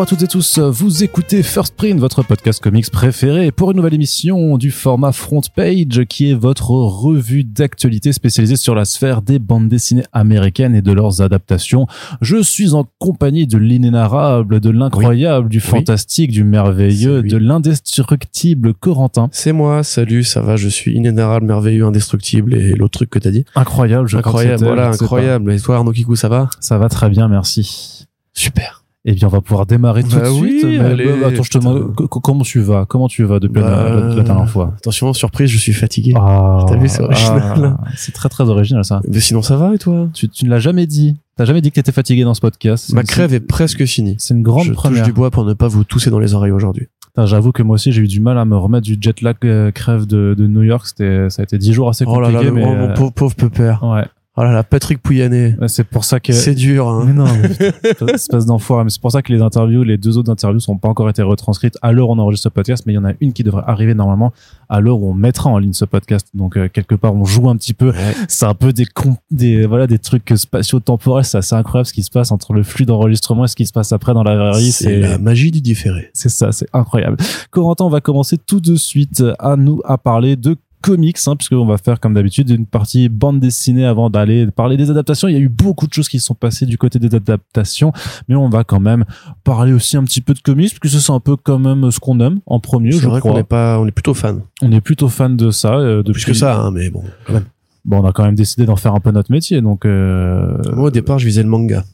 Bonjour à toutes et tous, vous écoutez First Print, votre podcast comics préféré pour une nouvelle émission du format Front Page qui est votre revue d'actualité spécialisée sur la sphère des bandes dessinées américaines et de leurs adaptations. Je suis en compagnie de l'inénarrable, de l'incroyable, du fantastique, du merveilleux, de l'indestructible Corentin. C'est moi, salut, ça va, je suis inénarrable, merveilleux, indestructible et l'autre truc que t'as dit. Incroyable, je Incroyable, voilà, incroyable. Et toi Arnaud Kikou, ça va? Ça va très bien, merci. Super. Eh bien, on va pouvoir démarrer tout Bah de oui, suite. Mais, allez, bah, attends, je te demande co- co- comment tu vas? Comment tu vas depuis la- Bah, la, la dernière fois? Attention, surprise, je suis fatigué. Ah, T'as vu, c'est original. ah, c'est très très original ça. Mais sinon, ça va et toi? Tu, tu ne l'as jamais dit. T'as jamais dit que t'étais fatigué dans ce podcast. Ma crève est presque finie. C'est une grande je première. touche du bois pour ne pas vous tousser dans les oreilles aujourd'hui. J'avoue que moi aussi j'ai eu du mal à me remettre du jet lag euh, crève de, de New York. C'était, ça a été dix jours assez Oh là compliqué, là, le- mais oh, mon euh, pauvre, pauvre pépère. ouais. Oh là là, Patrick Pouyanné. C'est pour ça que. C'est dur, hein. Mais non, mais espèce d'enfoiré. Mais c'est pour ça que les interviews, les deux autres interviews, sont pas encore été retranscrites à l'heure où on enregistre ce podcast, mais il y en a une qui devrait arriver normalement à l'heure où on mettra en ligne ce podcast. Donc euh, quelque part, on joue un petit peu. Ouais. C'est un peu des voilà des trucs spatio-temporels. C'est assez incroyable ce qui se passe entre le flux d'enregistrement et ce qui se passe après dans la vie. C'est la magie du différé. C'est ça, c'est incroyable. Corentin, on va commencer tout de suite à nous à parler de comics, hein, puisqu'on va faire comme d'habitude une partie bande dessinée avant d'aller parler des adaptations. Il y a eu beaucoup de choses qui se sont passées du côté des adaptations, mais on va quand même parler aussi un petit peu de comics, puisque c'est un peu quand même ce qu'on aime en premier, C'est je vrai qu'on crois. est pas, on est plutôt fan. On est plutôt fan de ça. euh, depuis Plus que ça, hein, mais bon, quand même. Bon, on a quand même décidé d'en faire un peu notre métier, donc. Euh... Moi, au départ, je visais le manga.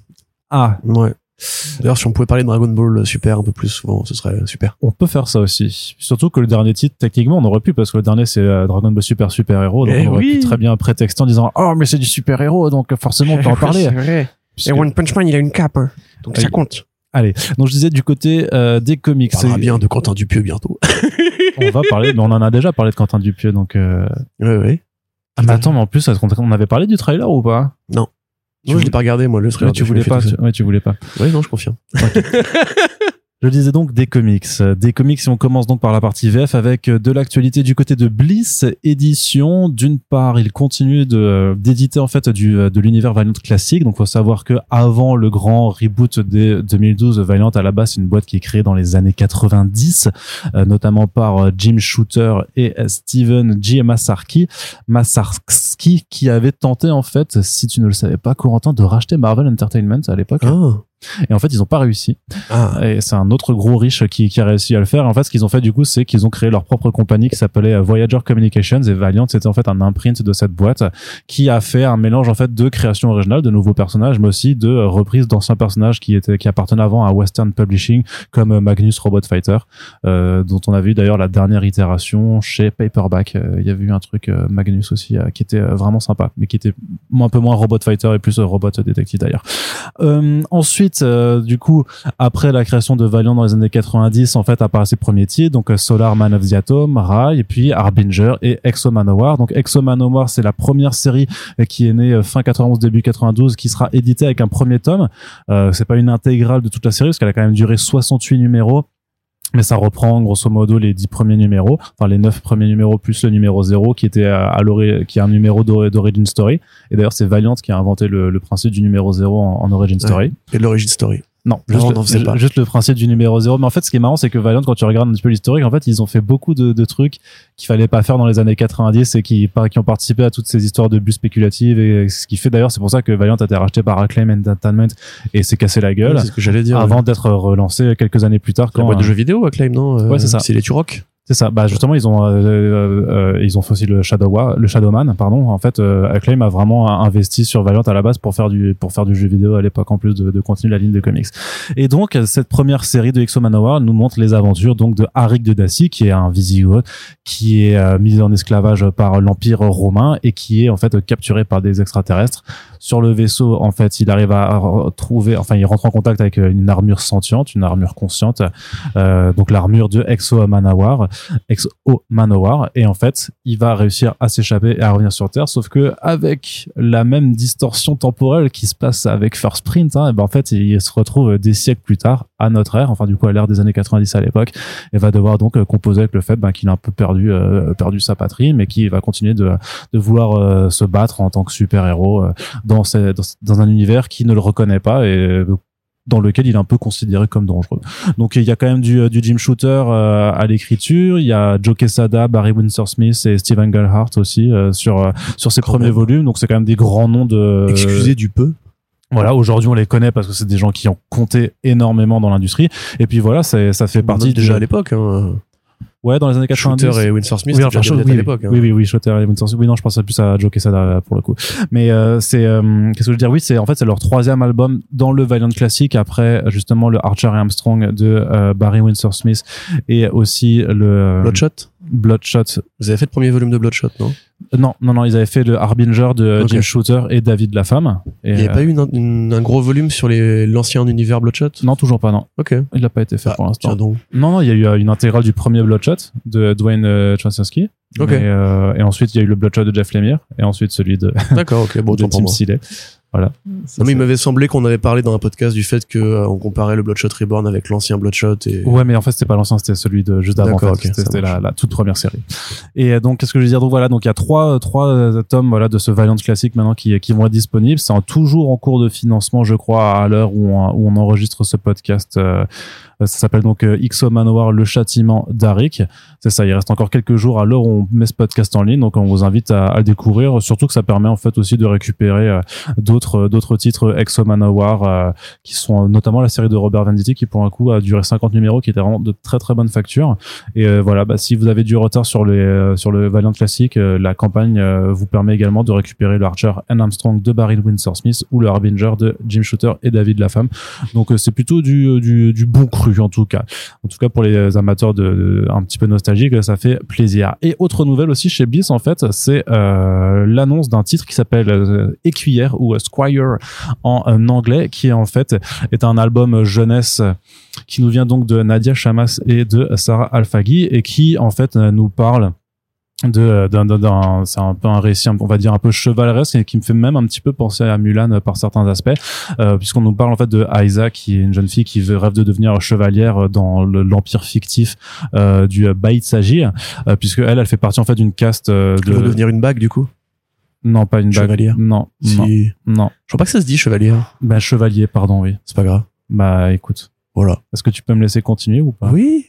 Ah, Ouais. D'ailleurs, si on pouvait parler de Dragon Ball Super un peu plus souvent, ce serait super. on peut faire ça aussi. Surtout que le dernier titre, techniquement, on aurait pu, parce que le dernier, c'est euh, Dragon Ball Super Super Héros. Donc, Eh on aurait oui. pu très bien prétexter en disant Oh, mais c'est du super héros, donc forcément, on peut en parler. vrai. Puisque- Punch Man, il a une cape, hein. donc ça il- compte. Allez, donc je disais du côté euh, des comics. On parlera bien de Quentin Dupieux bientôt. On va parler, mais on en a déjà parlé de Quentin Dupieux, donc. Euh... ouais, ouais. Ah, mais attends, mais en plus, on avait parlé du trailer ou pas? Non. Tu je voulais- l'ai pas regardé, moi, le Ouais, trailer. tu je voulais pas. tu-. Ouais, tu voulais pas. Ouais, non, je confirme. Je disais donc des comics. Des comics, et on commence donc par la partie VF avec euh, de l'actualité du côté de Bliss Édition. D'une part, il continue de euh, d'éditer en fait du euh, de l'univers Valiant classique. Donc, faut savoir que avant le grand reboot des 2012, Valiant à la base c'est une boîte qui est créée dans les années 90, euh, notamment par Jim Shooter et Steven G. Masarski, Masarski, qui avait tenté en fait, si tu ne le savais pas, Corentin, de racheter Marvel Entertainment à l'époque. Ah. Et en fait, ils n'ont pas réussi. Ah. Et c'est un autre gros riche qui, qui a réussi à le faire. En fait, ce qu'ils ont fait du coup, c'est qu'ils ont créé leur propre compagnie qui s'appelait euh, Voyager Communications et Valiant, c'était en fait un imprint de cette boîte qui a fait un mélange en fait de création originale, de nouveaux personnages, mais aussi de euh, reprises d'anciens personnages qui étaient qui appartenaient avant à Western Publishing, comme euh, Magnus Robot Fighter, euh, dont on a vu d'ailleurs la dernière itération chez Paperback. Euh, Il y avait eu un truc euh, Magnus aussi qui était vraiment sympa, mais qui était un peu moins Robot Fighter et plus Robot Detective d'ailleurs. Euh, euh, du coup, après la création de Valiant dans les années 90, en fait, apparaissent ses premiers titres, donc euh, Solar Man of the Atom, Rai, et puis Harbinger et Exo Manowar. Donc Exo Manowar, c'est la première série euh, qui est née euh, fin 91, début 92, qui sera éditée avec un premier tome. Euh, c'est pas une intégrale de toute la série, parce qu'elle a quand même duré 68 numéros. Mais ça reprend grosso modo les dix premiers numéros, enfin les neuf premiers numéros plus le numéro 0 qui était à, à l'ori- qui est un numéro d'ori- d'origin story. Et d'ailleurs c'est Valiant qui a inventé le, le principe du numéro 0 en, en origin story. Et de l'origin story. Non, Non, juste, le, pas. juste le principe du numéro 0. Mais en fait, ce qui est marrant, c'est que Valiant, quand tu regardes un petit peu l'historique, en fait, ils ont fait beaucoup de, de trucs qu'il fallait pas faire dans les années 90 et qui, qui ont participé à toutes ces histoires de bus spéculatives. Et ce qui fait d'ailleurs, c'est pour ça que Valiant a été racheté par Acclaim Entertainment et s'est cassé la gueule C'est ce que j'allais dire. avant d'être relancé quelques années plus tard. La Quand, boîte de euh, jeux vidéo, Acclaim, non Euh, Ouais, c'est ça. C'est les Turok. C'est ça. Bah justement, ils ont euh, euh, euh, ils ont fait aussi le Shadow le Shadowman, pardon. En fait, euh, Acclaim a vraiment investi sur Valiant à la base pour faire du pour faire du jeu vidéo à l'époque en plus de, de continuer la ligne de comics. Et donc cette première série de Exo Manowar nous montre les aventures donc de Arik de Dacie, qui est un Visigoth qui est euh, mis en esclavage par l'Empire romain et qui est en fait capturé par des extraterrestres. Sur le vaisseau, en fait, il arrive à trouver, enfin, il rentre en contact avec une armure sentiente, une armure consciente, euh, donc l'armure de Exo Manowar, Exo Manowar, et en fait, il va réussir à s'échapper et à revenir sur Terre, sauf que avec la même distorsion temporelle qui se passe avec First Print, hein, eh ben en fait, il se retrouve des siècles plus tard à notre ère, enfin du coup à l'ère des années 90 à l'époque, et va devoir donc euh, composer avec le fait ben, qu'il a un peu perdu euh, perdu sa patrie, mais qui va continuer de, de vouloir euh, se battre en tant que super héros dans, ce- dans, dans un univers qui ne le reconnaît pas. Et euh, dans lequel il est un peu considéré comme dangereux. Donc il y a quand même du, euh, du Jim Shooter euh, à l'écriture, il y a Joe Quesada, Barry Windsor Smith et Steven Gellhart aussi euh, sur euh, sur Quand premiers même. volumes. Donc c'est quand même des grands noms de Excusez du peu. voilà, aujourd'hui on les connaît parce que c'est des gens qui ont compté énormément dans l'industrie. Et puis voilà, ça fait partie déjà du- à l'époque. Hein. Ouais, dans les années 90. Shooter et Winsor Smith, oui, enfin, vedette oui, à l'époque. hein. oui, oui, oui, Shooter et Winsor Smith. Oui, non, je pensais plus à Joe Quesada pour le coup. Mais euh, c'est euh, qu'est-ce que je veux dire? Oui, c'est en fait c'est leur troisième album dans le Valiant classique après justement le Archer et Armstrong de euh, Barry Windsor Smith et aussi le euh, Bloodshot? Bloodshot. Vous avez fait le premier volume de Bloodshot, non? Euh, Non, non, non, ils avaient fait le Harbinger de. Jim Shooter et David la femme. Et, Il n'y euh, a pas eu une- une- un gros volume sur l'ancien univers Bloodshot? Non, toujours pas, non. Ok. Il n'a pas été fait Ah, pour l'instant. Non, non, il y a eu euh, une intégrale du premier Bloodshot de Dwayne euh. Mais, euh, et ensuite, il y a eu le Bloodshot de Jeff Lemire. Et ensuite, celui de, D'accord, ok. Bon, de Tim. Seeley. Voilà. Non, mais il m'avait semblé qu'on avait parlé dans un podcast du fait que euh, on comparait le Bloodshot Reborn avec l'ancien Bloodshot et Ouais, mais en fait, c'était pas l'ancien, c'était celui de juste avant. en fait. c'était la, toute première série. Et euh, donc, qu'est-ce que je veux dire? Donc voilà, donc il y a trois, trois euh, tomes voilà de ce Valiant classique maintenant qui, qui vont être disponibles. C'est toujours en cours de financement, je crois, à l'heure où on, où on enregistre ce podcast. Euh, ça s'appelle donc XO Manowar, le châtiment d'Arik. C'est ça. Il reste encore quelques jours à l'heure où on met ce podcast en ligne, donc on vous invite à, à le découvrir. Surtout que ça permet en fait aussi de récupérer euh, d'autres d'autres titres Exo Manowar euh, qui sont euh, notamment la série de Robert Venditti qui pour un coup a duré 50 numéros qui était vraiment de très très bonne facture et euh, voilà bah, si vous avez du retard sur les euh, sur le Valiant classique euh, la campagne euh, vous permet également de récupérer le Archer and Armstrong de Barry Windsor Smith ou le Harbinger de Jim Shooter et David Lafemme donc euh, c'est plutôt du, euh, du bon cru en tout cas. En tout cas pour les amateurs de, un petit peu nostalgiques ça fait plaisir. Et autre nouvelle aussi chez Bliss en fait c'est euh, l'annonce d'un titre qui s'appelle euh, Écuyère ou euh, Squire en euh, anglais qui en fait est un album jeunesse qui nous vient donc de Nadia Chamas et de Sarah Alfaghi et qui en fait euh, nous parle de d'un c'est un peu un récit on va dire un peu chevaleresque et qui me fait même un petit peu penser à Mulan euh, par certains aspects euh, puisqu'on nous parle en fait de Aiza qui est une jeune fille qui veut- rêve de devenir chevalière dans le- l'empire fictif euh, du Bait Saji euh, puisque elle elle fait partie en fait d'une caste de de devenir une bague du coup? Non pas une bague Chevalière. non Si. non Je crois pas que ça se dit chevalière. bah chevalier pardon oui C'est pas grave. bah écoute Voilà. est-ce que tu peux me laisser continuer ou pas? Oui.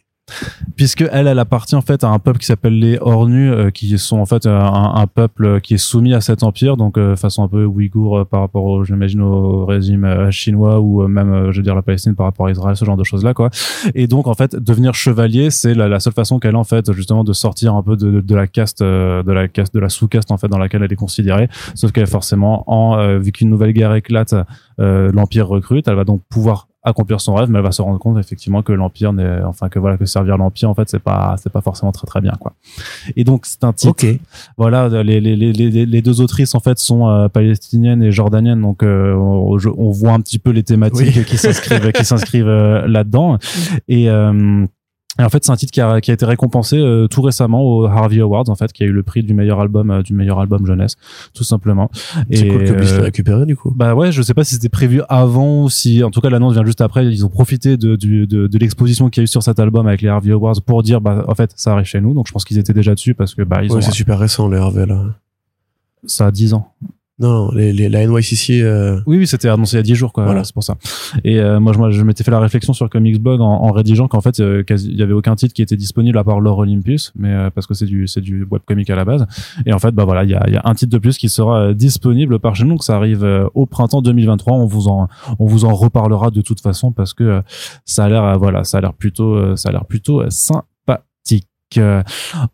Puisque elle, appartient en fait à un peuple qui s'appelle les Ornus, euh, qui sont en fait euh, un, peuple qui est soumis à cet empire, donc euh, façon un peu ouïghour par rapport, au, j'imagine, au régime chinois ou même, je veux dire, la Palestine par rapport à Israël, ce genre de choses là, quoi. Et donc en fait, devenir chevalier, c'est la, seule façon qu'elle a en fait justement de sortir un peu de, la caste, de la caste, de la sous-caste en fait dans laquelle elle est considérée. Sauf qu'elle forcément, en vu qu'une nouvelle guerre éclate, l'empire recrute, elle va donc pouvoir accomplir son rêve mais elle va se rendre compte effectivement que l'empire n'est enfin que voilà que servir l'empire en fait c'est pas c'est pas forcément très très bien quoi et donc c'est un titre Ok. voilà les, les, les, les, les deux autrices en fait sont euh, palestiniennes et jordaniennes donc euh, on, on voit un petit peu les thématiques Oui. qui s'inscrivent qui s'inscrivent euh, là-dedans et euh, et en fait, c'est un titre qui a, qui a été récompensé euh, tout récemment au Harvey Awards, en fait, qui a eu le prix du meilleur album, euh, du meilleur album jeunesse, tout simplement. C'est cool que Bliss euh, récupéré du coup. bah ouais, je sais pas si c'était prévu avant ou si, en tout cas, l'annonce vient juste après. Ils ont profité de, du- de, de l'exposition qu'il y a eu sur cet album avec les Harvey Awards pour dire, bah, en fait, ça arrive chez nous. Donc, je pense qu'ils étaient déjà dessus parce que, bah, ils Ouais, ont, c'est super récent les Harvey là. ça a 10 ans. Non, les, les, la NYCC. Euh... Oui, oui, c'était annoncé il y a 10 jours, quoi. Voilà. C'est pour ça. Et euh, moi, je, moi, je m'étais fait la réflexion sur Comics Blog en, en rédigeant qu'en fait, euh, il y avait aucun titre qui était disponible à part Lore Olympus, mais euh, parce que c'est du c'est du webcomic à la base. Et en fait, bah voilà, il y a, y a un titre de plus qui sera euh, disponible par chez nous. Donc ça arrive euh, au printemps 2023. On vous en on vous en reparlera de toute façon parce que ça a l'air voilà, ça a l'air plutôt euh, ça a l'air plutôt sympathique. Euh,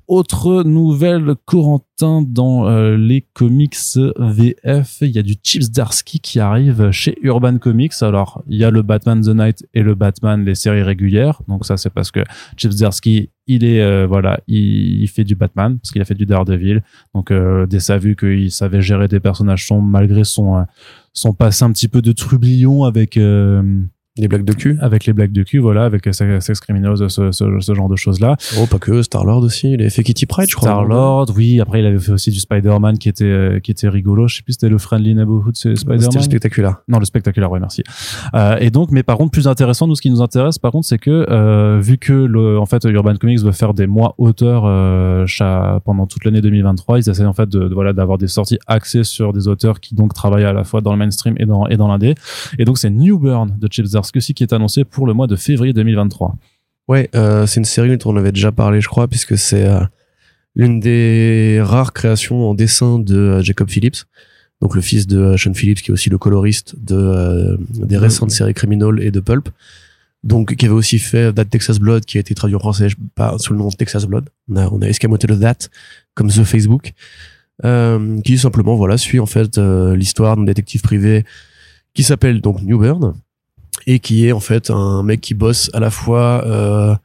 autre nouvelle, Corentin, dans euh, les comics VF, il y a du Chips Darsky qui arrive chez Urban Comics. Alors, il y a le Batman The Night et le Batman, les séries régulières. Donc ça, c'est parce que Chips Darsky, il est, euh, voilà, il, fait du Batman, parce qu'il a fait du Daredevil. Donc, dès sa vue qu'il savait gérer des personnages sombres, malgré son, son passé un petit peu de trublion avec... Des blagues de cul. avec les blagues de cul, voilà, avec Sex Criminals, ce, ce, ce genre de choses-là. Oh, pas que. Star-Lord aussi. Il avait fait Kitty Pride, je crois. Star-Lord, oui. Après, il avait fait aussi du Spider-Man qui était euh, qui était rigolo. Je sais plus, c'était le Friendly Neighborhood, c'est C'était Spider-Man. spectaculaire. Non, le spectaculaire, ouais, merci. Euh, et donc, mais par contre, plus intéressant, nous, ce qui nous intéresse, par contre, c'est que euh, vu que le, en fait, Urban Comics veut faire des mois auteurs euh, pendant toute l'année 2023, ils essaient en fait de, de- voilà d'avoir des sorties axées sur des auteurs qui donc travaillent à la fois dans le mainstream et dans et dans l'indé. Et donc, c'est New Burn de Chip ce que ci qui est annoncé pour le mois de février 2023. Ouais, euh, c'est une série dont on avait déjà parlé, je crois, puisque c'est euh, l'une des rares créations en dessin de euh, Jacob Phillips, donc le fils de euh, Sean Phillips, qui est aussi le coloriste de euh, des récentes séries Criminal et de Pulp. Donc, qui avait aussi fait That Texas Blood, qui a été traduit en français pas sous le nom de Texas Blood. On a, on a escamoté le That, comme The Facebook, euh, qui simplement, voilà, suit en fait euh, l'histoire d'un détective privé qui s'appelle donc Newburn et qui est en fait un mec qui bosse à la fois euh,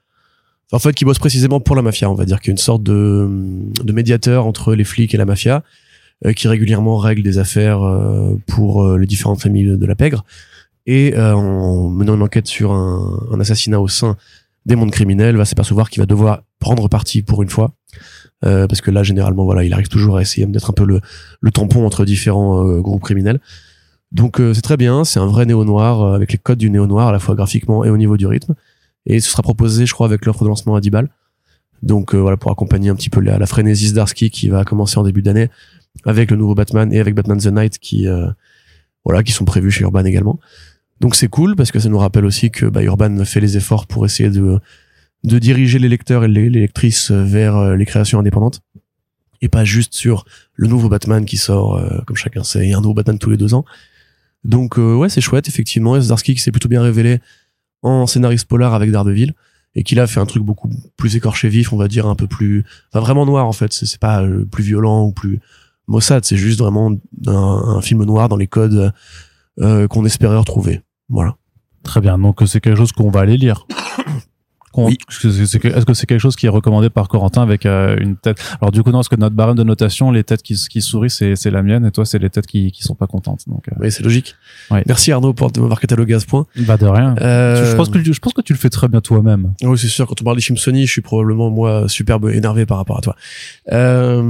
en fait qui bosse précisément pour la mafia on va dire qui est une sorte de, de médiateur entre les flics et la mafia euh, qui régulièrement règle des affaires euh, pour euh, les différentes familles de la pègre. Et euh, en menant une enquête sur un, un assassinat au sein des mondes criminels va s'apercevoir qu'il va devoir prendre parti pour une fois euh, parce que là généralement voilà il arrive toujours à essayer d'être un peu le, le tampon entre différents groupes criminels donc euh, c'est très bien, c'est un vrai néo noir euh, avec les codes du néo noir à la fois graphiquement et au niveau du rythme. Et ce sera proposé, je crois, avec l'offre de lancement à 10 balles. Donc euh, voilà pour accompagner un petit peu la, la frénésie Zdarsky qui va commencer en début d'année avec le nouveau Batman et avec Batman the Night qui euh, voilà qui sont prévus chez Urban également. Donc c'est cool parce que ça nous rappelle aussi que bah, Urban fait les efforts pour essayer de de diriger les lecteurs et les, les lectrices vers euh, les créations indépendantes et pas juste sur le nouveau Batman qui sort euh, comme chacun sait, a un nouveau Batman tous les deux ans. Donc euh, ouais, c'est chouette effectivement. Et Zdarsky qui s'est plutôt bien révélé en scénariste polar avec Daredevil et qui là fait un truc beaucoup plus écorché vif, on va dire un peu plus, enfin vraiment noir en fait. C'est pas euh, plus violent ou plus maussade, c'est juste vraiment un, un film noir dans les codes euh, qu'on espérait retrouver. Voilà. Très bien, donc c'est quelque chose qu'on va aller lire. Oui. Est-ce que c'est c'est quelque chose qui est recommandé par Corentin avec euh, une tête? Alors du coup non, parce que notre barème de notation, les têtes qui, qui sourient, c'est c'est la mienne, et toi c'est les têtes qui qui sont pas contentes. Donc euh, Oui, c'est logique. Ouais. Merci Arnaud pour m'avoir catalogué à ce point. bah de rien. Euh, Je pense que je pense que tu le fais très bien toi-même. Oui, c'est sûr. Quand on parle des Sony, je suis probablement moi superbe énervé par rapport à toi. Euh,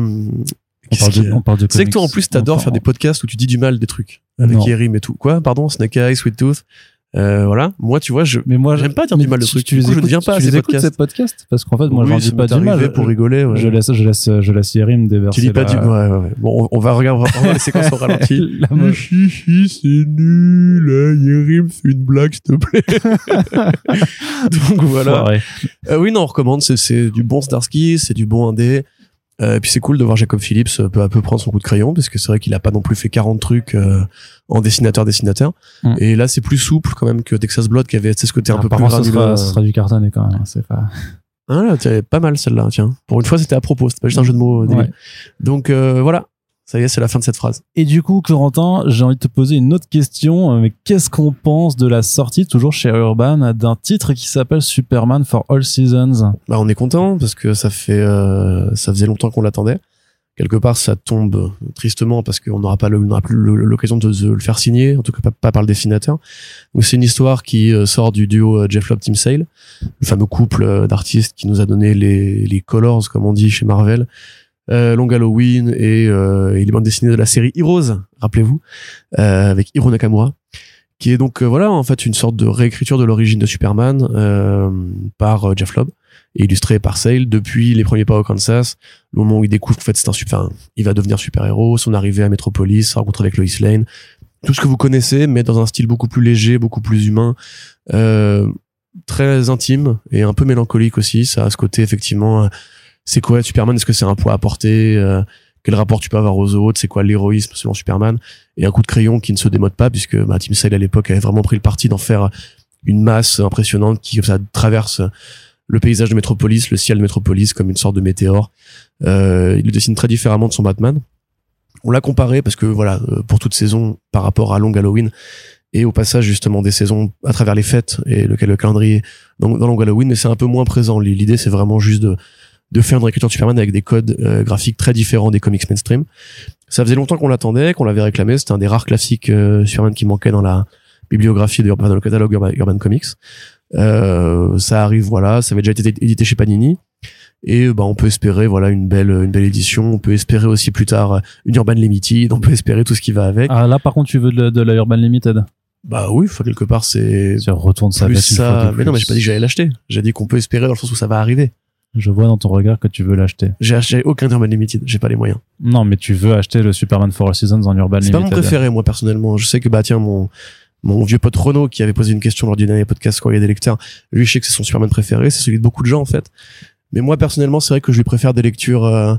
On parle, de, on parle de sais que toi, en plus, t'adores faire des podcasts où tu dis du mal des trucs. Avec. Yerim et tout. Quoi? Pardon? Snake Eye, Sweet Tooth. Euh, voilà. Moi, tu vois, je, Mais moi, j'aime pas dire du mal de trucs. Tu les coup, je ne écoutes, viens pas à tu ces les écoutes podcasts. ces podcasts? Parce qu'en fait, moi, oui, j'en dis pas du mal. pour rigoler. ouais. Je laisse, je laisse, je laisse Yerim déverser. Tu dis pas la- du, ouais, ouais. Bon, on, va regarder, on va les séquences au ralenti. la mo- Hi, hi, hi, c'est nul, hein, Yerim, fais une blague, s'il te plaît. Donc voilà. Euh, oui, non, on recommande. C'est, c'est du bon Starsky, c'est du bon indé. Euh, et puis c'est cool de voir Jacob Phillips euh, peu à peu prendre son coup de crayon, parce que c'est vrai qu'il a pas non plus fait 40 trucs euh, en dessinateur-dessinateur. Mm. Et là, c'est plus souple quand même que Texas Blood, qui avait ce côté un Ah, peu plus granuleux. sera, ce sera du cartonné quand même. hein, C'est pas. Ah, là, pas mal celle-là, tiens. Pour une fois, c'était à propos, c'était pas juste un jeu de mots. euh. Ouais. Donc euh, voilà, ça y est, c'est la fin de cette phrase. Et du coup, Corentin, j'ai envie de te poser une autre question. euh, Mais qu'est-ce qu'on pense de la sortie, toujours chez Urban, d'un titre qui s'appelle Superman for All Seasons? Bah, on est content parce que ça fait, euh, ça faisait longtemps qu'on l'attendait. Quelque part, ça tombe tristement parce qu'on n'aura pas n'aura plus l'occasion de, de le faire signer, en tout cas pas, pas par le dessinateur. Donc c'est une histoire qui euh, sort du duo euh, Jeff Lobb Tim Sale, le fameux couple d'artistes qui nous a donné les, les colors, comme on dit chez Marvel, euh, Long Halloween et, euh, et les bandes dessinées de la série Heroes, rappelez-vous, euh, avec Hiro Nakamura, qui est donc euh, voilà en fait une sorte de réécriture de l'origine de Superman par Jeff Lobb illustré par Sale depuis les premiers pas au Kansas, le moment où il découvre qu'en fait c'est un super, enfin, il va devenir super héros, son arrivée à Metropolis, sa rencontre avec Lois Lane, tout ce que vous connaissez, mais dans un style beaucoup plus léger, beaucoup plus humain, euh, très intime et un peu mélancolique aussi. Ça a ce côté effectivement, c'est quoi Superman? Est-ce que c'est un poids à porter? Euh, Quel rapport tu peux avoir aux autres? C'est quoi l'héroïsme selon Superman? Et un coup de crayon qui ne se démode pas puisque bah, Tim Sale à l'époque avait vraiment pris le parti d'en faire une masse impressionnante qui ça traverse le paysage de Metropolis, le ciel de Metropolis comme une sorte de météore. Euh, il le dessine très différemment de son Batman. On l'a comparé parce que voilà, euh, pour toute saison par rapport à Long Halloween et au passage justement des saisons à travers les fêtes et le calendrier dans, dans Long Halloween, mais c'est un peu moins présent. L'idée c'est vraiment juste de, de faire une réécriture de Superman avec des codes euh, graphiques très différents des comics mainstream. Ça faisait longtemps qu'on l'attendait, qu'on l'avait réclamé. C'était un des rares classiques euh, Superman qui manquait dans la bibliographie de Urban, dans le catalogue Urban, Urban Comics. Euh, ça arrive, voilà, ça avait déjà été édité chez Panini. Et bah on peut espérer voilà une belle une belle édition. On peut espérer aussi plus tard une Urban Limited. On peut espérer tout ce qui va avec. Ah là, par contre, tu veux de, de la Urban Limited? Bah oui, enfin quelque part c'est Tu retournes ça plus ça. Mais non, mais j'ai pas dit que j'allais l'acheter. J'ai dit qu'on peut espérer dans le sens où ça va arriver. Je vois dans ton regard que tu veux l'acheter. J'ai acheté aucun Urban Limited. J'ai pas les moyens. Non, mais tu veux acheter le Superman for All Seasons en Urban C'est pas mon Limited. préféré moi personnellement. Je sais que bah tiens mon mon vieux pote Renaud qui avait posé une question lors du dernier podcast quand il y a des lecteurs, lui je sais que c'est son Superman préféré, c'est celui de beaucoup de gens en fait. Mais moi personnellement, c'est vrai que je lui préfère des lectures, euh,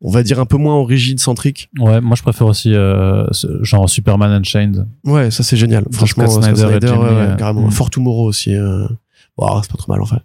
on va dire un peu moins rigides, centriques. Ouais, moi je préfère aussi euh, genre Superman Unchained. Ouais, ça c'est génial. Franchement, Scott Snyder et Snyder, Jim ouais, ouais, euh, carrément. mm. Fort Tomorrow aussi. Euh... Wow, c'est pas trop mal en fait.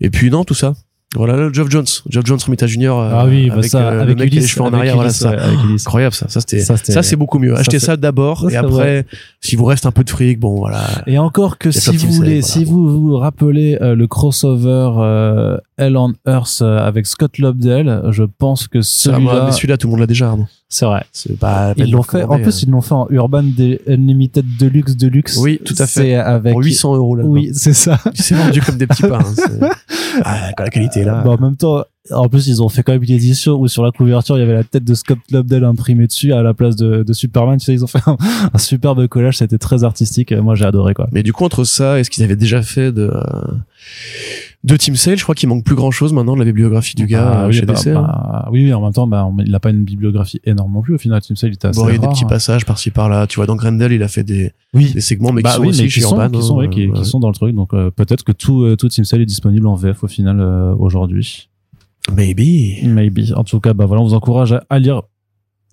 Et puis non, tout ça. Voilà, le Geoff Jones, Geoff Jones Romita Junior. euh, ah oui, bah avec, ça, euh, le avec mec qui a les Ulysse, cheveux en arrière, voilà Ulysse, ça. ouais, Ulysse. Incroyable ça. Ça c'était, Ça, c'est beaucoup mieux. Achetez ça d'abord et après, si vous reste un peu de fric, bon voilà. Et encore que si vous voulez, si vous vous rappelez euh, le crossover euh, Hell on Earth euh, avec Scott Lobdell, je pense que celui-là, mais celui-là, tout le monde l'a déjà. Arnaud. c'est vrai. C'est pas. Ils l'ont fait. En plus, ils l'ont fait en Urban De- Unlimited Deluxe Deluxe. Oui, tout à fait. Avec. pour 800 euros là. Oui, c'est ça. C'est vendu comme des petits pains. hein, Ah, la qualité là. Bah, en même temps, en plus, ils ont fait quand même une édition où sur la couverture, il y avait la tête de Scott Lobdell imprimée dessus à la place de, de Superman. Tu sais, ils ont fait un, un superbe collage. C'était très artistique. Moi, j'ai adoré, quoi. Mais du coup, entre ça et ce qu'ils avaient déjà fait de, de Team Sale, je crois qu'il manque plus grand chose maintenant de la bibliographie du gars Bah, euh, oui, chez bah, DC. hein. bah, oui, oui, en même temps, bah, il n'a pas une bibliographie énorme non plus. Au final, Tim Sale, il était assez Bon, il y a des petits passages par-ci par-là. Tu vois, dans Grendel, il a fait des, Oui, des segments, mais bah qui sont oui, aussi mais chez qui sont, Urban. qui, sont, hein, oui, qui, ouais. qui sont dans le truc. Donc euh, peut-être que tout, euh, tout Team Sale est disponible en VF au final euh, aujourd'hui. Maybe. Maybe. En tout cas, bah voilà, on vous encourage à, à lire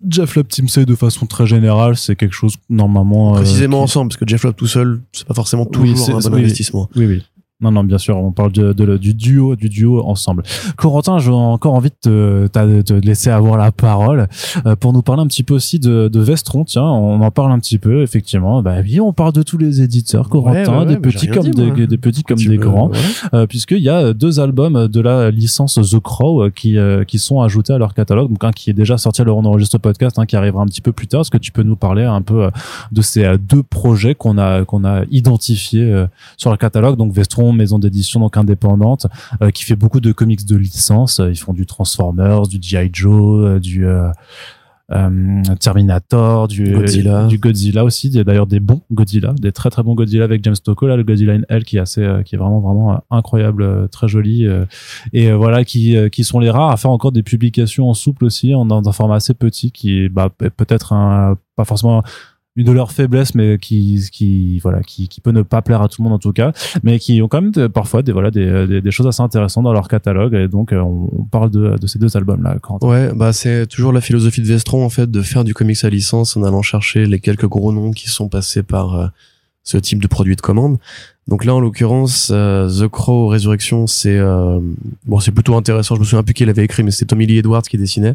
Jeff Lab Team de façon très générale. C'est quelque chose normalement. euh, Précisément qui- ensemble, parce que Jeff Love tout seul, c'est pas forcément Oui, toujours c'est- un bon oui. investissement. Oui, oui. Non, non, bien sûr, on parle de, de- du duo, du duo ensemble. Corentin, j'ai encore envie de te, laisser avoir la parole euh, pour nous parler un petit peu aussi de, de Vestron. Tiens, on en parle un petit peu, effectivement. Bah oui, on parle de tous les éditeurs, Corentin, Ouais, ouais, des ouais, petits comme dit, des, des petits comme des grands, euh, puisqu'il y a deux albums de la licence The Crow euh, qui euh, qui sont ajoutés à leur catalogue. Donc un qui est déjà sorti à on enregistre podcast, hein, qui arrivera un petit peu plus tard. Est-ce que tu peux nous parler un peu de ces deux projets qu'on a qu'on a identifiés sur le catalogue? Donc Vestron, maison d'édition donc indépendante, euh, qui fait beaucoup de comics de licence. Euh, Ils font du Transformers, du GI Joe, euh, du euh, Terminator, du Godzilla. du Godzilla aussi. Il y a d'ailleurs des bons Godzilla, des très très bons Godzilla avec James Stockwell, là, le Godzilla in Hell qui est assez, qui est vraiment vraiment incroyable, très joli et voilà qui qui sont les rares à faire encore des publications en souple aussi, en dans un format assez petit qui est bah, peut- peut-être un pas forcément une de leurs faiblesses mais qui qui voilà qui, qui peut ne pas plaire à tout le monde en tout cas mais qui ont quand même de- parfois des voilà des, des, des choses assez intéressantes dans leur catalogue. Et donc euh, on, on parle de, de ces deux albums là quand Ouais, bah c'est toujours la philosophie de Vestron en fait de faire du comics à licence en allant chercher les quelques gros noms qui sont passés par euh, ce type de produit de commande. Donc là en l'occurrence euh, The Crow Résurrection c'est euh, bon c'est plutôt intéressant. Je me souviens plus qui l'avait écrit mais c'était Tommy Lee Edwards qui dessinait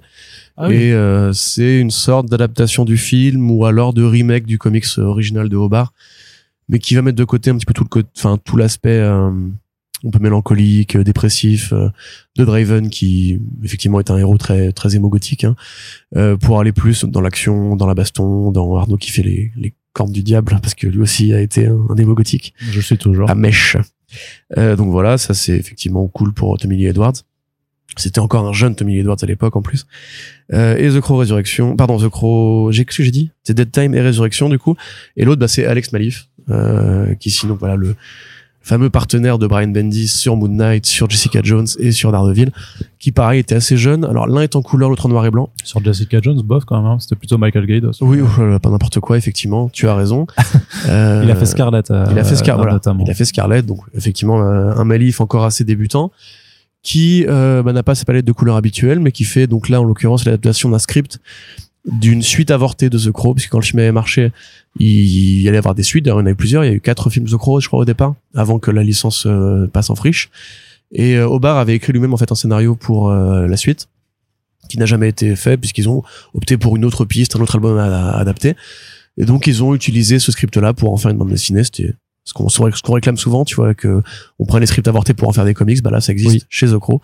Ah et euh, c'est une sorte d'adaptation du film ou alors de remake du comics original de Hobart mais qui va mettre de côté un petit peu tout le enfin tout l'aspect euh, un peu mélancolique, euh, dépressif euh, de Draven qui effectivement est un héros très très émogothique hein, euh, pour aller plus dans l'action, dans la baston, dans Arnaud qui fait les, les cornes du diable parce que lui aussi a été un, un émogothique je suis toujours à mèche. Euh, donc voilà, ça c'est effectivement cool pour Tommy Lee Edwards. C'était encore un jeune Tommy Lee Edwards à l'époque en plus. Euh, et The Crow Résurrection, pardon The Crow, j'ai qu'est-ce que j'ai dit? C'est Dead Time et Résurrection du coup. Et l'autre bah c'est Alex Malif, euh, qui sinon voilà le fameux partenaire de Brian Bendis sur Moon Knight, sur Jessica Jones et sur Daredevil, qui pareil était assez jeune. Alors l'un est en couleur, l'autre en noir et blanc. sur Jessica Jones bof quand même hein. c'était plutôt Michael Gaydos Oui, ouf, là, là, pas n'importe quoi effectivement. Tu as raison. Euh, il a fait Scarlett euh, il a fait Scar- voilà. notamment Il a fait Scarlett, donc effectivement euh, un Malif encore assez débutant, qui euh, bah, n'a pas sa palette de couleurs habituelle, mais qui fait donc là en l'occurrence l'adaptation d'un script d'une suite avortée de The Crow, puisque quand le film avait marché, il, il y allait avoir des suites. D'ailleurs, il y en avait plusieurs. Il y a eu quatre films The Crow, je crois au départ, avant que la licence euh, passe en friche. Et euh, Obar avait écrit lui-même en fait un scénario pour euh, la suite, qui n'a jamais été fait puisqu'ils ont opté pour une autre piste, un autre album à, à adapter. Et donc ils ont utilisé ce script-là pour en faire une bande dessinée. C'était ce qu'on ce qu'on réclame souvent, tu vois, que on prenne les scripts avortés pour en faire des comics. Bah là, ça existe Oui. chez The Crow.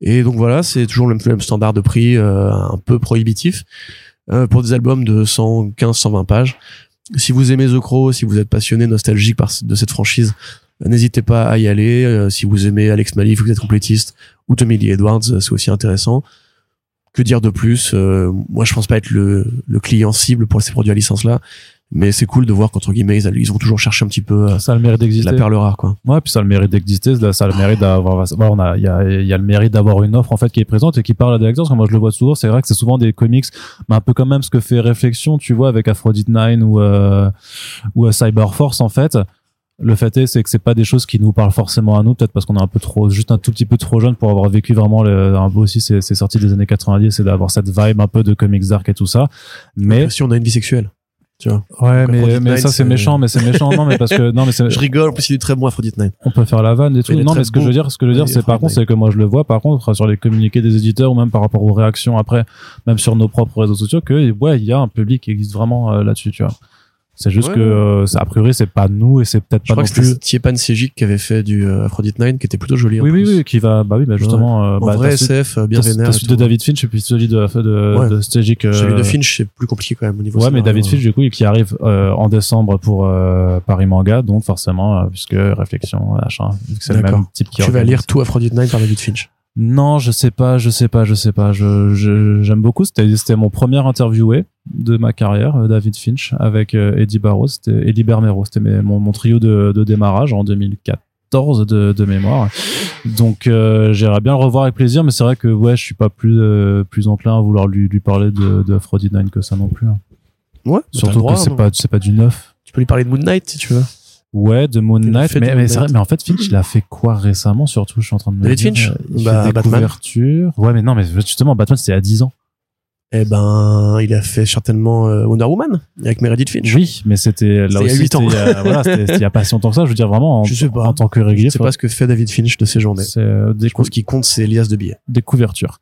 Et donc voilà, c'est toujours le même, standard de prix, euh, un peu prohibitif euh, pour des albums de 115-120 pages. Si vous aimez The Crow, si vous êtes passionné, nostalgique par, de cette franchise, n'hésitez pas à y aller. Euh, si vous aimez Alex Malif, vous êtes complétiste, ou Tommy Lee Edwards, euh, c'est aussi intéressant. Que dire de plus? Euh, Moi, je pense pas être le, le client cible pour ces produits à licence là. Mais c'est cool de voir qu'entre guillemets, ils, ils ont toujours cherché un petit peu euh, Ça a le mérite d'exister. la perle rare, quoi. Ouais, puis ça a le mérite d'exister, ça a le mérite d'avoir, voilà, on a, il y a, y a le mérite d'avoir une offre, en fait, qui est présente et qui parle à des lecteurs, moi, je le vois souvent, c'est vrai que c'est souvent des comics, mais un peu quand même ce que fait Réflexion, tu vois, avec Aphrodite 9 ou, euh, ou euh, Cyberforce, en fait. Le fait est, c'est que c'est pas des choses qui nous parlent forcément à nous, peut-être parce qu'on est un peu trop, juste un tout petit peu trop jeune pour avoir vécu vraiment le, un aussi ces, ces sorties des années 90 c'est d'avoir cette vibe un peu de comics dark et tout ça. Mais, si on a une vie sexuelle, tu vois. ouais, Donc, mais, mais ça c'est méchant, mais c'est méchant, non, mais parce que, non, mais c'est, Je rigole, en plus il est très bon Aphrodite 9. on peut faire la vanne et tout. Non, mais ce que je veux dire, ce que je veux dire, c'est par contre, c'est que moi je le vois, par contre, sur les communiqués des éditeurs ou même par rapport aux réactions après, même sur nos propres réseaux sociaux, que, ouais, il y a un public qui existe vraiment euh, là-dessus, tu vois. C'est juste Ouais, que, ouais. euh, ça, a priori, c'est pas nous et c'est peut-être Je pas crois non que plus. Tiepan Sejic qui avait fait du euh, Aphrodite 9 qui était plutôt joli. en Oui, oui, plus. oui, qui va, bah oui, bah justement, euh, En bah, vrai SF, euh, bien vénère. et celui de. David Finch et puis celui de, de, Ouais. de euh, Celui de Finch, c'est plus compliqué quand même au niveau Ouais, mais. David Finch, du coup, qui arrive euh, en décembre pour Paris Manga, donc forcément, puisque réflexion, machin, vu que c'est le même type qui Tu vas lire tout Aphrodite 9 par David Finch. Non, je sais pas, je sais pas, je sais pas. Je je- j'aime beaucoup. C'était c'était mon premier interviewé de ma carrière, euh, David Finch, avec euh, Eddie Barrow, c'était Eddie Bermero. C'était mes- mon, mon trio de, de démarrage en 2014 de, de mémoire. Donc euh, j'irais bien le revoir avec plaisir, mais c'est vrai que ouais, je suis pas plus euh, plus enclin à vouloir lui lui parler de, de Aphrodite 9 que ça non plus. hein. Ouais, Surtout que c'est pas c'est pas du neuf. Tu peux lui parler de Moon Knight si tu veux. Ouais, de Moon Knight, mais, mais vrai, mais en fait Finch, il a fait quoi récemment surtout, je suis en train de me David dire. Finch euh, il Bah, fait des Batman. couvertures. Ouais, mais non, mais justement Batman c'était a 10 ans. Eh ben, il a fait certainement euh, Wonder Woman avec Meredith Finch. Oui, mais c'était là C'était il y a aussi huit ans. c'était, euh, voilà, c'était il y a pas si longtemps que ça, je veux dire vraiment en, Je sais pas. en tant que Je régulier, sais pas ce que fait David Finch de ses journées. c'est euh, des, Je pense qu'il compte ses liasses de billets. des couvertures.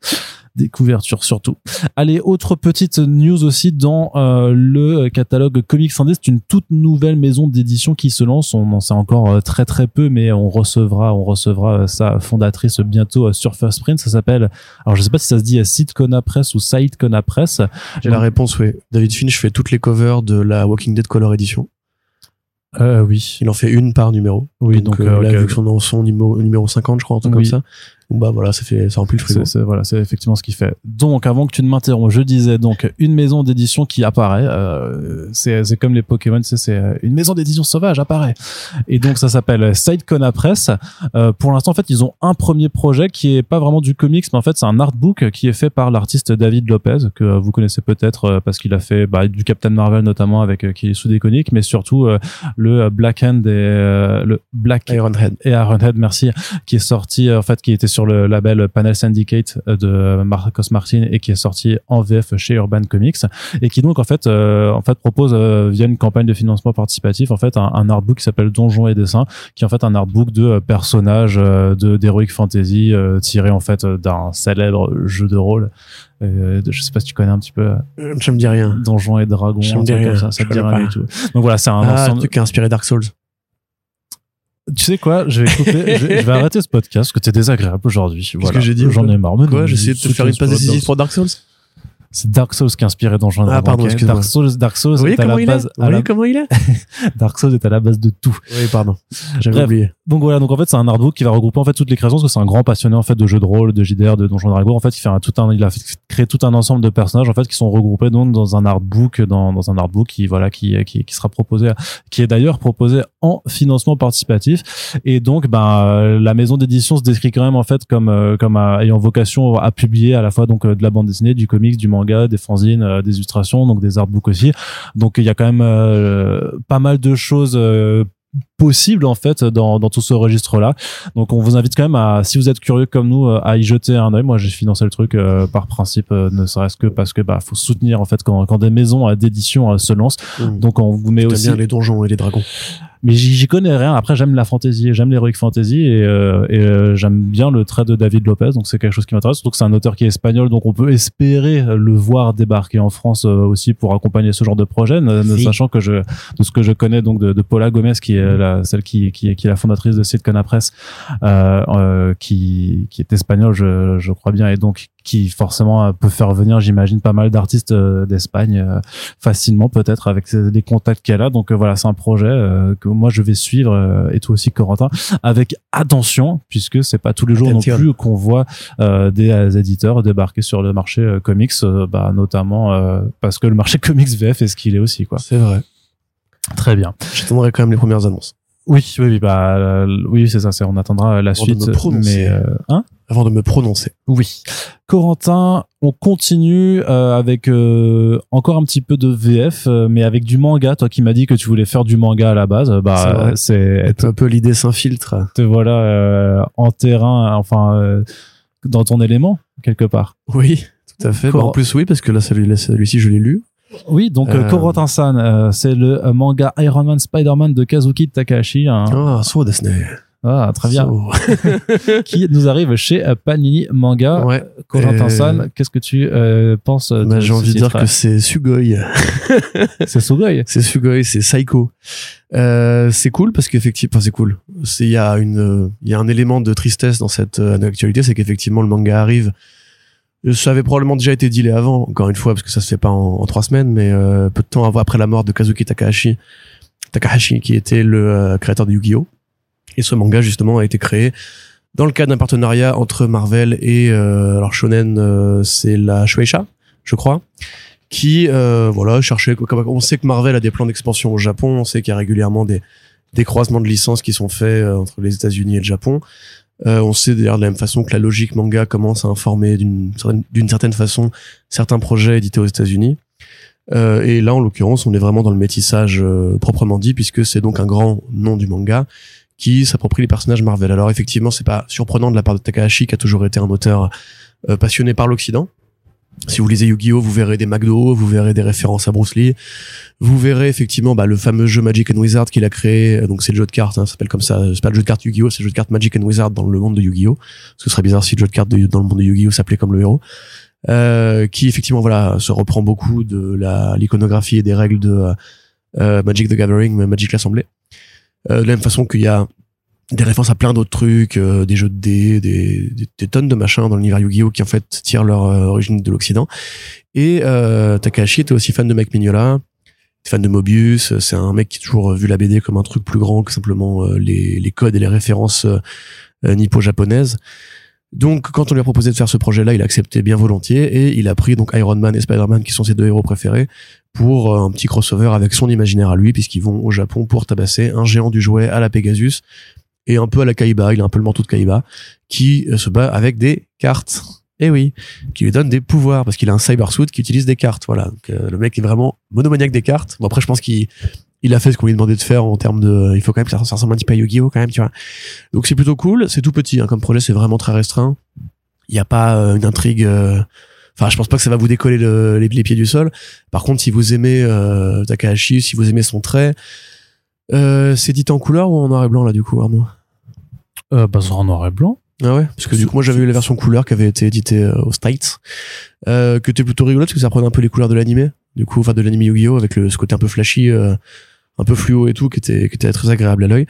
Des couvertures surtout. Allez, autre petite news aussi dans euh, le catalogue Comics Indé, c'est une toute nouvelle maison d'édition qui se lance. On en sait encore euh, très très peu, mais on recevra, on recevra euh, sa fondatrice bientôt sur First Print. Ça s'appelle, alors je sais pas si ça se dit Sid Kona Press ou Saïd Kona Press. J'ai la réponse, oui. David Finch fait toutes les covers de la Walking Dead Color Edition. Euh, oui, Il en fait une par numéro. oui, donc, donc, euh, là, vu que son, son numéro, numéro 50, je crois, un truc Oui. comme ça. Bah voilà, ça fait, ça remplit le frigo. C'est, voilà, c'est effectivement ce qu'il fait. Donc, avant que tu ne m'interromps, je disais donc une maison d'édition qui apparaît. Euh, c'est, c'est comme les Pokémon, c'est, c'est euh, une maison d'édition sauvage apparaît. Et donc, ça s'appelle Sidecona Press. Euh, pour l'instant, en fait, ils ont un premier projet qui est pas vraiment du comics, mais en fait, c'est un artbook qui est fait par l'artiste David Lopez que vous connaissez peut-être parce qu'il a fait bah, du Captain Marvel notamment avec euh, qui est sous déconique, mais surtout le Black Hand et le Black Ironhead. et Ironhead, merci, qui est sorti en fait, qui était sur le label Panel Syndicate euh, de Marcos Martin et qui est sorti en VF chez Urban Comics et qui donc en fait, euh, en fait propose euh, via une campagne de financement participatif en fait un, un artbook qui s'appelle Donjons et dessins, qui est en fait un artbook de euh, personnages de d'heroic fantasy tiré en fait d'un célèbre jeu de rôle. Euh, je sais pas si tu connais un petit peu Ça me dit rien. Donjons et Dragons, Ça me dit rien, comme ça, ça je te dit connais rien pas. du tout. Donc voilà, c'est un Ah, le ensemble. truc qui a inspiré Dark Souls. Tu sais quoi Je vais couper, je, vais, je vais arrêter ce podcast parce que t'es désagréable aujourd'hui. Voilà. que j'ai dit, J'en ai marre. Quoi, essayé de te faire une passe décisive pour Dark Souls. C'est Dark Souls qui a inspiré Donjons Ah, pardon, ok excuse-moi. Dark Souls, Dark Souls Vous voyez est à la base. Vous la- voyez comment il est Dark Souls est à la base de tout. Oui, pardon. J'avais oublié. Donc voilà, donc en fait c'est un artbook qui va regrouper en fait toutes les créations parce que c'est un grand passionné en fait de jeux de rôle, de JDR, de Donjons Dragons. En fait, il fait un, tout un, il a créé tout un ensemble de personnages en fait qui sont regroupés donc dans un artbook, dans, dans un artbook qui voilà qui qui, qui sera proposé, qui est d'ailleurs proposé en financement participatif. Et donc ben euh, la maison d'édition se décrit quand même en fait comme euh, comme euh, ayant vocation à publier à la fois donc euh, de la bande dessinée, du comics, du manga, des fanzines, euh, des illustrations, donc des artbooks aussi. Donc il y a quand même euh, pas mal de choses euh, possibles en fait dans, dans tout ce registre là donc on vous invite quand même à si vous êtes curieux comme nous euh, à y jeter un œil moi j'ai financé le truc euh, par principe euh, ne serait-ce que parce que bah faut soutenir en fait quand, quand des maisons d'édition euh, se lancent Mmh. donc on vous met aussi bien les donjons et les dragons. Mais j'y connais rien. Après, j'aime la fantasy, j'aime l'heroic fantasy et, euh, et euh, j'aime bien le trait de David Lopez. Donc c'est quelque chose qui m'intéresse. Surtout que c'est un auteur qui est espagnol, donc on peut espérer le voir débarquer en France euh, aussi pour accompagner ce genre de projet, ne, ne Si. sachant que je, de ce que je connais donc de, de Paula Gomez, qui est la, celle qui, qui, qui est la fondatrice de Sitcona Press, euh, euh, qui, qui est espagnole, je, je crois bien, et donc qui forcément euh, peut faire venir, j'imagine, pas mal d'artistes euh, d'Espagne euh, facilement peut-être avec les contacts qu'elle a. Donc voilà, c'est un projet que moi je vais suivre et toi aussi Corentin avec attention puisque c'est pas tous les jours Attention. non plus qu'on voit des éditeurs débarquer sur le marché comics, bah, notamment parce que le marché comics VF est ce qu'il est aussi quoi. C'est vrai. Très bien. J'attendrai quand même les premières annonces. Oui, oui, oui, bah, euh, oui, c'est ça, c'est, on attendra la Avant de suite. me prononcer. Mais, euh, hein? Avant de me prononcer. Oui. Corentin, on continue euh, avec euh, encore un petit peu de VF, euh, mais avec du manga. Toi qui m'as dit que tu voulais faire du manga à la base, C'est bah c'est Un peu l'idée s'infiltre. te voilà euh, en terrain, enfin euh, dans ton élément quelque part. Oui, tout à fait. Bah, en plus, oui, parce que là, celui-ci, je l'ai lu. Oui, donc euh, Euh, Corentin-san, euh, c'est le euh, manga Iron Man Spider-Man de Kazuki Takahashi. hein. Ah, so. Ah, très bien. So. qui nous arrive chez Panini Manga. Ouais. Corentin-san, Euh, qu'est-ce que tu euh, penses de Bah, j'ai ce envie de dire que c'est Sugoi. c'est Sugoi. C'est Sugoi, c'est Psycho. C'est cool parce qu'effectivement, enfin, c'est cool. Il y a une, il y a un élément de tristesse dans cette actualité, c'est qu'effectivement, le manga arrive. Ça avait probablement déjà été dealé avant, encore une fois, parce que ça se fait pas en, trois semaines, mais euh, peu de temps après la mort de Kazuki Takahashi, Takahashi, qui était le euh, créateur de Yu-Gi-Oh! Et ce manga, justement, a été créé dans le cadre d'un partenariat entre Marvel et, euh, alors Shonen, euh, c'est la Shueisha, je crois qui euh, voilà cherchait on sait que Marvel a des plans d'expansion au Japon on sait qu'il y a régulièrement des des croisements de licences qui sont faits entre les États-Unis et le Japon euh, on sait d'ailleurs de la même façon que la logique manga commence à informer d'une certaine, certaine façon certains projets édités aux États-Unis. Euh, et là en l'occurrence on est vraiment dans le métissage euh, proprement dit puisque c'est donc un grand nom du manga qui s'approprie les personnages Marvel. Alors effectivement c'est pas surprenant de la part de Takahashi qui a toujours été un auteur euh, passionné par l'Occident si vous lisez Yu-Gi-Oh, vous verrez des McDo, vous verrez des références à Bruce Lee. Vous verrez effectivement bah, le fameux jeu Magic and Wizard qu'il a créé. Donc c'est le jeu de cartes, hein, ça s'appelle comme ça. C'est pas le jeu de cartes Yu-Gi-Oh, c'est le jeu de cartes Magic and Wizard dans le monde de Yu-Gi-Oh. Ce serait bizarre si le jeu de cartes dans le monde de Yu-Gi-Oh s'appelait comme le héros. Euh, qui effectivement voilà se reprend beaucoup de l'iconographie et des règles de euh, Magic the Gathering, Magic l'Assemblée. Euh, de la même façon qu'il y a des références à plein d'autres trucs, euh, des jeux de dés, des, des, tonnes de machins dans l'univers Yu-Gi-Oh qui en fait tirent leur euh, origine de l'Occident. Et euh, Takahashi était aussi fan de Mike Mignola, fan de Mobius. C'est un mec qui a toujours vu la BD comme un truc plus grand que simplement euh, les, les codes et les références euh, nippo-japonaises. Donc, quand on lui a proposé de faire ce projet-là, il a accepté bien volontiers et il a pris donc Iron Man et Spider-Man, qui sont ses deux héros préférés, pour un petit crossover avec son imaginaire à lui, puisqu'ils vont au Japon pour tabasser un géant du jouet à la Pegasus et un peu à la Kaiba, il a un peu le manteau de Kaiba, qui euh, se bat avec des cartes. Eh oui, qui lui donne des pouvoirs parce qu'il a un cyber suit qui utilise des cartes. Voilà, donc euh, le mec est vraiment monomaniaque des cartes. Bon après, je pense qu'il il a fait ce qu'on lui demandait de faire en termes de. Il faut quand même que ça, ressemble un petit peu à Yu-Gi-Oh quand même, tu vois. Donc c'est plutôt cool. C'est tout petit hein, comme projet, c'est vraiment très restreint. Il n'y a pas euh, une intrigue. euh, Enfin, je pense pas que ça va vous décoller le- les, les pieds du sol. Par contre, si vous aimez euh, Takahashi, si vous aimez son trait, euh, c'est dit en couleur ou en noir et blanc là du coup, Arnaud? Euh, bah, c'est en noir et blanc. Ah ouais Parce que du coup, moi j'avais eu la version couleur qui avait été éditée euh, aux States, euh, que était plutôt rigolote parce que ça reprenait un peu les couleurs de l'animé, du coup, enfin de l'anime Yu-Gi-Oh avec le, ce côté un peu flashy, euh, un peu fluo et tout, qui était, qui était très agréable à l'œil.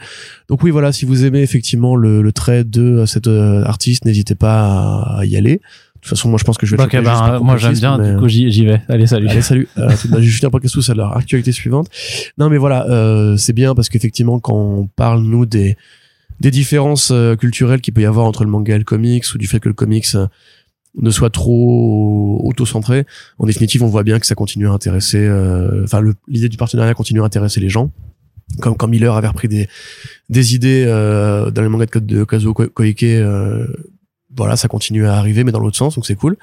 Donc oui, voilà, si vous aimez effectivement le, le trait de cet euh, artiste, n'hésitez pas à, y aller. De toute façon, moi je pense que je vais le Ok, choper juste bah, moi j'aime bien, mais, du coup j'y vais. Allez, salut. Allez, salut. Euh, tout- bah, je finis un podcast tous à leur actualité suivante. Non, mais voilà, euh, c'est bien parce qu'effectivement, quand on parle, nous, des, des différences euh, culturelles qu'il peut y avoir entre le manga et le comics, ou du fait que le comics euh, ne soit trop auto-centré, en définitive, on voit bien que ça continue à intéresser, euh, enfin, l'idée du partenariat continue à intéresser les gens. Comme quand Miller avait repris des, des idées euh, dans les mangas de, de Kazuo Ko- Koike, euh, voilà, ça continue à arriver, mais dans l'autre sens, donc c'est cool.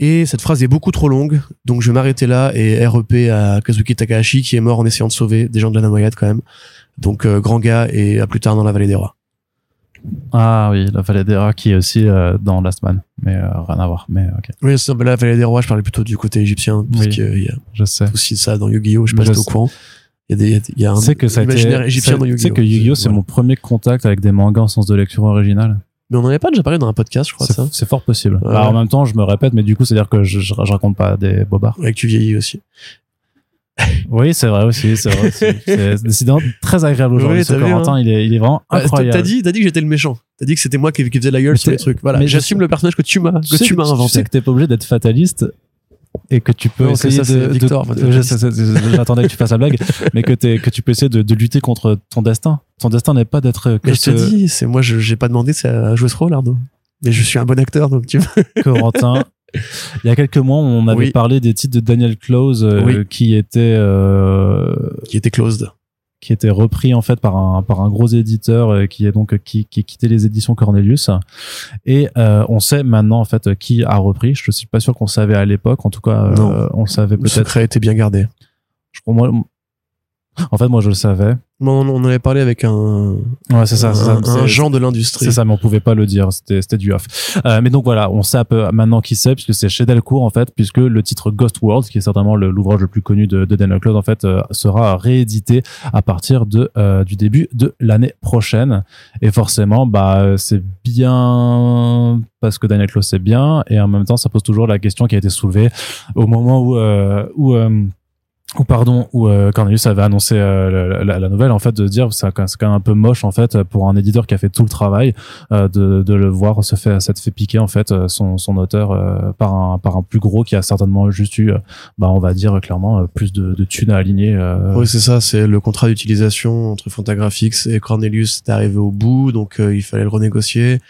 Et cette phrase est beaucoup trop longue, donc je vais m'arrêter là et REP à Kazuki Takahashi qui est mort en essayant de sauver des gens de la noyade quand même. Donc euh, grand gars et à plus tard dans la vallée des rois. Ah oui, la vallée des rats qui est aussi euh, dans Last Man. Mais euh, rien à voir. Mais ok, Oui, c'est la vallée des rois, je parlais plutôt du côté égyptien parce Oui. qu'il y a je sais. aussi ça dans Yu-Gi-Oh, je je t'es au courant. Il y a des il y a un que ça été. imaginaire égyptien c'est- dans Tu Yu-Gi-Oh. sais que Yu-Gi-Oh, c'est mon premier contact avec des mangas en sens de lecture originale. Mais on en avait pas déjà parlé dans un podcast, je crois C'est ça. c'est fort possible. Ouais. Bah, en même temps, je me répète, mais du coup, c'est-à-dire que je, je, je raconte pas des bobards. Avec tu vieillis aussi. Oui, c'est vrai aussi. C'est vrai. C'est décidément très agréable aujourd'hui. Oui, ce Corentin, il est, il est vraiment t'as- incroyable. T'as dit, dit que j'étais le méchant. T'as dit que c'était moi qui, qui faisais la gueule sur les t'es- trucs. Voilà. J'assume le personnage que tu m'as, que tu m'as Tu inventé. sais que t'es pas obligé d'être fataliste et que tu peux c'est essayer ça, de, de- j'attendais que tu fasses la blague, mais que, que tu peux essayer de lutter contre ton destin. Ton destin n'est pas d'être que Mais je te ce dis, c'est moi, je j'ai pas demandé c'est à jouer ce rôle, Arnaud. Mais je suis un bon acteur, donc tu vois. Corentin. Il y a quelques mois, on avait Oui. parlé des titres de Daniel Close euh, Oui. qui étaient euh, qui était closed. qui étaient repris en fait par un par un gros éditeur euh, qui est donc qui qui quittait les éditions Cornelius et euh, on sait maintenant en fait qui a repris. Je suis pas sûr qu'on savait à l'époque. En tout cas, euh, on le savait Le peut-être. secret était bien gardé. Je crois moi. En fait, moi, je le savais. On en avait parlé avec un, Ouais, c'est ça. c'est ça. un, un genre de l'industrie. C'est ça, mais on pouvait pas le dire. C'était, c'était du off. Euh, mais donc voilà, on sait un peu maintenant qui c'est, puisque c'est chez Delcourt en fait, puisque le titre Ghost World, qui est certainement le- l'ouvrage le plus connu de, de Daniel Close, en fait, euh, sera réédité à partir de euh, du début de l'année prochaine. Et forcément, bah euh, c'est bien parce que Daniel Close c'est bien, et en même temps, ça pose toujours la question qui a été soulevée au moment où euh, où euh, ou pardon où euh, Cornelius avait annoncé euh, la, la- nouvelle en fait de dire c'est quand même un peu moche en fait pour un éditeur qui a fait tout le travail euh, de, de le voir se fait ça te fait piquer en fait euh, son, son auteur euh, par un par un plus gros qui a certainement juste eu euh, bah on va dire clairement plus de, de thunes à aligner Oui, c'est ça, c'est le contrat d'utilisation entre Fantagraphics et Cornelius est arrivé au bout, donc il fallait le renégocier.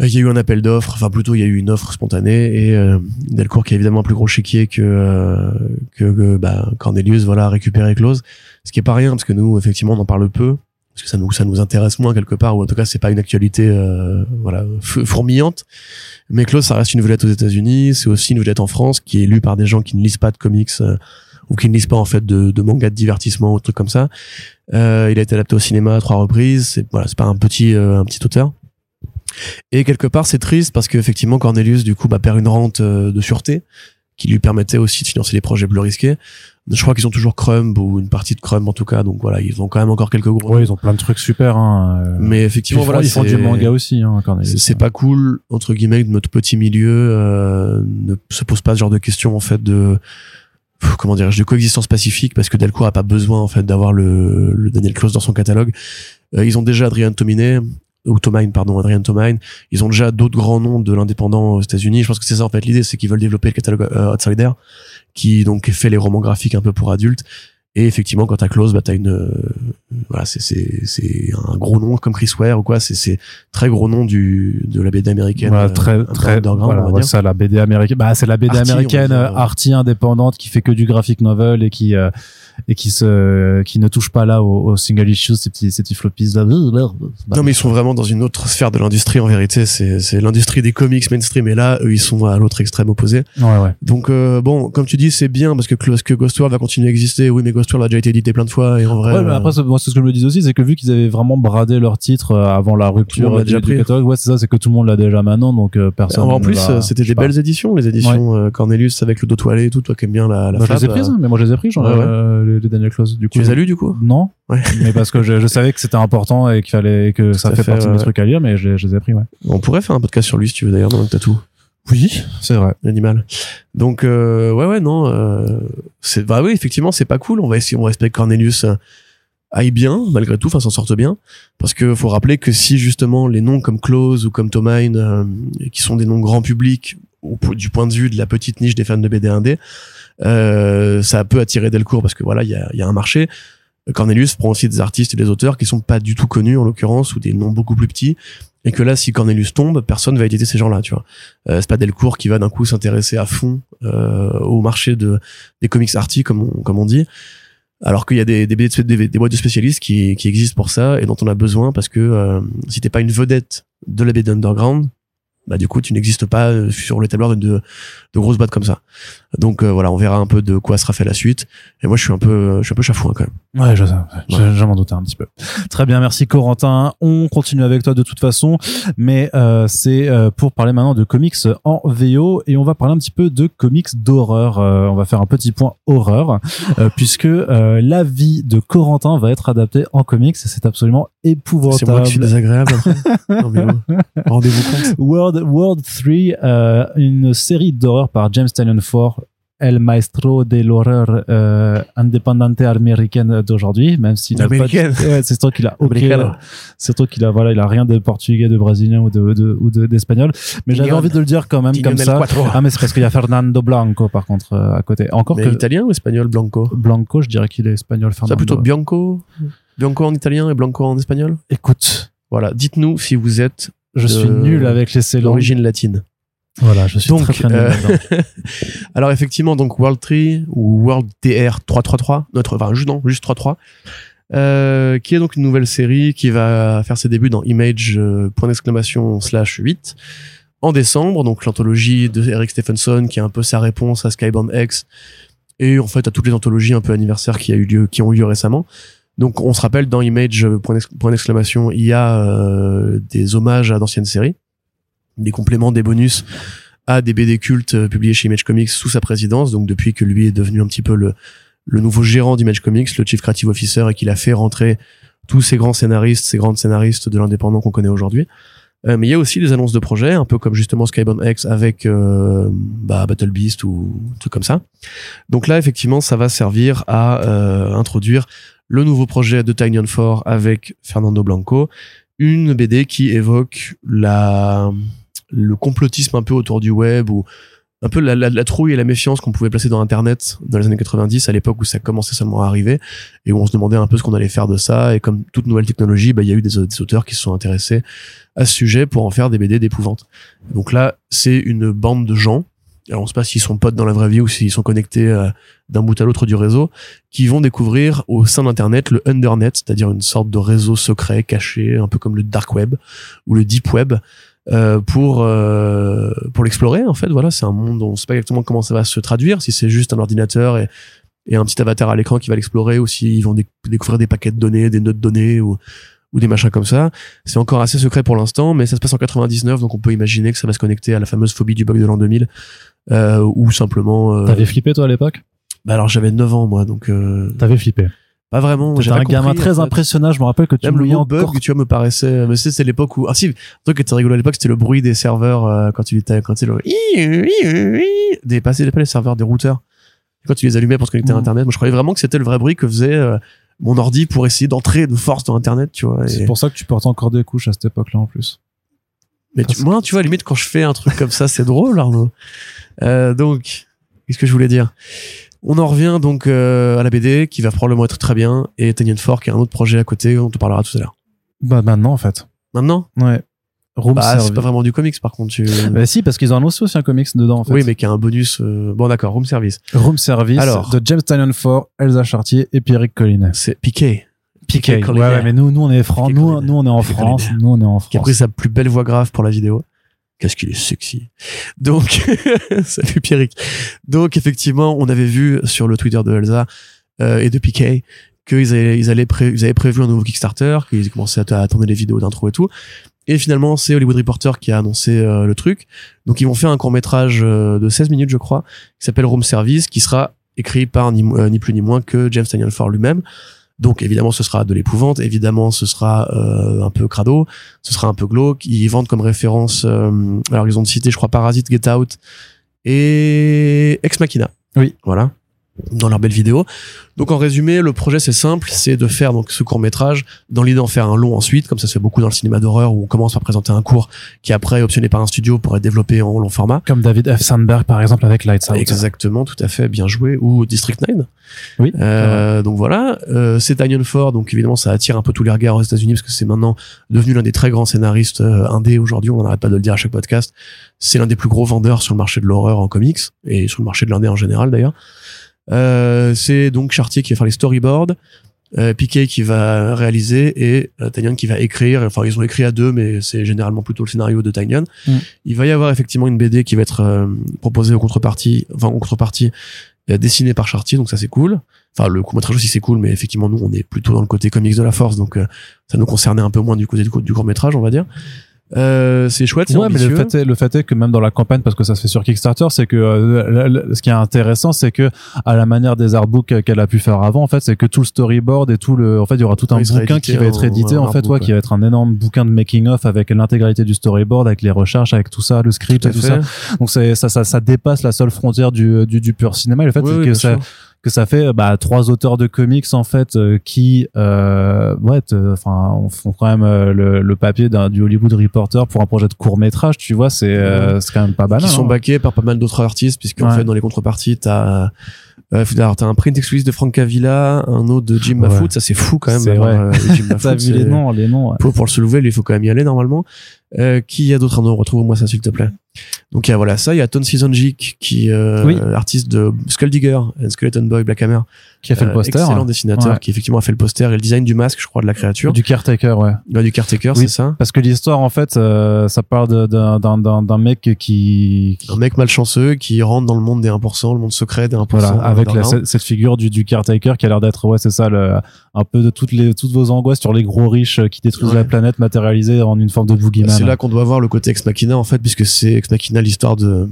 Euh, Il y a eu un appel d'offres, enfin plutôt il y a eu une offre spontanée et euh, Delcourt qui a évidemment un plus gros chéquier que euh, que, bah, Cornelius voilà a récupéré Close, ce qui est pas rien parce que nous effectivement on en parle peu parce que ça nous ça nous intéresse moins quelque part ou en tout cas c'est pas une actualité euh, voilà fourmillante. Mais Close ça reste une vedette aux États-Unis, c'est aussi une vedette en France qui est lue par des gens qui ne lisent pas de comics euh, ou qui ne lisent pas en fait de, de manga de divertissement ou trucs comme ça. Euh, il a été adapté au cinéma à trois reprises. C'est voilà, c'est pas un petit euh, un petit auteur. Et quelque part, c'est triste parce qu'effectivement, Cornelius du coup bah, perd une rente euh, de sûreté qui lui permettait aussi de financer les projets plus risqués. Je crois qu'ils ont toujours Crumb ou une partie de Crumb en tout cas, donc voilà, ils ont quand même encore quelques gros. ouais ils ont plein de trucs super hein, euh. Mais effectivement, ils font, voilà, ils font du manga aussi hein, Cornelius. c'est pas cool entre guillemets que notre petit milieu euh, ne se pose pas ce genre de questions en fait de comment dirais-je de coexistence pacifique parce que Delcourt a pas besoin en fait d'avoir le, le Daniel Close dans son catalogue Euh, ils ont déjà Adrian Tomine ou Tomine pardon Adrian Tomine ils ont déjà d'autres grands noms de l'indépendant aux États-Unis. Je pense que c'est ça en fait l'idée c'est qu'ils veulent développer le catalogue euh, Outsider qui donc fait les romans graphiques un peu pour adultes et effectivement quand t'as Close bah t'as une euh, voilà c'est c'est c'est un gros nom comme Chris Ware ou quoi c'est c'est très gros nom du de la BD américaine Voilà, euh, très très voilà, ouais, ça la BD américaine bah c'est la BD Arty, américaine dire, euh, ouais. arty indépendante qui fait que du graphic novel et qui euh, et qui se qui ne touche pas là aux, aux single issues ces petits ces petits floppies. Là non mais ils sont vraiment dans une autre sphère de l'industrie en vérité. C'est c'est l'industrie des comics mainstream et là eux ils sont à l'autre extrême opposé. Ouais ouais. Donc bon comme tu dis c'est bien parce que Close que Ghost World va continuer à exister. Oui mais Ghost World a déjà été édité plein de fois et en vrai Ouais, mais euh, après, c'est- moi, ce que je me dis aussi, c'est que vu qu'ils avaient vraiment bradé leur titre euh, avant la rupture du, catalogue, ouais, c'est ça, c'est que tout le monde l'a déjà maintenant, donc euh, personne. en plus c'était des belles éditions les éditions Cornelius avec le dos toilé et tout toi qui aimes bien la, la Bah, je les ai prises, hein, mais moi je les ai prises, j'en Ouais, ai, ouais. les, les Daniel Close, du coup. tu les as lus du coup? Non, Ouais. mais parce que je, je savais que c'était important et qu'il fallait que ça fait fait, partie de mes trucs à lire, mais je, les- je les ai pris, ouais. on pourrait faire un podcast sur lui si tu veux d'ailleurs dans le tatou Oui, c'est vrai. l'animal. Donc euh, ouais ouais non euh, c'est bah oui effectivement c'est pas cool. On va essayer on va espérer que Cornelius euh, aille bien malgré tout, enfin s'en sorte bien parce que faut rappeler que si justement les noms comme Close ou comme Tomine euh, qui sont des noms grand public du point de vue de la petite niche des fans de BD indé euh, ça peut attirer Delcourt parce que voilà il y a, y a un marché. Cornelius prend aussi des artistes et des auteurs qui sont pas du tout connus en l'occurrence ou des noms beaucoup plus petits et que là si Cornelius tombe personne va éditer ces gens-là tu vois. Euh, c'est pas Delcourt qui va d'un coup s'intéresser à fond euh, au marché de des comics arty comme on, comme on dit. Alors qu'il y a des des, des, des boîtes de spécialistes qui, qui existent pour ça et dont on a besoin parce que euh, si t'es pas une vedette de la BD underground bah du coup tu n'existes pas euh, sur les tableurs de, de, de grosses boîtes comme ça. Donc euh, voilà on verra un peu de quoi sera fait la suite. Et moi je suis un peu je suis un peu chafouin quand même Ouais, je, je, je m'en doutais un petit peu. Très bien, merci Corentin. On continue avec toi de toute façon, mais euh, c'est euh, pour parler maintenant de comics en VO et on va parler un petit peu de comics d'horreur. Euh, on va faire un petit point horreur euh, puisque euh, la vie de Corentin va être adaptée en comics et c'est absolument épouvantable. c'est moi qui suis désagréable rendez-vous compte World World 3, euh, une série d'horreur par James Tynion Ford, El Maestro de l'horreur euh, indépendante américaine d'aujourd'hui, même s'il a pas. Ouais, c'est sûr qu'il a c'est sûr qu'il a voilà, il a rien de portugais, de brésilien ou de, de ou de- d'espagnol, mais j'avais envie de le dire quand même comme ça. Cuatro. Ah mais c'est parce qu'il y a Fernando Blanco par contre euh, à côté. Encore mais que italien ou espagnol blanco? Blanco, je dirais qu'il est espagnol. Fernando. ça plutôt Bianco? Bianco en italien et Blanco en espagnol? Écoute, Voilà, dites-nous si vous êtes je suis nul avec les d'origine latine. Voilà, je suis Donc, très nul euh. Alors effectivement, donc World Tree ou World TR 333, notre, enfin juste non, juste 33, euh, qui est donc une nouvelle série qui va faire ses débuts dans Image euh, point d'exclamation slash 8 en décembre, donc l'anthologie de Eric Stephenson qui est un peu sa réponse à Skybound X et en fait à toutes les anthologies un peu anniversaires qui a eu lieu, qui ont eu lieu récemment. Donc on se rappelle dans Image euh, point d'exclamation, il y a euh, des hommages à d'anciennes séries, des compléments, des bonus à des BD cultes euh, publiés chez Image Comics sous sa présidence, donc depuis que lui est devenu un petit peu le, le nouveau gérant d'Image Comics, le Chief Creative Officer, et qu'il a fait rentrer tous ces grands scénaristes, ces grandes scénaristes de l'indépendant qu'on connaît aujourd'hui. Euh, mais il y a aussi des annonces de projets, un peu comme justement Skybound X avec euh, bah, Battle Beast ou tout comme ça. Donc là, effectivement, ça va servir à euh, introduire le nouveau projet de Tiny on 4 avec Fernando Blanco, une BD qui évoque la le complotisme un peu autour du web ou un peu la, trouille et la méfiance qu'on pouvait placer dans Internet dans les années 90, à l'époque où ça commençait seulement à arriver et où on se demandait un peu ce qu'on allait faire de ça. Et comme toute nouvelle technologie, bah, il y a eu des, des auteurs qui se sont intéressés à ce sujet pour en faire des BD d'épouvante. Donc là, c'est une bande de gens. Alors on sait pas s'ils sont potes dans la vraie vie ou s'ils sont connectés euh, d'un bout à l'autre du réseau, qui vont découvrir au sein d'Internet le Undernet, c'est-à-dire une sorte de réseau secret caché, un peu comme le Dark Web ou le Deep Web, euh, pour euh, pour l'explorer en fait. Voilà c'est un monde dont on sait pas exactement comment ça va se traduire si c'est juste un ordinateur et, et un petit avatar à l'écran qui va l'explorer ou s'ils vont déc- découvrir des paquets de données des notes de données ou ou des machins comme ça. C'est encore assez secret pour l'instant mais ça se passe en 99 donc on peut imaginer que ça va se connecter à la fameuse phobie du bug de l'an 2000 euh, ou simplement euh, T'avais flippé toi à l'époque? Bah alors j'avais 9 ans moi donc euh, T'avais flippé. Pas vraiment j'ai un gamin compris, très en fait. impressionnant. Je me rappelle que tu Même le mot encore. bug, tu vois, me paraissait. Mais c'est c'est l'époque où. Ah si, le truc qui était rigolo à l'époque, c'était le bruit des serveurs euh, quand tu les quand tu le des pas, c'est pas les serveurs des routeurs. Quand tu les allumais pour se connecter à. Internet, moi je croyais vraiment que c'était le vrai bruit que faisait euh, mon ordi pour essayer d'entrer de force dans Internet, tu vois. C'est pour ça que tu portais encore des couches à cette époque-là en plus. Mais tu- moi, tu vois, limite quand je fais un truc comme ça, c'est drôle, Arnaud. Euh, donc, qu'est-ce que je voulais dire? On en revient donc euh, à la BD qui va probablement être très bien et Tanyan Fort qui est un autre projet à côté, on te parlera tout à l'heure. Bah maintenant en fait. Maintenant, Ouais. Room bah, c'est pas vraiment du comics par contre. Tu... Bah si, parce qu'ils ont annoncé aussi un comics dedans en fait. Oui, mais qui a un bonus. euh, Bon, d'accord, room service. Room Service Alors. de James Tynion Ford, Elsa Chartier et Pierrick Collinet. C'est Piqué. Piqué. Ouais, ouais, mais nous, nous on est francs. Nous, nous on est en Piqué France. Collinet. Nous on est en qui a France. pris sa plus belle voix grave pour la vidéo. Qu'est-ce qu'il est sexy. Donc, salut Pierrick. Donc, effectivement, on avait vu sur le Twitter de Elsa euh, et de Piqué qu'ils avaient, ils, allaient pré- avaient prévu un nouveau Kickstarter, qu'ils commençaient à, à tourner les vidéos d'intro et tout. Et finalement, c'est Hollywood Reporter qui a annoncé euh, le truc. Donc, ils vont faire un court métrage de 16 minutes, je crois, qui s'appelle Room Service, qui sera écrit par ni, euh, ni plus ni moins que James Daniel Ford lui-même. Donc évidemment ce sera de l'épouvante, évidemment ce sera euh, un peu crado, ce sera un peu glauque. Ils vendent comme référence, euh, alors ils ont cité je crois Parasite, Get Out et Ex Machina. Oui. Voilà dans leur belle vidéo. Donc en résumé, le projet c'est simple, c'est de faire donc ce court métrage, dans l'idée d'en faire un long ensuite, comme ça se fait beaucoup dans le cinéma d'horreur où on commence par présenter un cours qui après est optionné par un studio pour être développé en long format. Comme David F. Sandberg par exemple avec Lights Out. Exactement, tout à fait, bien joué. Ou District 9. Oui. Euh, donc voilà, euh, c'est Daniel Ford, donc évidemment ça attire un peu tous les regards aux États-Unis parce que c'est maintenant devenu l'un des très grands scénaristes euh, indés aujourd'hui. On n'arrête pas de le dire à chaque podcast. C'est l'un des plus gros vendeurs sur le marché de l'horreur en comics et sur le marché de l'indé en général d'ailleurs. Euh, c'est donc Chartier qui va faire les storyboards, euh, Piquet qui va réaliser et euh, Tanyan qui va écrire. Enfin, ils ont écrit à deux, mais c'est généralement plutôt le scénario de Tanyan. Mm. Il va y avoir effectivement une BD qui va être euh, proposée en contrepartie, enfin euh, dessinée par Chartier, donc ça c'est cool. Enfin, le court métrage aussi c'est cool, mais effectivement nous on est plutôt dans le côté comics de la force, donc ça nous concernait un peu moins du côté du, du court métrage, on va dire. Euh, c'est chouette, c'est Ouais, mais le fait, est, le fait est que même dans la campagne, parce que ça se fait sur Kickstarter, c'est que euh, le- le- ce qui est intéressant, c'est que à la manière des artbooks qu'elle a pu faire avant, en fait, c'est que tout le storyboard et tout le, en fait, il y aura tout un Ouais, bouquin qui va être édité, en en fait, artbook, ouais, qui va être un énorme bouquin de making of avec l'intégralité du storyboard, avec les recherches, avec tout ça, le script Tout et tout fait. ça. Donc ça, ça, ça dépasse la seule frontière du, du, du pur cinéma. Et le fait Oui, c'est oui, que ça, sûr. Que ça fait bah, trois auteurs de comics en fait euh, qui euh, ouais enfin font quand même euh, le, le papier d'un du Hollywood Reporter pour un projet de court métrage tu vois c'est euh, c'est quand même pas banal qui sont hein. backés par pas mal d'autres artistes puisque en fait dans les contreparties t'as euh, t'as un print exclusif de Frank Cavilla un autre de Jim Ouais. Mahfoud ça c'est fou quand même euh, t'as vu les noms les noms ouais. pour, pour le soulever lui il faut quand même y aller normalement euh, qui y a d'autres Arnaud? Retrouve-moi ça s'il te plaît Donc il y a voilà ça, il y a Ton Sizonjik qui euh, Oui. artiste de Skull Digger, and Skeleton Boy, Black Hammer, Qui a fait Euh, le poster. excellent dessinateur Ouais. qui effectivement a fait le poster et le design du masque, je crois, de la créature, du, caretaker, ouais. du caretaker, Oui. c'est ça. Parce que l'histoire, en fait, euh, ça parle d'un mec qui, qui- Un mec malchanceux qui rentre dans le monde des 1%, le monde secret des 1%. voilà, euh, avec la- cette figure du, du caretaker qui a l'air d'être, ouais, c'est ça, le, un peu de toutes les toutes vos angoisses sur les gros riches qui détruisent Ouais. la planète matérialisée en une forme de boogeyman. C'est là qu'on doit voir le côté Ex Machina en fait, puisque c'est Ex Machina l'histoire de,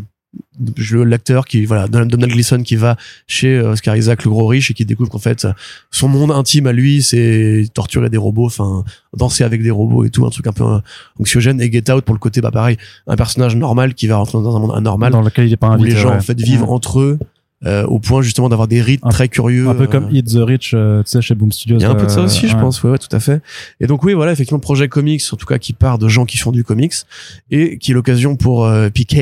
l'acteur qui voilà Donald Gleason qui va chez euh, Oscar Isaac le gros riche et qui découvre qu'en fait son monde intime à lui c'est torturer des robots, enfin danser avec des robots et tout, un truc un peu euh, anxiogène et Get Out pour le côté bah pareil, un personnage normal qui va rentrer dans un monde anormal dans lequel il est pas où invité. les gens ouais. en fait vivent entre eux euh, au point justement d'avoir des rites Un- très curieux. un peu euh, comme Eat the Rich, euh, tu sais, chez Boom Studios. il y a un peu de ça euh, aussi, je ouais. pense. Ouais, ouais, tout à fait. Et donc oui, voilà, effectivement, projet comics, en tout cas, qui part de gens qui font du comics et qui est l'occasion pour euh, PK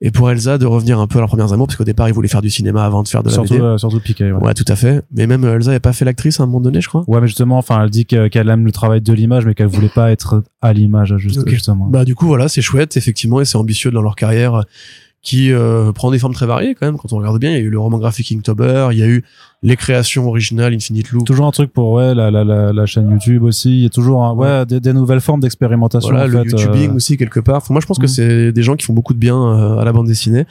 et pour Elsa de revenir un peu à leurs premières amours, parce qu'au départ, ils voulaient faire du cinéma avant de faire de la Surtout, BD. euh, surtout Piqué, ouais. Ouais, tout à fait. Mais même euh, Elsa n'a pas fait l'actrice à un moment donné, je crois. Ouais, mais justement, enfin, elle dit que- qu'elle aime le travail de l'image, mais qu'elle voulait pas être à l'image, justement. Bah du coup, voilà, c'est chouette, effectivement, et c'est ambitieux dans leur carrière euh, qui euh, prend des formes très variées quand même. Quand on regarde bien, il y a eu le roman graphique Inktober, il y a eu les créations originales Infinite Loop. Toujours un truc pour ouais la, la, la, la chaîne YouTube aussi. Il y a toujours un- ouais, des, des nouvelles formes d'expérimentation. Voilà, le fait, YouTubing euh, aussi quelque part. Enfin, moi, je pense que Mhm. c'est des gens qui font beaucoup de bien euh, à la bande dessinée.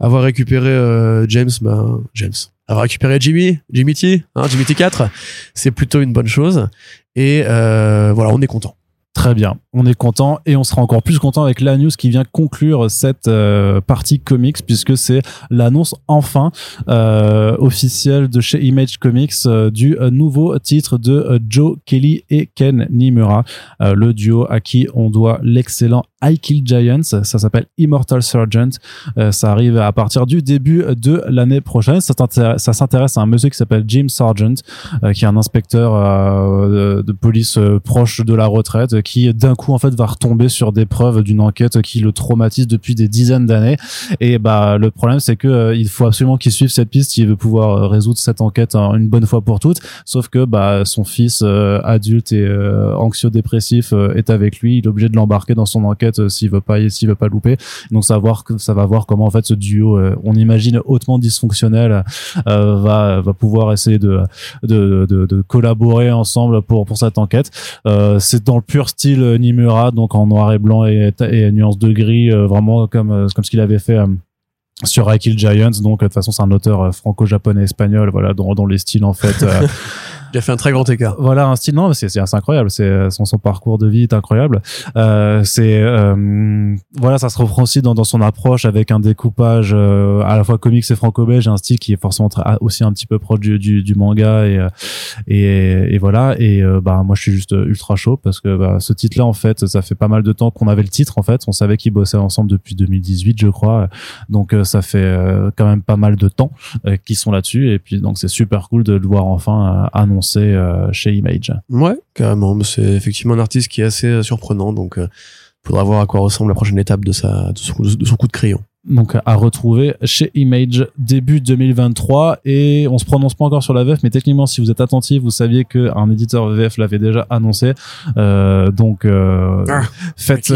Avoir récupéré euh, James, bah, James. Avoir récupéré Jimmy, Jimmy T, hein, Jimmy T4, c'est plutôt une bonne chose. Et euh, voilà, on est content. Très bien, on est content et on sera encore plus content avec la news qui vient conclure cette euh, partie comics puisque c'est l'annonce enfin euh, officielle de chez Image Comics euh, du nouveau titre de Joe Kelly et Ken Nimura, le duo à qui on doit l'excellent I Kill Giants. Ça s'appelle Immortal Sergeant. Euh, ça arrive à partir du début de l'année prochaine. Ça s'intéresse à un monsieur qui s'appelle Jim Sargent, qui est un inspecteur de, police proche de la retraite, qui d'un coup en fait va retomber sur des preuves d'une enquête qui le traumatise depuis des dizaines d'années. Et bah le problème c'est que euh, il faut absolument qu'il suive cette piste s'il veut pouvoir euh, résoudre cette enquête hein, une bonne fois pour toutes. Sauf que bah son fils euh, adulte et euh, anxio-dépressif euh, est avec lui. Il est obligé de l'embarquer dans son enquête s'il veut pas s'il veut pas louper. Donc ça va voir ça va voir comment en fait ce duo, on imagine hautement dysfonctionnel, va va pouvoir essayer de de, de, de collaborer ensemble pour pour cette enquête. C'est dans le pur style euh, Nimura, donc en noir et blanc et, et nuance de gris, euh, vraiment comme euh, comme ce qu'il avait fait. Euh, sur I Kill Giants, donc euh, de toute façon c'est un auteur euh, franco-japonais espagnol, voilà, dont, dont les styles en fait euh, Il a fait un très grand écart. voilà un style non c'est c'est incroyable. C'est son son parcours de vie est incroyable. Euh, c'est euh, voilà ça se reprend aussi dans, dans son approche avec un découpage euh, à la fois comics et franco-belge un style qui est forcément très- ah, aussi un petit peu proche du, du, du manga et, euh, et et voilà. Et euh, bah moi je suis juste ultra chaud parce que bah, ce titre là en fait ça fait pas mal de temps qu'on avait le titre en fait. On savait qu'ils bossaient ensemble depuis 2018 je crois. Donc euh, ça fait euh, quand même pas mal de temps euh, qu'ils sont là-dessus et puis donc c'est super cool de le voir enfin euh, annoncé chez Image. Ouais, carrément. C'est effectivement un artiste qui est assez surprenant, donc faudra voir à quoi ressemble la prochaine étape de son coup de crayon. Donc à retrouver chez Image début 2023 et on se prononce pas encore sur la VF mais techniquement si vous êtes attentif vous saviez que un éditeur VF l'avait déjà annoncé. Euh, donc euh, Ah, faites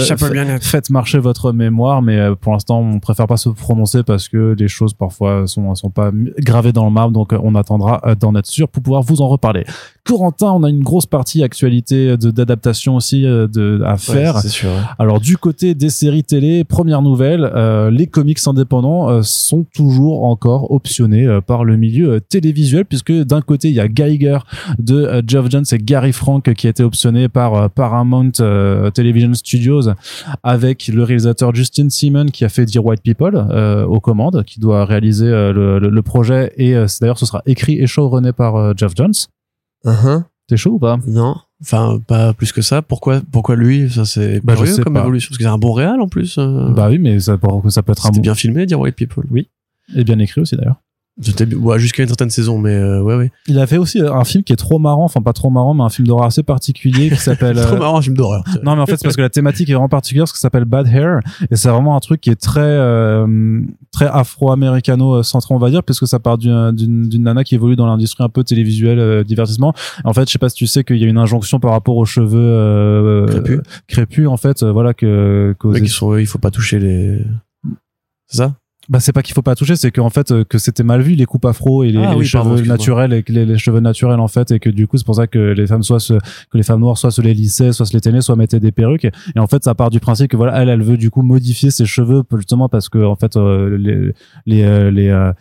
faites marcher votre mémoire mais euh, pour l'instant on préfère pas se prononcer parce que les choses parfois sont sont pas gravées dans le marbre. Donc on attendra euh, d'en être sûr pour pouvoir vous en reparler. Corentin on a une grosse partie actualité de d'adaptation aussi euh, de à faire. Ouais, sûr. ouais. Alors du côté des séries télé, première nouvelle, euh, les comics indépendants euh, sont toujours encore optionnés euh, par le milieu euh, télévisuel puisque d'un côté il y a Geiger de euh, Geoff Jones et Gary Frank qui a été optionné par euh, Paramount euh, Television Studios avec le réalisateur Justin Simon qui a fait Dear White People euh, aux commandes, qui doit réaliser euh, le, le- le projet et euh, d'ailleurs ce sera écrit et showrunné par euh, Geoff Jones. Uh-huh. T'es chaud ou pas? Non, enfin pas plus que ça. Pourquoi, pourquoi lui? Ça c'est Bah, curieux comme pas. évolution parce que c'est un bon réal en plus. euh. Bah oui, mais ça, peut- ça peut être un C'était bon bien filmé, dire White People. Oui. et bien écrit aussi d'ailleurs. Ouais, jusqu'à une certaine saison, mais euh, ouais, ouais. Il a fait aussi euh, un film qui est trop marrant, enfin pas trop marrant, mais un film d'horreur assez particulier qui s'appelle. C'est trop euh, marrant, un film d'horreur. Non, mais en fait, c'est parce que la thématique est vraiment particulière, parce que ça s'appelle Bad Hair, et c'est vraiment un truc qui est très, euh, très afro-américano-centré, on va dire, puisque ça part d'une, nana qui évolue dans l'industrie un peu télévisuelle, euh, divertissement. En fait, je sais pas si tu sais qu'il y a une injonction par rapport aux cheveux Crépus. crépus, en fait, voilà que. Ouais, qui sont, il faut pas toucher les. C'est ça? Bah c'est pas qu'il faut pas toucher c'est qu'en fait euh, que c'était mal vu les coupes afro et les, Ah les oui, cheveux pardon, naturels et que les, les cheveux naturels en fait et que du coup c'est pour ça que les femmes soit se, que les femmes noires soit se les lissaient soit se les tenaient soit mettaient des perruques et, et en fait ça part du principe que voilà elle elle veut du coup modifier ses cheveux justement parce que en fait euh, les les euh, les, euh,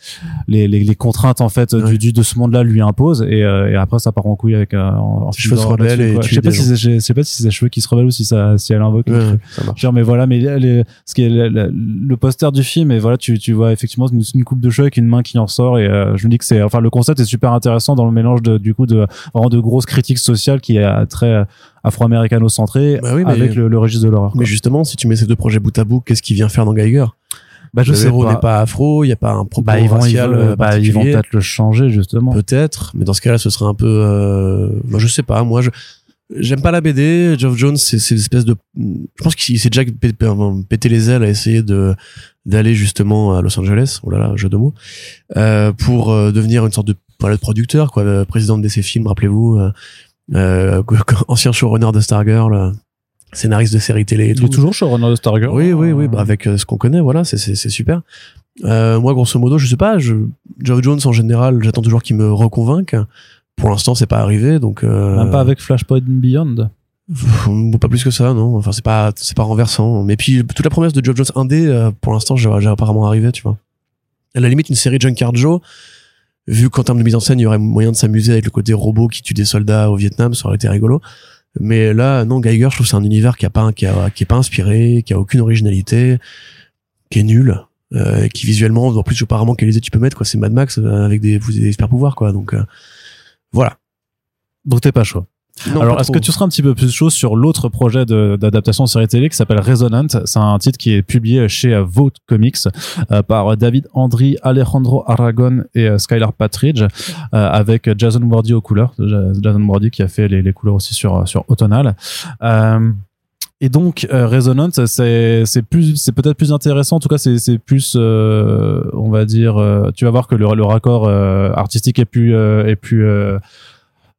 les les les contraintes en fait Ouais. du, du de ce monde là lui imposent et, euh, et après ça part en couille avec euh, en, cheveux se rebellent et je sais pas des si c'est je sais pas si c'est ses cheveux qui se rebellent ou si ça si elle invoque. Ouais, ça. Genre, mais voilà, mais les, ce qui est le- le poster du film, et voilà, tu, tu vois effectivement une, une coupe de cheveux avec une main qui en sort, et euh, je me dis que c'est, enfin, le concept est super intéressant dans le mélange de, du coup, de vraiment de grosses critiques sociales qui est euh, très euh, afro-américano-centré Bah oui, avec le, le registre de l'horreur. Mais justement, si tu mets ces deux projets bout à bout, qu'est-ce qu'il vient faire dans Geiger? Bah, je Le sais héros n'est pas afro, il n'y a pas un propos Bah, ils vont, ils racial euh, bah, ils vont peut-être le changer justement. Peut-être, mais dans ce cas-là, ce serait un peu. Euh... Moi, je sais pas. Moi, je j'aime pas la BD. Geoff Jones, c'est c'est une espèce de. Je pense qu'il s'est déjà pé- pé- pété les ailes à essayer de d'aller justement à Los Angeles. Oh là là, jeu de mots. Euh, pour euh, devenir une sorte de, voilà, de producteur, quoi, euh, président de DC Films, rappelez-vous, euh, euh, ancien showrunner de Stargirl, scénariste de séries télé et Il tout. est toujours showrunner de Stargirl. Oui, oui, oui, bah avec ce qu'on connaît, voilà, c'est super. Euh, moi, grosso modo, je sais pas, je, Geoff Jones en général, j'attends toujours qu'il me reconvainque. Pour l'instant, c'est pas arrivé, donc euh, Même pas avec Flashpoint Beyond. Pas plus que ça, non. Enfin, c'est pas, c'est pas renversant. Mais puis toute la promesse de Geoff Jones indé, euh, pour l'instant, j'ai apparemment arrivé, tu vois. À la limite, une série Junkyard Joe, vu qu'en termes de mise en scène, il y aurait moyen de s'amuser avec le côté robot qui tue des soldats au Vietnam, ça aurait été rigolo. Mais là, non, Geiger, je trouve c'est un univers qui a pas, qui a, qui est pas inspiré, qui a aucune originalité, qui est nul, euh, qui visuellement, en plus, apparemment, quelle idée tu peux mettre, quoi. C'est Mad Max euh, avec des, des super pouvoirs, quoi. Donc, euh, voilà. Donc t'es pas chaud. Non, Alors, est-ce que tu seras un petit peu plus chaud sur l'autre projet d'adaptation de série télé qui s'appelle Resonant? C'est un titre qui est publié chez Vote Comics euh, par David Andri, Alejandro Aragon et euh, Skylar Patridge euh, avec Jason Wardy aux couleurs. Ja- Jason Wardy qui a fait les, les couleurs aussi sur sur Autonal. Et donc euh, Resonant, c'est c'est plus c'est peut-être plus intéressant. En tout cas, c'est c'est plus euh, on va dire. euh, tu vas voir que le, le raccord artistique est plus est plus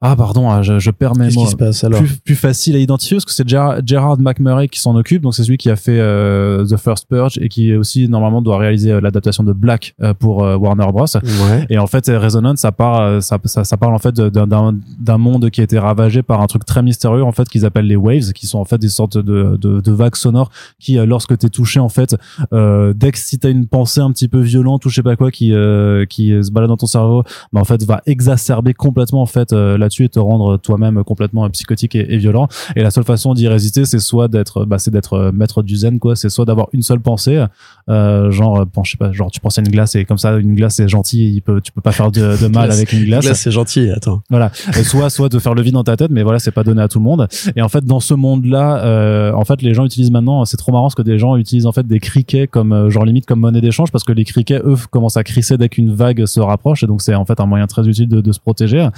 ah pardon, ah, je, je perds mes mots qui se passe alors plus, plus facile à identifier parce que c'est Ger- Gerard McMurray qui s'en occupe donc c'est celui qui a fait euh, The First Purge et qui aussi normalement doit réaliser euh, l'adaptation de Black euh, pour euh, Warner Bros Ouais. et en fait Resonance ça part ça, ça, ça parle en fait d'un monde qui a été ravagé par un truc très mystérieux en fait qu'ils appellent les waves qui sont en fait des sortes de de, de vagues sonores qui lorsque t'es touché en fait euh, dès que si t'as une pensée un petit peu violente ou je sais pas quoi qui euh, qui se balade dans ton cerveau bah en fait va exacerber complètement en fait euh, là-dessus et te rendre toi-même complètement euh, psychotique et, et violent et la seule façon d'y résister c'est soit d'être bah c'est d'être euh, maître du zen quoi c'est soit d'avoir une seule pensée euh, genre euh, bon, je sais pas genre tu penses à une glace et comme ça une glace c'est gentil il peut tu peux pas faire de, de mal Glace. avec une glace Là, c'est gentil. Attends. voilà Et soit soit de faire le vide dans ta tête mais voilà c'est pas donné à tout le monde et en fait dans ce monde là en fait les gens utilisent maintenant c'est trop marrant parce que des gens utilisent en fait des criquets comme euh, genre limite comme monnaie d'échange parce que les criquets eux commencent à crisser dès qu'une vague se rapproche et donc c'est en fait un moyen très utile de, de se protéger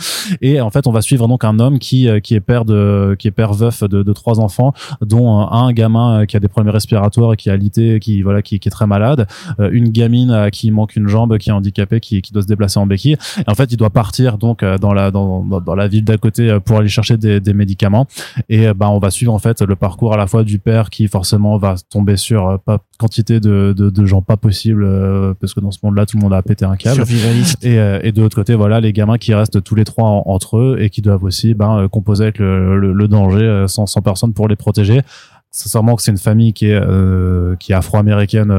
et en fait on va suivre donc un homme qui euh, qui est père de qui est père veuf de, de trois enfants dont euh, un gamin euh, qui a des problèmes respiratoires et qui a lité qui voilà qui, qui est très malade une gamine à qui manque une jambe qui est handicapée qui, qui doit se déplacer en béquille. Et en fait il doit partir donc dans la dans, dans, la ville d'à côté pour aller chercher des, des médicaments. Et bah on va suivre en fait le parcours à la fois du père qui forcément va tomber sur pas quantité de, de, de gens pas possibles euh, parce que dans ce monde là tout le monde a pété un câble. Et, et de l'autre côté voilà les gamins qui restent tous les trois en- entre eux et qui doivent aussi ben, euh, composer avec le, danger euh, sans, sans personne pour les protéger. Sincèrement que c'est une famille qui est euh, est afro-américaine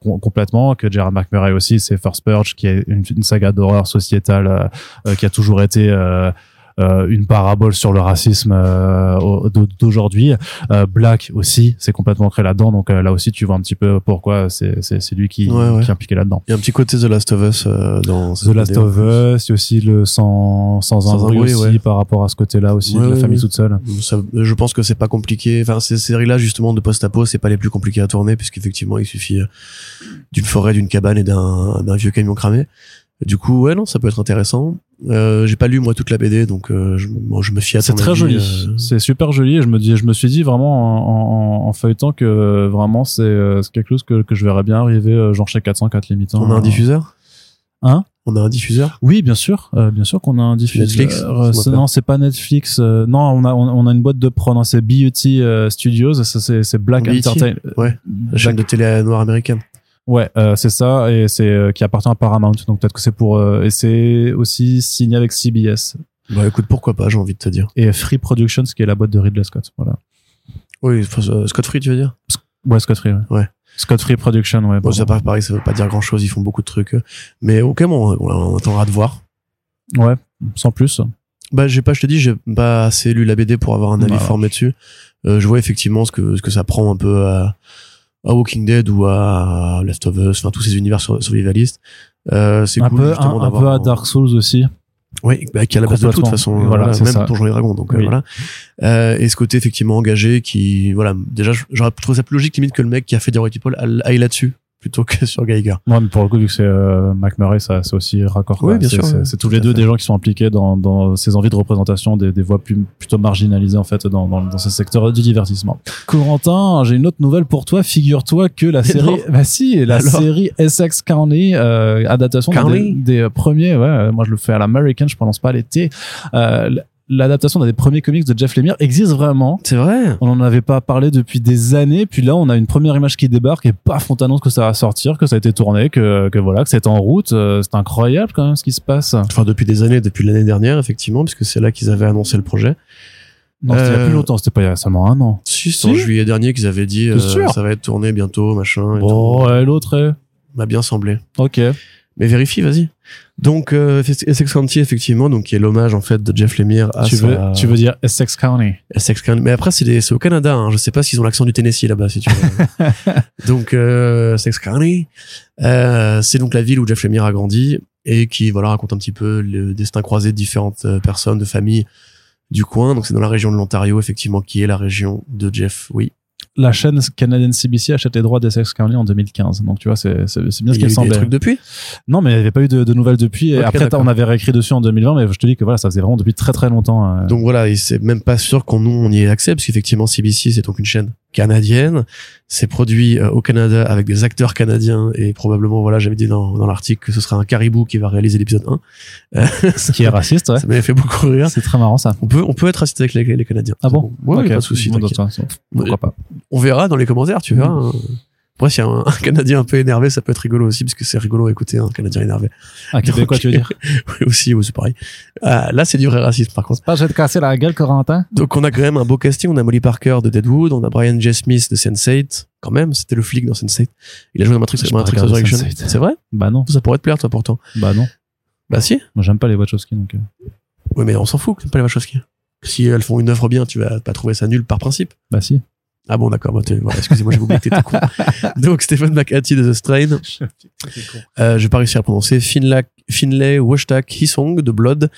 com- complètement que Gerard McMurray aussi c'est First Purge qui est une, saga d'horreur sociétale qui a toujours été une parabole sur le racisme euh, au- d'au- d'aujourd'hui. Euh, Black aussi, c'est complètement ancré là-dedans. Donc euh, là aussi, tu vois un petit peu pourquoi c'est lui qui, Ouais, ouais. qui est impliqué là-dedans. Il y a un petit côté The Last of Us euh, dans The Last of Us, il y a aussi le sans, sans, Sans un bruit bruit, aussi ouais. par rapport à ce côté-là aussi, de la famille toute seule. Ça, je pense que c'est pas compliqué. Enfin, ces séries-là, justement, de post-apo, c'est pas les plus compliqués à tourner, puisqu'effectivement, il suffit euh, d'une forêt, d'une cabane et d'un vieux camion cramé. Du coup, ouais, non, ça peut être intéressant. Euh, j'ai pas lu moi toute la BD, donc euh, je, bon, je me fie à C'est très avis, joli, euh, c'est super joli. Et je me dis, je me suis dit vraiment en, en, en feuilletant que euh, vraiment c'est euh, c'est quelque chose que, que je verrais bien arriver euh, genre chez 404 limite. hein. on a un diffuseur? Hein? On a un diffuseur? Oui, bien sûr, euh, bien sûr qu'on a un diffuseur. Netflix, Euh, non, c'est pas Netflix. euh, non, on a on, on a une boîte de prod. hein, c'est euh, Studios. Ça c'est c'est Black Entertainment. Ouais. La chaîne de télé noire américaine. Ouais, euh, c'est ça, et c'est euh, qui appartient à Paramount. Donc peut-être que c'est pour. euh, et c'est aussi signé avec CBS Bah écoute, pourquoi pas, j'ai envie de te dire. et Free Productions, qui est la boîte de Ridley Scott. Voilà. Oui, euh, Scott Free, tu veux dire? Ouais, Scott Free. Ouais. Scott Free Production, ouais. Bon, ça paraît pareil, ça veut pas dire grand chose, ils font beaucoup de trucs. Mais ok, bon, on, on attendra de voir. Ouais, sans plus. Bah, j'ai pas, je te dis, j'ai pas assez lu la BD pour avoir un avis Bah, formé dessus. Euh, je vois effectivement ce que, ce que ça prend un peu à, à Walking Dead ou à Left of Us, enfin tous ces univers sur- survivalistes. Euh, c'est Un cool peu, un, justement un d'avoir peu à Dark Souls aussi. Oui, bah, qui est à la base de tout, de toute façon. Voilà, Voilà, c'est même ça. Donjons et Dragons. Donc, euh, voilà. Euh, et ce côté, effectivement, engagé qui, voilà, déjà, j'aurais trouvé ça plus logique, limite, que le mec qui a fait Dead People aille là-dessus, plutôt que sur Geiger. Ouais, mais pour le coup, vu que c'est euh, Mac Murray, ça, c'est aussi raccord. Oui, bien sûr, C'est tous les deux fait. des gens qui sont impliqués dans, dans ces envies de représentation des, des voix plus, plutôt marginalisées, en fait, dans, dans, dans ce secteur du divertissement. Corentin, j'ai une autre nouvelle pour toi. Figure-toi que la série, non. bah si, la Alors série Essex County, euh, adaptation County des, des premiers, ouais, euh, moi je le fais à l'american, je prononce pas les T. Euh, L'adaptation d'un des premiers comics de Jeff Lemire existe vraiment. C'est vrai. On n'en avait pas parlé depuis des années, puis là on a une première image qui débarque et paf, on t'annonce que ça va sortir, que ça a été tourné, que, que voilà, que c'est en route. Euh, C'est incroyable quand même ce qui se passe. Enfin, depuis des années, depuis l'année dernière, effectivement, puisque c'est là qu'ils avaient annoncé le projet. Non, c'était il y a Euh, plus longtemps, c'était pas il y a seulement un an. Si, c'est en Si. juillet dernier qu'ils avaient dit, euh, ça va être tourné bientôt, machin. et ouais, l'autre est. M'a bien semblé. Ok. Mais vérifie, vas-y. Donc, euh, Essex County, effectivement, donc, qui est l'hommage, en fait, de Jeff Lemire à tu, sa- veux, tu veux dire Essex County? Essex County. Mais après, c'est des- c'est au Canada, hein. Je sais pas s'ils ont l'accent du Tennessee là-bas, si tu veux. donc, euh, Essex County. Euh, c'est donc la ville où Jeff Lemire a grandi et qui, voilà, raconte un petit peu le destin croisé de différentes euh, personnes, de familles du coin. Donc, c'est dans la région de l'Ontario, effectivement, qui est la région de Jeff, oui. La chaîne canadienne CBC achète les droits d'Essex County en 2015. Donc tu vois, c'est c'est- c'est bien ce Il y a qu'il eu des semblait. trucs depuis? Non, mais il n'y avait pas eu de, de nouvelles depuis. Et après, on avait réécrit dessus en 2020, mais je te dis que voilà, ça faisait vraiment depuis très très longtemps. euh. Donc voilà, et c'est même pas sûr qu'on nous on y ait accès parce qu'effectivement CBC c'est donc une chaîne canadienne, c'est produit euh, au Canada avec des acteurs canadiens et probablement voilà j'avais dit dans, dans l'article que ce sera un caribou qui va réaliser l'épisode 1. ce qui est raciste, ouais. Ça m'avait fait beaucoup rire. C'est très marrant ça. On peut on peut être raciste avec les, les Canadiens. Ah bon Ouais, Ok. pas de souci. Bon, Pourquoi pas On verra dans les commentaires, tu Mm. verras. hein. Après, s'il y a un, un Canadien un peu énervé, ça peut être rigolo aussi, parce que c'est rigolo à écouter un Canadien énervé. Un Québécois, Donc, tu veux dire? Oui, aussi, oui, c'est pareil. Ah, là, c'est du vrai racisme, par contre. Pas, je vais te casser la gueule, Corentin? Donc on a quand même un beau casting. On a Molly Parker de Deadwood, on a Brian J. Smith de Sense8. Quand même, c'était le flic dans Sense8. Il a joué dans Matrix, Matrix Resurrection. Sense8. C'est vrai? Bah non, Ça pourrait te plaire, toi, pourtant. bah non. Bah si. Moi, j'aime pas les Wachowski, donc. euh, Oui, mais on s'en fout que t'aimes pas les Wachowski. Si elles font une œuvre bien, tu vas pas trouver ça nul par principe. Bah si. Ah bon, d'accord. Bah, voilà, excusez-moi, j'ai oublié que t'étais con. Donc Stephen McHattie de The Strain. Euh, je vais pas réussir à prononcer. Finlay, Finlay Washtak Hisong de Blood.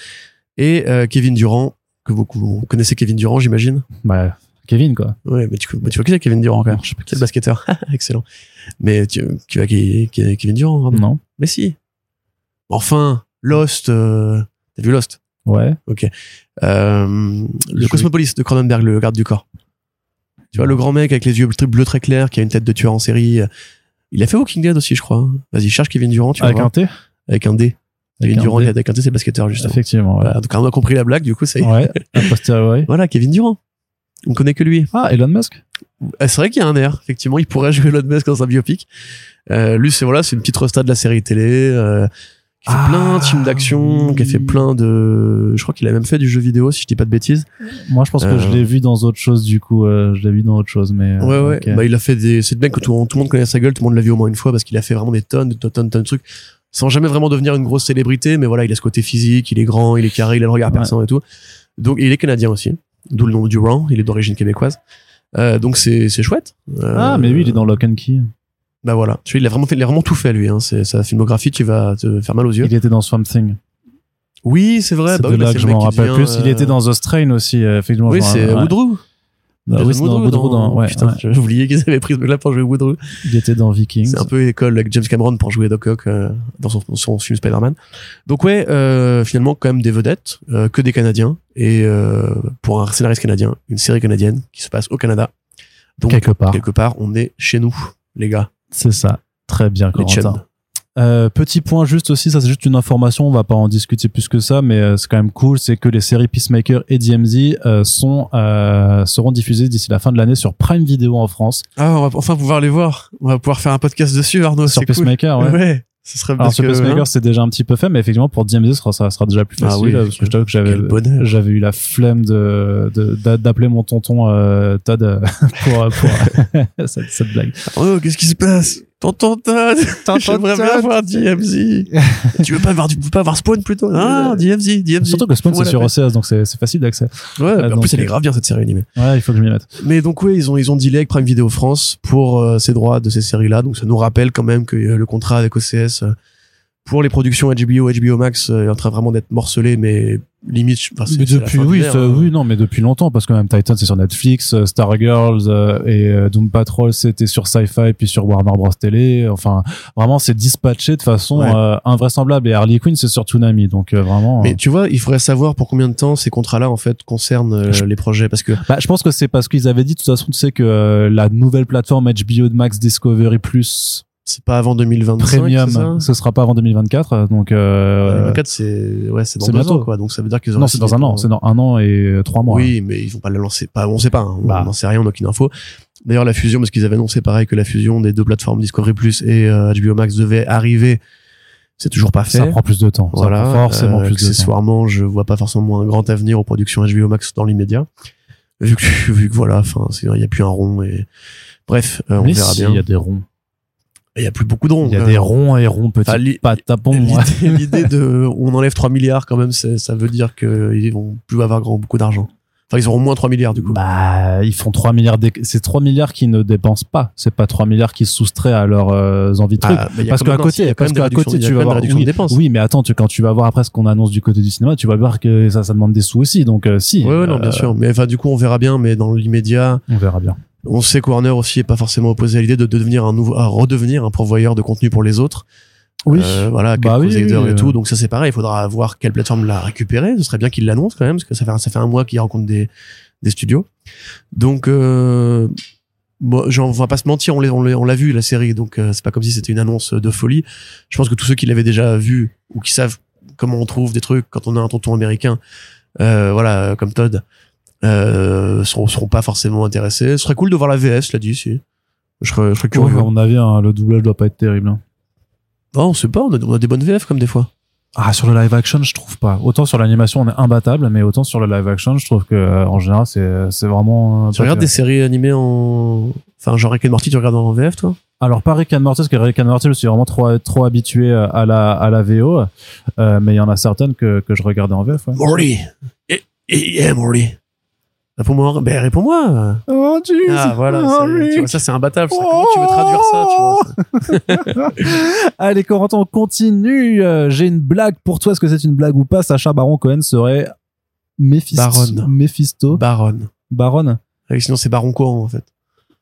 Et euh, Kevin Durant. Que vous, vous connaissez Kevin Durant, j'imagine? Bah, Kevin, quoi. Ouais, mais tu, mais tu vois qui c'est Kevin Durant quand même? Je sais pas qui c'est. basketteur Excellent. Mais tu, tu vois qui, qui est Kevin Durant pardon Non. Mais si. Enfin, Lost. euh, T'as vu Lost? Ouais. euh, Le Je- Cosmopolis de Cronenberg, le garde du corps. Tu vois, le grand mec avec les yeux bleus très clairs, qui a une tête de tueur en série. Il a fait Walking Dead aussi, je crois. Vas-y, cherche Kevin Durant, tu Avec un T Avec un D. Avec Kevin un Durant, D. avec un D, c'est basketteur, justement. Effectivement, ouais. Voilà, donc on a compris la blague, du coup, ça y est. Ouais. Voilà, Kevin Durant. On connaît que lui. Ah, Elon Musk Ah, C'est vrai qu'il y a un air. Effectivement, il pourrait jouer Elon Musk dans un biopic. Euh, lui, c'est voilà, c'est une petite resta de la série télé. Euh, qui fait Ah, plein de films d'action, qui a fait oui. plein de. Je crois qu'il a même fait du jeu vidéo, si je dis pas de bêtises. Moi, je pense que Euh. je l'ai vu dans autre chose, du coup. euh, je l'ai vu dans autre chose, mais. euh, ouais, ouais. ok. Bah, il a fait des. C'est le mec que tout, tout le monde connaît sa gueule, tout le monde l'a vu au moins une fois parce qu'il a fait vraiment des tonnes, de tonnes, tonnes de trucs. Sans jamais vraiment devenir une grosse célébrité, mais voilà, il a ce côté physique, il est grand, il est carré, il a le regard Ouais. perçant et tout. Donc, et il est canadien aussi. D'où le nom du Durant, il est d'origine québécoise. Euh, donc c'est c'est chouette. Euh, Ah, mais oui, il est dans Lock and Key. Bah voilà, tu vois, il a vraiment fait, il a vraiment tout fait lui. Hein. C'est sa filmographie, tu vas te faire mal aux yeux. Il était dans Swamp Thing. Oui, c'est vrai. c'est bah de oui, bah, là que je m'en rappelle devient, plus. Il euh, était dans The Strain aussi, euh, effectivement. Oui, c'est ouais. Woodrow. Bah oui, dans Woodrow. dans- ouais, Putain, ouais. j'avais oublié qu'ils avaient pris ce mec-là pour jouer Woodrow. Il était dans Vikings. C'est un peu école avec James Cameron pour jouer Doc Ock euh, dans son, son film Spider-Man. Donc ouais, euh, finalement quand même des vedettes, euh, que des Canadiens et euh, pour un scénariste canadien, une série canadienne qui se passe au Canada. Donc Quelque part. quelque part, on est chez nous, les gars, C'est ça. Très bien, Corentin. Euh, petit point juste aussi, ça c'est juste une information, on va pas en discuter plus que ça, mais euh, c'est quand même cool, c'est que les séries Peacemaker et DMZ euh, sont euh, seront diffusées d'ici la fin de l'année sur Prime Video en France. Ah, on va enfin pouvoir les voir. On va pouvoir faire un podcast dessus, Arnaud. sur cool. Peacemaker, ouais. Ouais. Ce serait Alors que, Peacemaker hein, c'est déjà un petit peu fait, mais effectivement pour DMZ ça sera, ça sera déjà plus Ah facile, oui, parce que je t'avoue que j'avais eu la flemme de de- d'a- d'appeler mon tonton euh, Todd euh, pour pour cette, cette blague. Oh, qu'est-ce qui se passe? Tonton Todd J'aimerais bien Todd. voir DMZ. tu veux pas voir, tu veux pas voir Spawn plutôt? Ah, DMZ, DMZ. Surtout que Spawn c'est sur OCS donc c'est c'est facile d'accès. Ouais, mais en donc, plus elle est grave bien cette série animée. Ouais, il faut que je m'y mette. Mais donc oui, ils ont ils ont dealé avec Prime Video France pour euh, ces droits de ces séries-là. Donc ça nous rappelle quand même que euh, le contrat avec OCS euh, pour les productions HBO, HBO Max euh, est en train vraiment d'être morcelé, mais limite. enfin, Mais depuis oui, ça- hein. oui, non, mais depuis longtemps parce que même Titan c'est sur Netflix, euh, Stargirls euh, et euh, Doom Patrol c'était sur Sci-Fi puis sur Warner Bros télé. Enfin, vraiment c'est dispatché de façon Ouais. euh, invraisemblable et Harley Quinn c'est sur Toonami donc euh, vraiment. Mais tu vois, il faudrait savoir pour combien de temps ces contrats-là en fait concernent Je- les projets, parce que Bah, je pense que c'est parce qu'ils avaient dit de toute façon tu sais que euh, la nouvelle plateforme HBO Max Discovery Plus c'est pas avant 2025. c'est ça Premium ce sera pas avant 2024 euh, donc euh, 2024, c'est ouais, c'est dans deux ans quoi. Donc ça veut dire qu'ils non c'est dans un an c'est dans un an et euh, trois mois. Oui, mais ils vont pas la lancer. Pas, on sait pas. hein. Bah. On n'en sait rien, on n'a aucune info. D'ailleurs, la fusion, parce qu'ils avaient annoncé pareil que la fusion des deux plateformes Discovery Plus et euh, HBO Max devait arriver. C'est toujours pas fait. Ça prend plus de temps. Ça voilà. prend forcément Euh, plus de temps. accessoirement, je vois pas forcément un grand avenir aux productions HBO Max dans l'immédiat. Vu que, vu que voilà, enfin, il y a plus un rond et bref, euh, on Mais verra si, bien. Il y a des ronds. Il y a plus beaucoup de ronds. Il y a des ronds et ronds petits Enfin, pas tapons. L'idée de, on enlève 3 milliards quand même, ça veut dire qu'ils vont plus avoir grand, beaucoup d'argent. Enfin, ils auront moins 3 milliards du coup. Bah, ils font 3 milliards. C'est 3 milliards qui ne dépensent pas. C'est pas 3 milliards qui se soustraient à leurs euh, envies de trucs. Ah, a parce qu'à si, côté, quand parce qu'à côté, tu vas voir. Oui, oui, mais attends, tu, quand tu vas voir après ce qu'on annonce du côté du cinéma, tu vas voir que ça, ça demande des sous aussi. Donc, euh, si. Ouais, ouais, non, bien euh, sûr. Mais enfin, du coup, on verra bien. Mais dans l'immédiat, On verra bien. On sait que Warner aussi est pas forcément opposé à l'idée de devenir un nouveau, à redevenir un pourvoyeur de contenu pour les autres. Oui. Euh, voilà, Bah quelques oui, et euh. tout. Donc ça, c'est pareil. Il faudra voir quelle plateforme l'a récupéré. Ce serait bien qu'il l'annonce quand même, parce que ça fait, ça fait un mois qu'il rencontre des, des studios. Donc, euh, bon, on va pas se mentir, on l'a, on l'a, on l'a vu la série. Donc, euh, c'est pas comme si c'était une annonce de folie. Je pense que tous ceux qui l'avaient déjà vu ou qui savent comment on trouve des trucs quand on a un tonton américain, euh, voilà, comme Todd, euh, seront, seront pas forcément intéressés. Ce serait cool de voir la VS, je l'ai dit, si. Je serais, je serais Ouais, curieux. à mon avis, hein, le doublage doit pas être terrible. hein. Oh, on sait pas, on a, on a des bonnes VF comme des fois. Ah, sur le live action, je trouve pas. Autant sur l'animation, on est imbattable, mais autant sur le live action, je trouve que euh, en général, c'est c'est vraiment. euh, Tu regardes des séries animées en. Enfin, genre Rick and Morty, tu regardes en VF, toi? Alors pas Rick and Morty, parce que Rick and Morty, je suis vraiment trop trop habitué à la à la VO, euh, mais il y en a certaines que que je regardais en VF. Ouais. Morty Eh, eh, Yeah, Morty Réponds-moi. Ben, réponds-moi Oh Dieu. Ah, voilà. tu vois, ça, c'est imbattable. ça. Comment tu veux traduire ça, tu vois Allez, Corentin, on continue. Euh, J'ai une blague pour toi. Est-ce que c'est une blague ou pas? Sacha Baron Cohen serait Méphisto. Baron. Méphisto. Baron. Baron. Ah Sinon, c'est Baron Coran, en fait.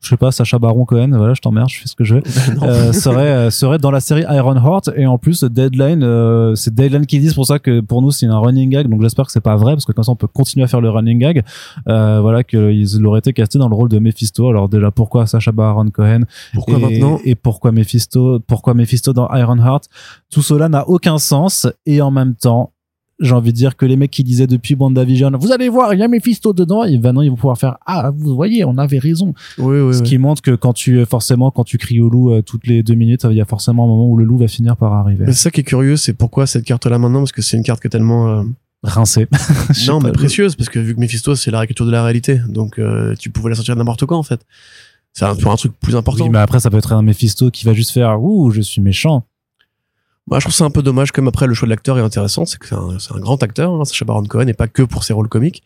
Je sais pas, Sacha Baron Cohen. Voilà, je t'emmerde, je fais ce que je veux. Euh, serait euh, serait dans la série Ironheart et en plus Deadline euh, c'est Deadline qui dit c'est pour ça que pour nous c'est un running gag donc j'espère que c'est pas vrai parce que comme ça on peut continuer à faire le running gag euh, voilà qu'il aurait été casté dans le rôle de Mephisto alors déjà pourquoi Sacha Baron Cohen Pourquoi et, maintenant et pourquoi Mephisto pourquoi Mephisto dans Ironheart tout cela n'a aucun sens et en même temps j'ai envie de dire que les mecs qui disaient depuis WandaVision vous allez voir il y a Mephisto dedans et maintenant ils vont pouvoir faire ah vous voyez on avait raison Oui, oui, ce oui. qui montre que quand tu forcément quand tu cries au loup euh, toutes les deux minutes il y a forcément un moment où le loup va finir par arriver Mais c'est ça qui est curieux, c'est pourquoi cette carte-là maintenant, parce que c'est une carte qui est tellement. euh, rincé Je sais non, mais précieuse, parce que vu que Mephisto, c'est la réécriture de la réalité. Donc, euh, tu pouvais la sortir n'importe quand, en fait. C'est un, un truc plus important. oui mais après ça peut être un Mephisto qui va juste faire ouh je suis méchant Moi, je trouve ça un peu dommage, comme après, le choix de l'acteur est intéressant. C'est que c'est un, un grand acteur, hein, Sacha Baron Cohen, et pas que pour ses rôles comiques.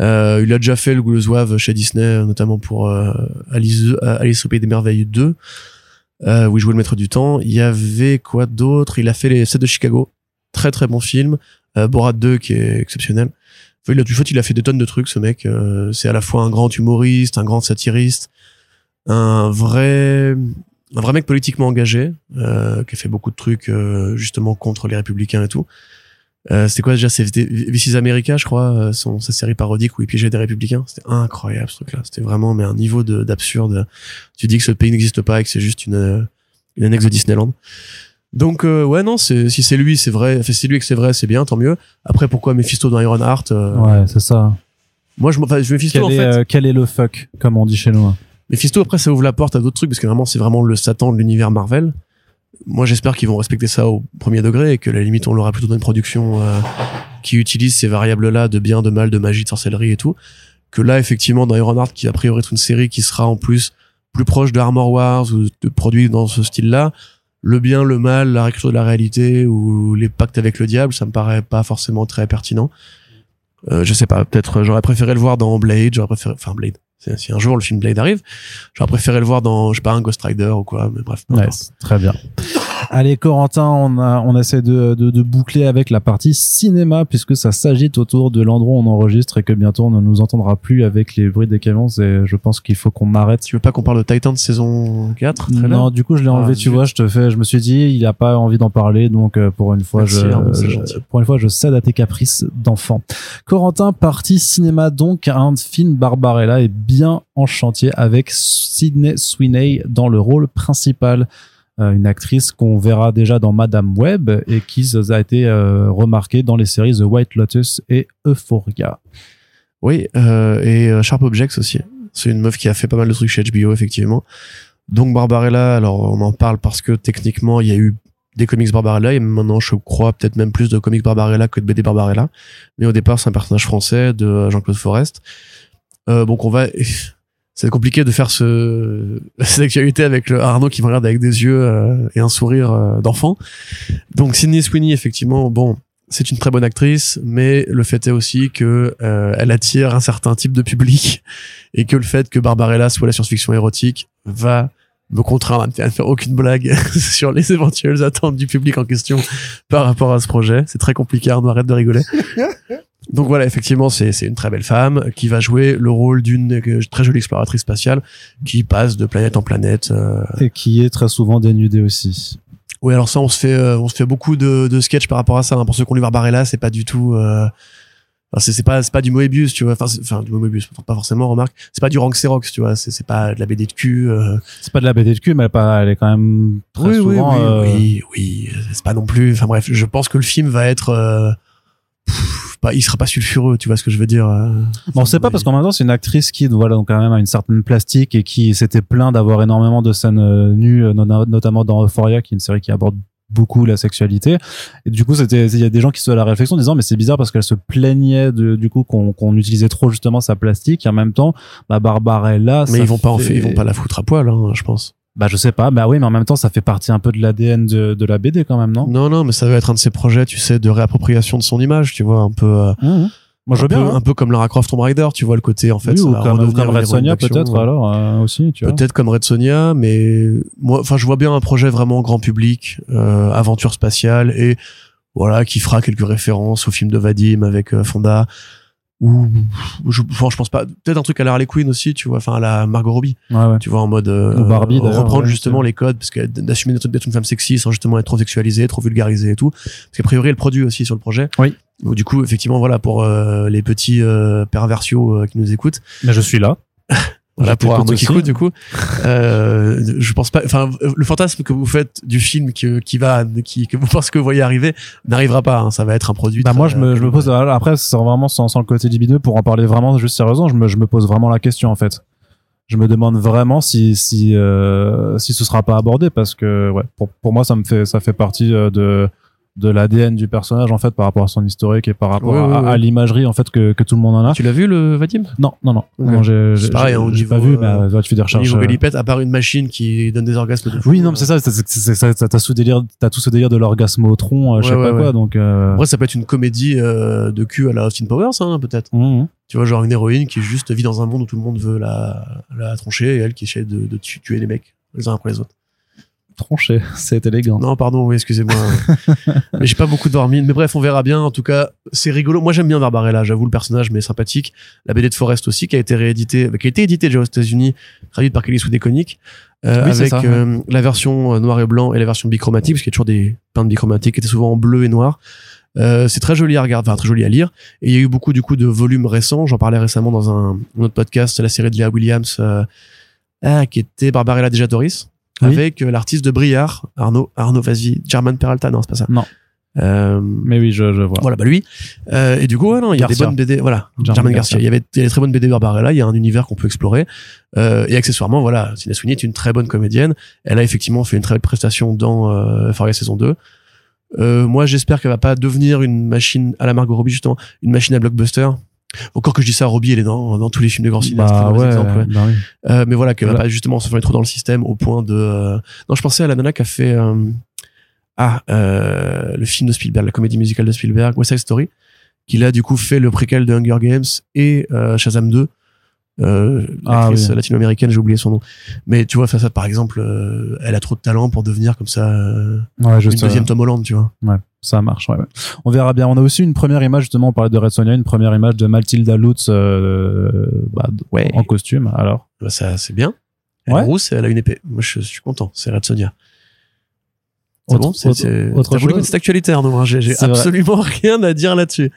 Euh, il a déjà fait le le zouave chez Disney, notamment pour euh, Alice, euh, Alice au Pays des Merveilles 2, euh, où il jouait le maître du temps. Il y avait quoi d'autre? Il a fait les 7 de Chicago. Très très bon film. Euh, Borat 2 qui est exceptionnel. Enfin, il a, du fait, il a fait des tonnes de trucs, ce mec. Euh, c'est à la fois un grand humoriste, un grand satiriste, un vrai, un vrai mec politiquement engagé, euh, qui a fait beaucoup de trucs euh, justement contre les républicains et tout. Euh, c'était quoi déjà? C'était Vices America, je crois, euh, son, sa série parodique où il piégeait des républicains. C'était incroyable ce truc-là. C'était vraiment mais un niveau de- d'absurde. Tu dis que ce pays n'existe pas et que c'est juste une, euh, une annexe de Disneyland. Donc euh, ouais non, si c'est lui, c'est vrai. Enfin, si c'est lui et que c'est vrai, c'est bien, tant mieux. Après pourquoi Mephisto dans Ironheart euh, Ouais, c'est ça. Moi je, enfin, je Mephisto Quel en est, fait. euh, quel est le fuck, comme on dit chez nous hein? Mephisto après ça ouvre la porte à d'autres trucs parce que vraiment c'est vraiment le Satan de l'univers Marvel. Moi j'espère qu'ils vont respecter ça au premier degré et que la limite on l'aura plutôt dans une production euh, qui utilise ces variables là de bien, de mal, de magie, de sorcellerie et tout. Que là effectivement dans Ironheart qui a priori est une série qui sera en plus plus proche de Armor Wars ou de produits dans ce style là. Le bien, le mal, la réécriture de la réalité ou les pactes avec le diable, ça me paraît pas forcément très pertinent. Euh, je sais pas, peut-être j'aurais préféré le voir dans Blade, j'aurais préféré, enfin Blade. Si un jour le film Blade arrive, j'aurais préféré le voir dans, je sais pas, un Ghost Rider ou quoi, mais bref. Ouais, très bien. Allez, Corentin, on, a, on essaie de, de, de boucler avec la partie cinéma, puisque ça s'agite autour de l'endroit où on enregistre et que bientôt on ne nous entendra plus avec les bruits des camions. Et je pense qu'il faut qu'on m'arrête. Tu veux pas qu'on parle de Titan de saison 4 très Non, du coup, je l'ai enlevé, Ah, tu vois, je te fais, je me suis dit, il a pas envie d'en parler, donc euh, pour une fois, Merci, je, pour une fois, je cède à tes caprices d'enfant. Corentin, partie cinéma, donc, un film Barbarella est bien en chantier avec Sydney Sweeney dans le rôle principal. Euh, une actrice qu'on verra déjà dans Madame Web et qui a été euh, remarquée dans les séries The White Lotus et Euphoria. Oui, euh, et Sharp Objects aussi. C'est une meuf qui a fait pas mal de trucs chez HBO, effectivement. Donc Barbarella, alors on en parle parce que techniquement, il y a eu des comics Barbarella et maintenant, je crois, peut-être même plus de comics Barbarella que de BD Barbarella. Mais au départ, c'est un personnage français de Jean-Claude Forest. Euh, donc on va... C'est compliqué de faire ce cette actualité avec le Arnaud qui me regarde avec des yeux euh, et un sourire euh, d'enfant. Donc Sydney Sweeney, effectivement, bon, c'est une très bonne actrice, mais le fait est aussi que euh, elle attire un certain type de public et que le fait que Barbarella soit la science-fiction érotique va me contraindre à ne faire aucune blague sur les éventuelles attentes du public en question par rapport à ce projet. C'est très compliqué, Arnaud, arrête de rigoler. Donc voilà, effectivement, c'est une très belle femme qui va jouer le rôle d'une euh, très jolie exploratrice spatiale qui passe de planète en planète. euh, Et qui est très souvent dénudée aussi. oui, alors ça, on se fait, euh, on se fait beaucoup de, de sketchs par rapport à ça. hein. Pour ceux qui ont lu Barbarella, c'est pas du tout. Euh... enfin, c'est pas, c'est pas du Moebius, tu vois. Enfin, du Moebius, pas forcément. Remarque, c'est pas du Rank Xerox, tu vois. C'est c'est pas de la BD de cul. euh. C'est pas de la BD de cul, mais elle est, pas, elle est quand même très oui, oui, souvent. oui, euh, oui, oui. C'est pas non plus. Enfin bref, je pense que le film va être. Pff, pas, il sera pas sulfureux, tu vois ce que je veux dire. euh. Bon, on sait pas parce qu'en même temps, c'est une actrice qui, voilà, donc quand même a une certaine plastique et qui s'était plaint d'avoir énormément de scènes euh, nues, euh, no- notamment dans Euphoria, qui est une série qui aborde beaucoup la sexualité. Et du coup, c'était, il y a des gens qui se sont à la réflexion en disant, mais c'est bizarre parce qu'elle se plaignait de, du coup, qu'on, qu'on utilisait trop justement sa plastique. Et en même temps, bah, Barbarella, Mais ils vont pas en fait, ils vont pas la foutre à poil, hein, je pense. Bah, je sais pas. Bah oui, mais en même temps, ça fait partie un peu de l'ADN de, de la BD quand même, non? Non, non, mais ça va être un de ces projets, tu sais, de réappropriation de son image, tu vois, un peu. euh, Mmh. Moi, je veux bien. peu, hein. un peu comme Lara Croft Tomb Raider, tu vois le côté en fait. Oui, ça ou va comme, comme Red Sonia, peut-être, ouais. alors, euh, aussi, tu vois. Peut-être comme Red Sonia, mais moi, enfin, je vois bien un projet vraiment grand public, euh, aventure spatiale et voilà, qui fera quelques références au film de Vadim avec euh, Fonda. Ou je, enfin, je pense pas. Peut-être un truc à la Harley Quinn aussi, tu vois, enfin à la Margot Robbie, Ouais, ouais. tu vois, en mode euh, Ou Barbie, reprendre ouais, justement les codes, parce que d'assumer d'être d'être une femme sexy sans justement être trop sexualisée, trop vulgarisée et tout. Parce qu'a priori, elle produit aussi sur le projet. Oui. Donc, du coup, effectivement, voilà, pour euh, les petits euh, perversiaux euh, qui nous écoutent, Mais je suis là. voilà pour Arnaud écoute du coup. Euh, je pense pas enfin le fantasme que vous faites du film que, qui va qui que vous pensez que vous voyez arriver n'arrivera pas hein. ça va être un produit Bah moi je me, je me pose après c'est vraiment sans, sans le côté libideux pour en parler vraiment juste sérieusement je me, je me pose vraiment la question en fait. Je me demande vraiment si si euh, si ce sera pas abordé parce que ouais pour, pour moi ça me fait ça fait partie euh, de de l'ADN du personnage en fait par rapport à son historique et par rapport Ouais, à, ouais. à l'imagerie en fait que, que tout le monde en a. Tu l'as vu le Vadim? Non non non, Ok. non j'ai pareil, hein, au j'ai niveau, pas vu mais euh, euh, tu fais des au recherches niveau euh, Galipette à part une machine qui donne des orgasmes de fou, oui non euh, mais c'est ça c'est- c'est- c'est- c'est- t'as tout ce délire t'as tout ce délire de l'orgasme au tronc euh, je sais Ouais, pas ouais, quoi donc euh... après ça peut être une comédie euh, de cul à la Austin Powers hein, peut-être. Mhm. tu vois genre une héroïne qui juste vit dans un monde où tout le monde veut la la troncher et elle qui essaie de, de tu- tuer les mecs les uns après les autres tranché c'est élégant Non, pardon, oui, excusez-moi. mais j'ai pas beaucoup dormi. Mais bref, on verra bien. En tout cas, c'est rigolo. Moi, j'aime bien Barbarella. J'avoue, le personnage, mais sympathique. La BD de Forest aussi, qui a été rééditée, qui a été éditée déjà aux États-Unis, traduite par Kelly DeConnick, euh, Oui, avec ça, ouais. euh, la version euh, noir et blanc et la version bichromatique, parce qu'il y a toujours des peintes bichromatiques qui étaient souvent en bleu et noir. Euh, c'est très joli à regarder, enfin très joli à lire. Et il y a eu beaucoup du coup de volumes récents. J'en parlais récemment dans un, un autre podcast, la série de Leah Williams, euh, ah, qui était Barbarella Dejatoris Oui. avec euh, l'artiste de Briard, Arnaud, Arnaud, vas-y, German Peralta, non, c'est pas ça. Non. Euh, Mais oui, je, je vois. voilà, bah lui. Euh, et du coup, ouais, non, il y a des Garcia. bonnes BD, voilà. German German, Garcia. Garcia. Il y avait des très bonnes BD Barbarella, il y a un univers qu'on peut explorer. Euh, et accessoirement, voilà, Sina Sweeney est une très bonne comédienne. Elle a effectivement fait une très belle prestation dans euh, Euphoria saison 2. Euh, moi, j'espère qu'elle va pas devenir une machine à la Margot Robbie, justement, une machine à blockbuster. Encore que je dis ça, Robbie, elle est dans, dans tous les films de grand cinéaste. Bah c'est un mauvais ouais, exemple, ouais. bah oui. Euh, mais voilà, qu'elle va Voilà. pas justement se faire trop dans le système au point de. euh, Non, je pensais à la nana qui a fait euh, ah euh, le film de Spielberg, la comédie musicale de Spielberg, West Side Story, qui là du coup fait le préquel de Hunger Games et Shazam 2. Euh, Ah, l'actrice oui. latino-américaine, j'ai oublié son nom. Mais tu vois, ça, par exemple, euh, elle a trop de talent pour devenir comme ça euh, Ouais, une juste, euh, deuxième Tom Holland, tu vois. Ouais, ça marche. Ouais, ouais. On verra bien. On a aussi une première image, justement, on parlait de Red Sonja, une première image de Mathilda Lutz euh, bah, Ouais. en costume. Alors, Bah, ça, c'est bien. Elle est rousse et elle a une épée. Moi, je, suis content. C'est Red Sonia. C'est bon, c'est, autre- voulu cette actualité, Arnaud. hein. J'ai, vrai. absolument rien à dire là-dessus.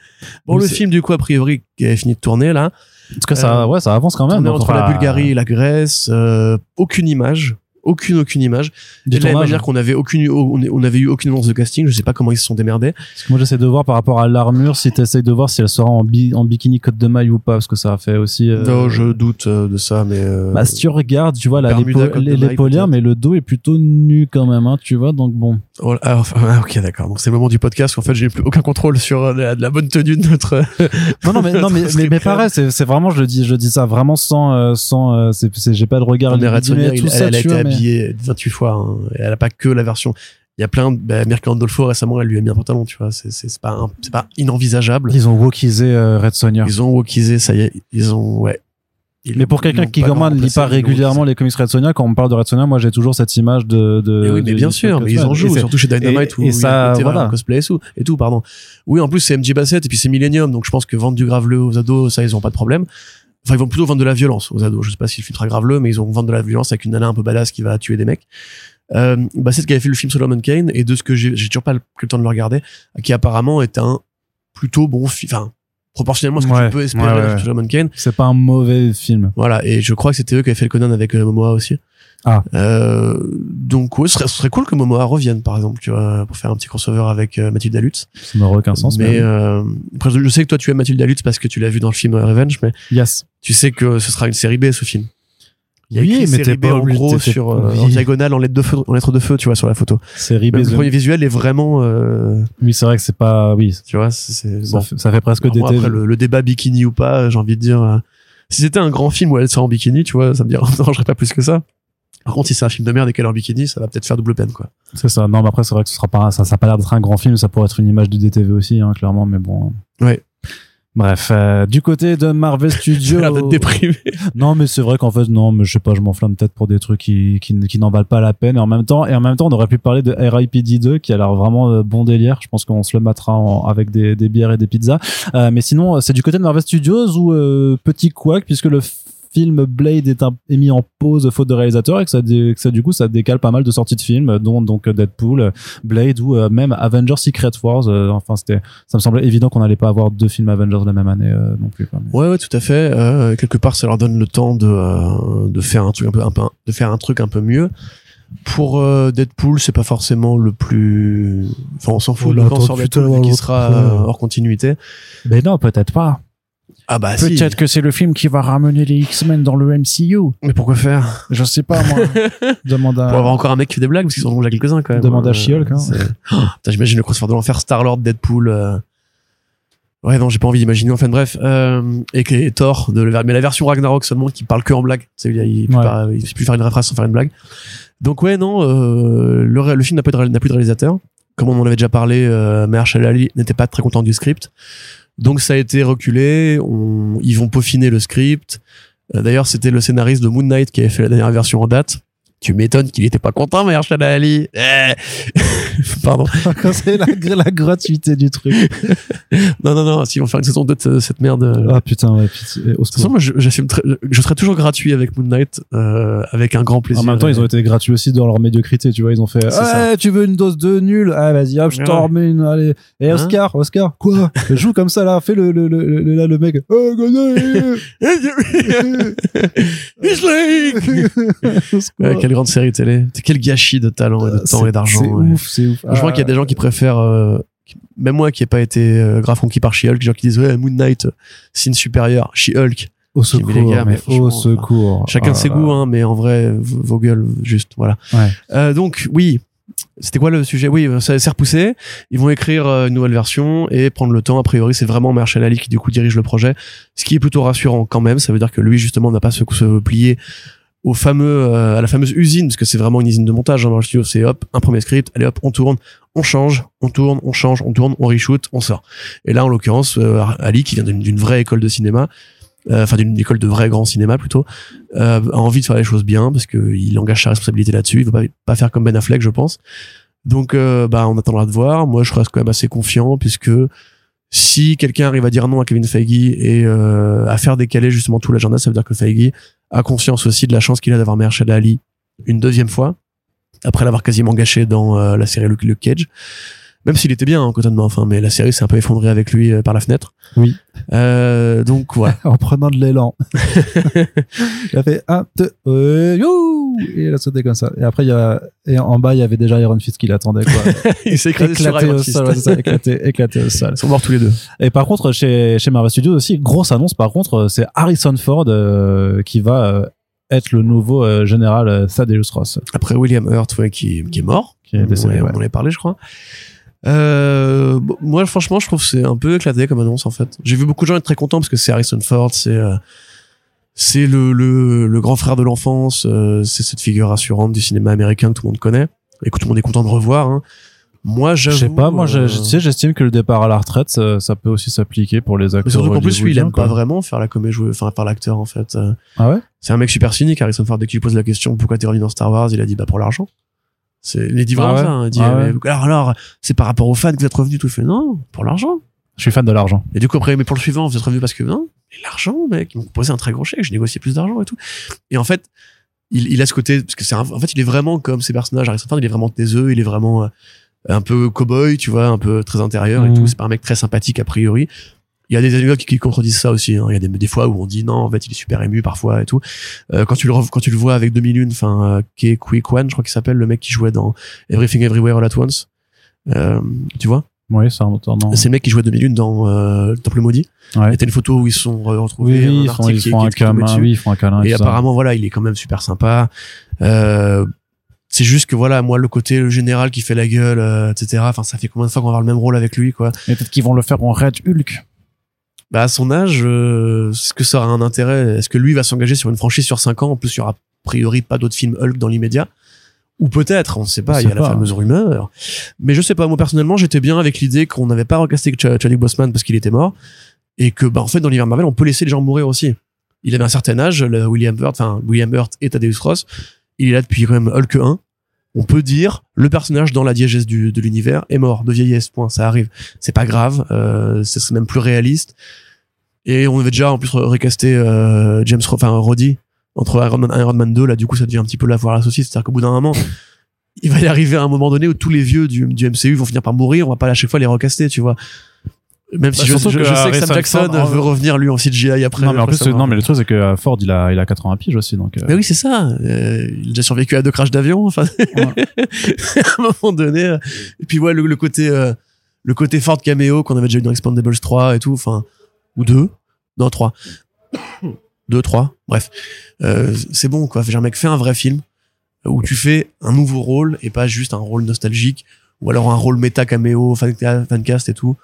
Bon, le film, du coup, a priori, qui a fini de tourner, là. En tout cas, ça, Euh, ouais, ça avance quand même. Entre la Bulgarie et la Grèce. euh, aucune image. Aucune, aucune image. de la manière qu'on avait aucune, on on avait eu aucune annonce de casting. Je sais pas comment ils se sont démerdés. Parce que moi, j'essaie de voir par rapport à l'armure, si tu essayes de voir si elle sera en, bi- en bikini côte de maille ou pas, parce que ça a fait aussi. euh, Non, je doute euh, de ça, mais. euh, Bah, si tu regardes, tu vois, là, peut-être. mais le dos est plutôt nu quand même, hein, tu vois, donc bon. oh, ah, enfin, ah, ok, d'accord. Donc c'est le moment du podcast en fait j'ai plus aucun contrôle sur euh, la, la bonne tenue de notre. Non, non, mais, non, mais, mais, mais pareil, c'est, vraiment, je le dis, je dis ça vraiment sans, euh, sans, c'est, j'ai pas de regard il- tout elle, ça, elle a été habillée 28 fois. hein. Elle a pas que la version. Il y a plein de. Bah, Mirka Andolfo récemment, elle lui a mis un pantalon, tu vois. C'est, c'est, pas, un- c'est pas inenvisageable. Ils ont wokisé euh, Red Sonja. Ils ont wokisé, ça y est. Ils ont. Ouais. Ils Mais pour quelqu'un qui pas comment ne lit pas régulièrement les comics Red Sonja, quand on me parle de Red Sonja, moi j'ai toujours cette image de. de Mais oui, mais de- bien sûr, mais ils en jouent, surtout chez Dynamite et- où et il y ça, a voilà. cosplay et tout, et tout, pardon. Oui, en plus c'est MJ Bassett et puis c'est Millennium, donc je pense que vendre du graveleux aux ados, ça ils ont pas de problème. Enfin, ils vont plutôt vendre de la violence aux ados. Je sais pas si le film sera graveleux, mais ils vont vendre de la violence avec une nana un peu badass qui va tuer des mecs. Euh, Bassett qui avait fait le film Solomon Kane et de ce que j'ai, j'ai toujours pas pris le temps de le regarder, qui apparemment est un plutôt bon film, enfin proportionnellement à ce que Ouais, tu peux espérer ouais, Solomon Kane. C'est pas un mauvais film. Voilà, et je crois que c'était eux qui avaient fait le Conan avec euh, Momoa aussi. Ah. Euh, donc ouais, ce serait, ce serait cool que Momoa revienne, par exemple, tu vois, pour faire un petit crossover avec euh, Mathilde Lutz. Ça n'aurait aucun sens. mais euh, après, je sais que toi tu aimes Mathilde Lutz parce que tu l'as vu dans le film euh, Revenge, mais yes. Tu sais que ce sera une série B ce film. Il y a Oui, écrit mais série B pas en gros sur euh, en diagonale en lettres de feu, en lettres de feu, tu vois, sur la photo. Série B. le premier visuel est vraiment, euh, Oui, c'est vrai que c'est pas. Oui. tu vois, c'est- Ça, bon. fait, ça fait presque Alors, moi, après le, le débat bikini ou pas, j'ai envie de dire, euh, si c'était un grand film où elle sort en bikini, tu vois, ça me dérangerait pas plus que ça. Par contre, si c'est un film de merde et qu'elle est en bikini, ça va peut-être faire double peine, quoi. C'est ça. Non, mais après, c'est vrai que ce sera pas, ça, ça a pas l'air d'être un grand film. Ça pourrait être une image du DTV aussi, hein, clairement, mais bon. Ouais. Bref, euh, du côté de Marvel Studios. l'air d'être déprimé. Non, mais c'est vrai qu'en fait, non, mais je sais pas, je m'enflamme peut-être pour des trucs qui, qui, qui n'en valent pas la peine. Et en même temps, et en même temps, on aurait pu parler de R.I.P.D. 2, qui a l'air vraiment euh, bon délire. Je pense qu'on se le mettra en- avec des, des bières et des pizzas. Euh, mais sinon, euh, c'est du côté de Marvel Studios ou euh, petit couac, puisque le film Blade est, un- est mis en pause faute de réalisateur et que ça, que ça, du coup, ça décale pas mal de sorties de films, dont donc Deadpool, Blade ou euh, même Avengers Secret Wars. Euh, enfin, c'était, ça me semblait évident qu'on allait pas avoir deux films Avengers la même année euh, non plus. quoi. Mais- Ouais, ouais, tout à fait. Euh, quelque part, ça leur donne le temps de, euh, de faire un truc un peu, un peu, de faire un truc un peu mieux. Pour euh, Deadpool, c'est pas forcément le plus. Enfin, on s'en fout là, sort putain, Deadpool l'autre, sera euh, hors continuité. Mais non, peut-être pas. Ah bah si. Peut-être que c'est le film qui va ramener les X-Men dans le MCU. Mais pourquoi faire? Je sais pas, moi. Demande à... Pour avoir encore un mec qui fait des blagues, parce qu'ils en ont déjà quelques-uns quand même. Demande à She-Hulk, hein. Oh, putain, J'imagine le crossover de l'enfer, Star-Lord, Deadpool. euh. Ouais, non, j'ai pas envie d'imaginer. Enfin bref, euh, et, Thor, de, le- mais la version Ragnarok seulement, qui parle que en blague. Il, il, peut Ouais. pas- il peut plus faire une phrase sans faire une blague. Donc ouais, non, euh, le, film n'a plus de réalisateur. Comme on en avait déjà parlé, euh, Mahershala Ali n'était pas très content du script. Donc ça a été reculé. Ils vont peaufiner le script. Euh, D'ailleurs, c'était le scénariste de Moon Knight qui avait fait la dernière version en date. Tu m'étonnes qu'il était pas content, Mahershala Ali. Eh. Pardon. C'est la, la gratuité du truc. Non, non, non. S'ils vont faire une saison 2 de ce- cette merde. euh, Ah putain, ouais, pitié. Au de toute façon, moi, je, je serai toujours gratuit avec Moon Knight, euh, avec un grand plaisir. En même temps, ils ont été gratuits aussi dans leur médiocrité, tu vois. Ils ont fait, ça. tu veux une dose de nul? Ah, vas-y, hop, je t'en remets une, allez. Et Hein? Oscar, Oscar, quoi? Joue comme ça, là, fais le, le, le, le, là, le mec. Oh, Quelle grande série télé. Quel gâchis de talent et de temps et d'argent. C'est ouais. ouf, c'est ouf. Je crois qu'il y a des gens qui préfèrent, euh, même moi qui n'ai pas été euh, grave conquis par She-Hulk, des gens qui disent ouais, Moon Knight, euh, signe supérieur, She-Hulk. Au secours, les gars, mais mais au secours. Chacun Oh ses goûts, hein, mais en vrai, vos gueules, juste, voilà. Ouais. Euh, donc, oui. C'était quoi le sujet? Oui, euh, ça s'est repoussé. Ils vont écrire euh, une nouvelle version et prendre le temps. A priori, c'est vraiment Marshall Ali qui du coup dirige le projet, ce qui est plutôt rassurant quand même. Ça veut dire que lui justement n'a pas se, se plier au fameux euh, à la fameuse usine parce que c'est vraiment une usine de montage. Hein, studio, c'est hop un premier script, allez hop on tourne, on change, on tourne, on change, on tourne, on reshoot, on sort. Et là en l'occurrence euh, Ali qui vient d'une vraie école de cinéma, euh, enfin d'une école de vrai grand cinéma plutôt, a envie de faire les choses bien parce que il engage sa responsabilité là-dessus. Il veut pas, pas faire comme Ben Affleck, je pense. Donc, bah, on attendra de voir. Moi, je reste quand même assez confiant puisque si quelqu'un arrive à dire non à Kevin Feige et euh, à faire décaler justement tout l'agenda, ça veut dire que Feige a conscience aussi de la chance qu'il a d'avoir Mahershala Ali une deuxième fois après l'avoir quasiment gâché dans euh, la série Luke, Luke Cage. Même s'il était bien, hein, Cotton Mouth, enfin, mais la série s'est un peu effondrée avec lui euh, par la fenêtre. Oui. Euh, donc voilà. en prenant de l'élan. il a fait un, deux, euh, you et il a sauté comme ça. Et après, il y a, et en bas, il y avait déjà Iron Fist qui l'attendait, quoi. il s'est sur éclaté Iron au Fist. sol, ouais, c'est ça, éclaté, éclaté au sol. Ils sont morts tous les deux. Et par contre, chez, chez Marvel Studios aussi, grosse annonce, par contre, c'est Harrison Ford euh, qui va euh, être le nouveau euh, général euh, Thaddeus Ross. Après William Hurt, ouais, qui, qui est mort. Qui est décédé, Ouais, ouais. On en avait parlé, je crois. Euh, moi, franchement, je trouve que c'est un peu éclaté comme annonce, en fait. J'ai vu beaucoup de gens être très contents parce que c'est Harrison Ford, c'est euh, c'est le, le, le grand frère de l'enfance, euh, c'est cette figure rassurante du cinéma américain que tout le monde connaît et que tout le monde est content de revoir. Hein. Moi, Je sais pas, moi, je, euh, je- tu sais, j'estime que le départ à la retraite, ça, ça peut aussi s'appliquer pour les mais acteurs. surtout qu'en plus, lui, il aime pas vraiment faire la comédie, jouer- enfin, faire l'acteur, en fait. Ah ouais? C'est un mec super cynique, Harrison Ford. Dès qu'il lui pose la question pourquoi t'es revenu dans Star Wars, il a dit bah pour l'argent. C'est, il a dit vraiment Ah ouais ça. hein. Dit Ah alors, alors, c'est par rapport aux fans que vous êtes revenu. Tout fait non, pour l'argent. Je suis fan de l'argent. Et du coup après, mais pour le suivant, vous êtes revenu parce que non, l'argent, mec, ils m'ont proposé un très gros chèque, j'ai négocié plus d'argent et tout. Et en fait, il, il a ce côté parce que c'est en fait, il est vraiment comme ces personnages. Harrison Ford, il est vraiment taiseux, il est vraiment euh, un peu cowboy, tu vois, un peu très intérieur et Mhm. tout. C'est pas un mec très sympathique a priori. Il y a des anecdotes qui, qui contredisent ça aussi. hein. Il y a des, des fois où on dit non, en fait, il est super ému parfois et tout. Euh, quand tu le quand tu le vois avec 2001, enfin, euh, Kei Quick One, je crois qu'il s'appelle le mec qui jouait dans Everything Everywhere All at Once. Euh, tu vois, Oui, c'est un auteur, c'est le mec qui jouait 2001 dans euh, Le Temple maudit. Ouais. Et t'as une photo où ils se sont re- retrouvés. Oui, ils font, ils qui- font qui un est câlin, oui, ils font un câlin. Et ça. apparemment, voilà, il est quand même super sympa. Euh, c'est juste que voilà, moi, le côté le général qui fait la gueule, euh, etc. Enfin, ça fait combien de fois qu'on va avoir le même rôle avec lui, quoi. Et peut-être qu'ils vont le faire en Red Hulk. Bah, à son âge, euh, est-ce que ça aura un intérêt? Est-ce que lui va s'engager sur une franchise sur 5 ans? En plus, il y aura a priori pas d'autres films Hulk dans l'immédiat. Ou peut-être, on ne sait pas, il y a la fameuse rumeur. Mais je sais pas, moi personnellement, j'étais bien avec l'idée qu'on n'avait pas recasté Ch- Chadwick Boseman parce qu'il était mort. Et que, bah, en fait, dans l'univers Marvel, on peut laisser les gens mourir aussi. Il avait un certain âge, le William Hurt, enfin, William Hurt et Thaddeus Ross. Il est là depuis quand même Hulk 1. On peut dire, le personnage dans la diégèse de l'univers est mort de vieillesse, point, ça arrive. C'est pas grave, euh, c'est même plus réaliste. Et on avait déjà en plus recasté euh, James, enfin Roddy entre Iron Man 1 et Iron Man 2. Là, du coup, ça devient un petit peu la foire à la saucisse. C'est-à-dire qu'au bout d'un moment, il va y arriver à un moment donné où tous les vieux du, du MCU vont finir par mourir. On va pas à chaque fois les recaster, tu vois. Même si Bah, je, surtout je- que je sais que Harrison Sam Jackson Ford, veut revenir lui en CGI après. non, mais en plus, non, mais le truc, c'est que euh, Ford, il a, il a 80 piges aussi, donc. euh, Mais oui, c'est ça. Euh, il a déjà survécu à deux crashs d'avion. Enfin, à un moment donné. euh, Et puis ouais, le, le côté, euh, le côté Ford caméo qu'on avait déjà eu dans Expandables 3 et tout. Enfin, ou 2 Non, 3 2, 3 Bref, euh, c'est bon quoi. Genre, mec, fais un vrai film où tu fais un nouveau rôle et pas juste un rôle nostalgique ou alors un rôle méta caméo, fan, fancast et tout.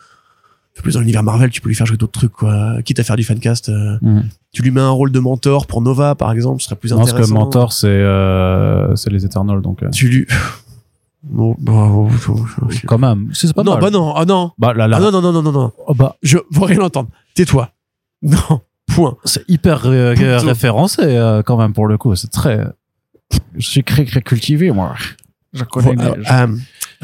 Peu plus dans l'univers Marvel, tu peux lui faire jouer d'autres trucs quoi. Quitte à faire du fancast. euh, Mhm. tu lui mets un rôle de mentor pour Nova par exemple, ce serait plus Non, parce intéressant. que Mentor, c'est euh, c'est les Eternals, donc. euh, Tu lui. Bon, bah, oh, oh, oh. Quand même. C'est pas non, mal. bah non, ah non. Bah là, là. Ah non, non, non, non, non, non. Oh, bah, Je veux rien entendre. Tais-toi. Non. Point. c'est hyper ré- Putain. référencé euh, quand même pour le coup. C'est très. Je suis très, très cultivé, moi. Je connais, les- ah,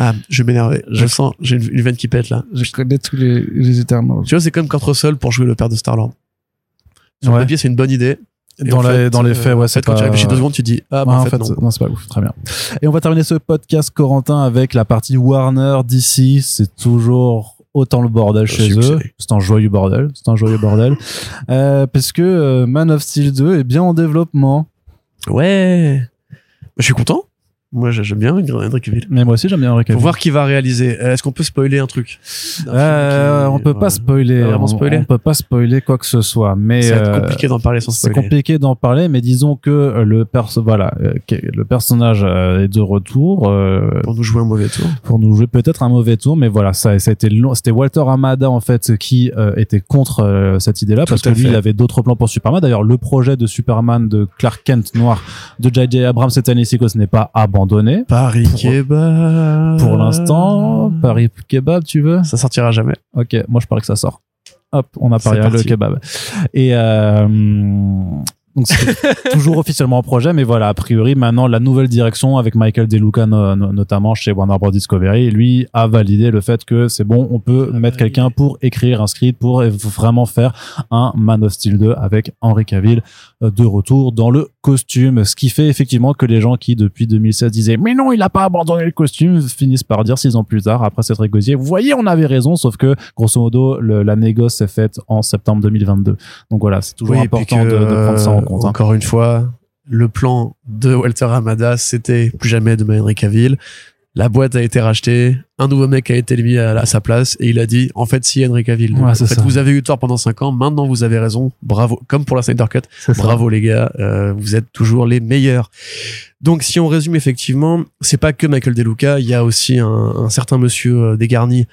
ah, je vais m'énerver. Je Je- sens, j'ai une, une veine qui pète là. je, je connais tous les, les Eternals. Tu vois, c'est comme Kurt Russell pour jouer le père de Star-Lord. Sur le Ouais. papier, c'est une bonne idée. Et Dans les- fait, dans les euh, faits, ouais, c'est quand tu réfléchis deux secondes, tu dis, ah, bah, Ouais, en fait, non. non, c'est pas ouf. Très bien. Et on va terminer ce podcast, Corentin, avec la partie Warner DC. C'est toujours autant le bordel chez eux. C'est un joyeux bordel. C'est un joyeux bordel. Euh, parce que euh, Man of Steel 2 est bien en développement. Ouais. Je suis content. Moi, j'aime bien Henry Cavill. Mais moi aussi, j'aime bien Henry Cavill. Faut voir qui va réaliser. Euh, Est-ce qu'on peut spoiler un truc? Euh, on peut pas ouais. spoiler. Vraiment on, spoiler on peut pas spoiler quoi que ce soit. Mais être euh, compliqué d'en parler sans c'est spoiler. compliqué d'en parler, mais disons que euh, le perso, voilà, euh, le personnage euh, est de retour euh, Pour nous jouer un mauvais tour. pour nous jouer peut-être un mauvais tour, mais voilà, ça, ça a été long. C'était Walter Amada en fait qui euh, était contre euh, cette idée-là parce que lui, il avait d'autres plans pour Superman. D'ailleurs, le projet de Superman de Clark Kent noir de J.J. Abrams et Stanley Sikos n'est pas abandonné. Paris Kebab. Pour l'instant, Paris kebab, tu veux? Ça sortira jamais. Ok, moi je parie que ça sort. Hop, on a parié le kebab. Et euh, donc c'est toujours officiellement en projet, mais voilà, a priori maintenant la nouvelle direction avec Michael DeLuca no- no- notamment chez Warner Bros. Discovery, lui a validé le fait que c'est bon, on peut mettre quelqu'un pour écrire un script pour vraiment faire un Man of Steel 2 avec Henry Cavill euh, de retour dans le costume, ce qui fait effectivement que les gens qui depuis 2016 disaient mais non il a pas abandonné le costume finissent par dire six ans plus tard après s'être négocié vous voyez on avait raison sauf que grosso modo le- la négoce s'est faite en septembre 2022 donc voilà c'est toujours Oui, important que, de, de prendre ça en hein. Encore une fois, le plan de Walter Amada, c'était plus jamais de Henry Cavill. La boîte a été rachetée, un nouveau mec a été mis à, à sa place et il a dit en fait si Henry Cavill. Donc, Ouais, en c'est fait, ça. vous avez eu tort pendant 5 ans, maintenant vous avez raison. Bravo, comme pour la Snyder Cut. Ça. Bravo les gars, euh, vous êtes toujours les meilleurs. Donc si on résume effectivement, c'est pas que Michael DeLuca, il y a aussi un, un certain monsieur euh, Desgarni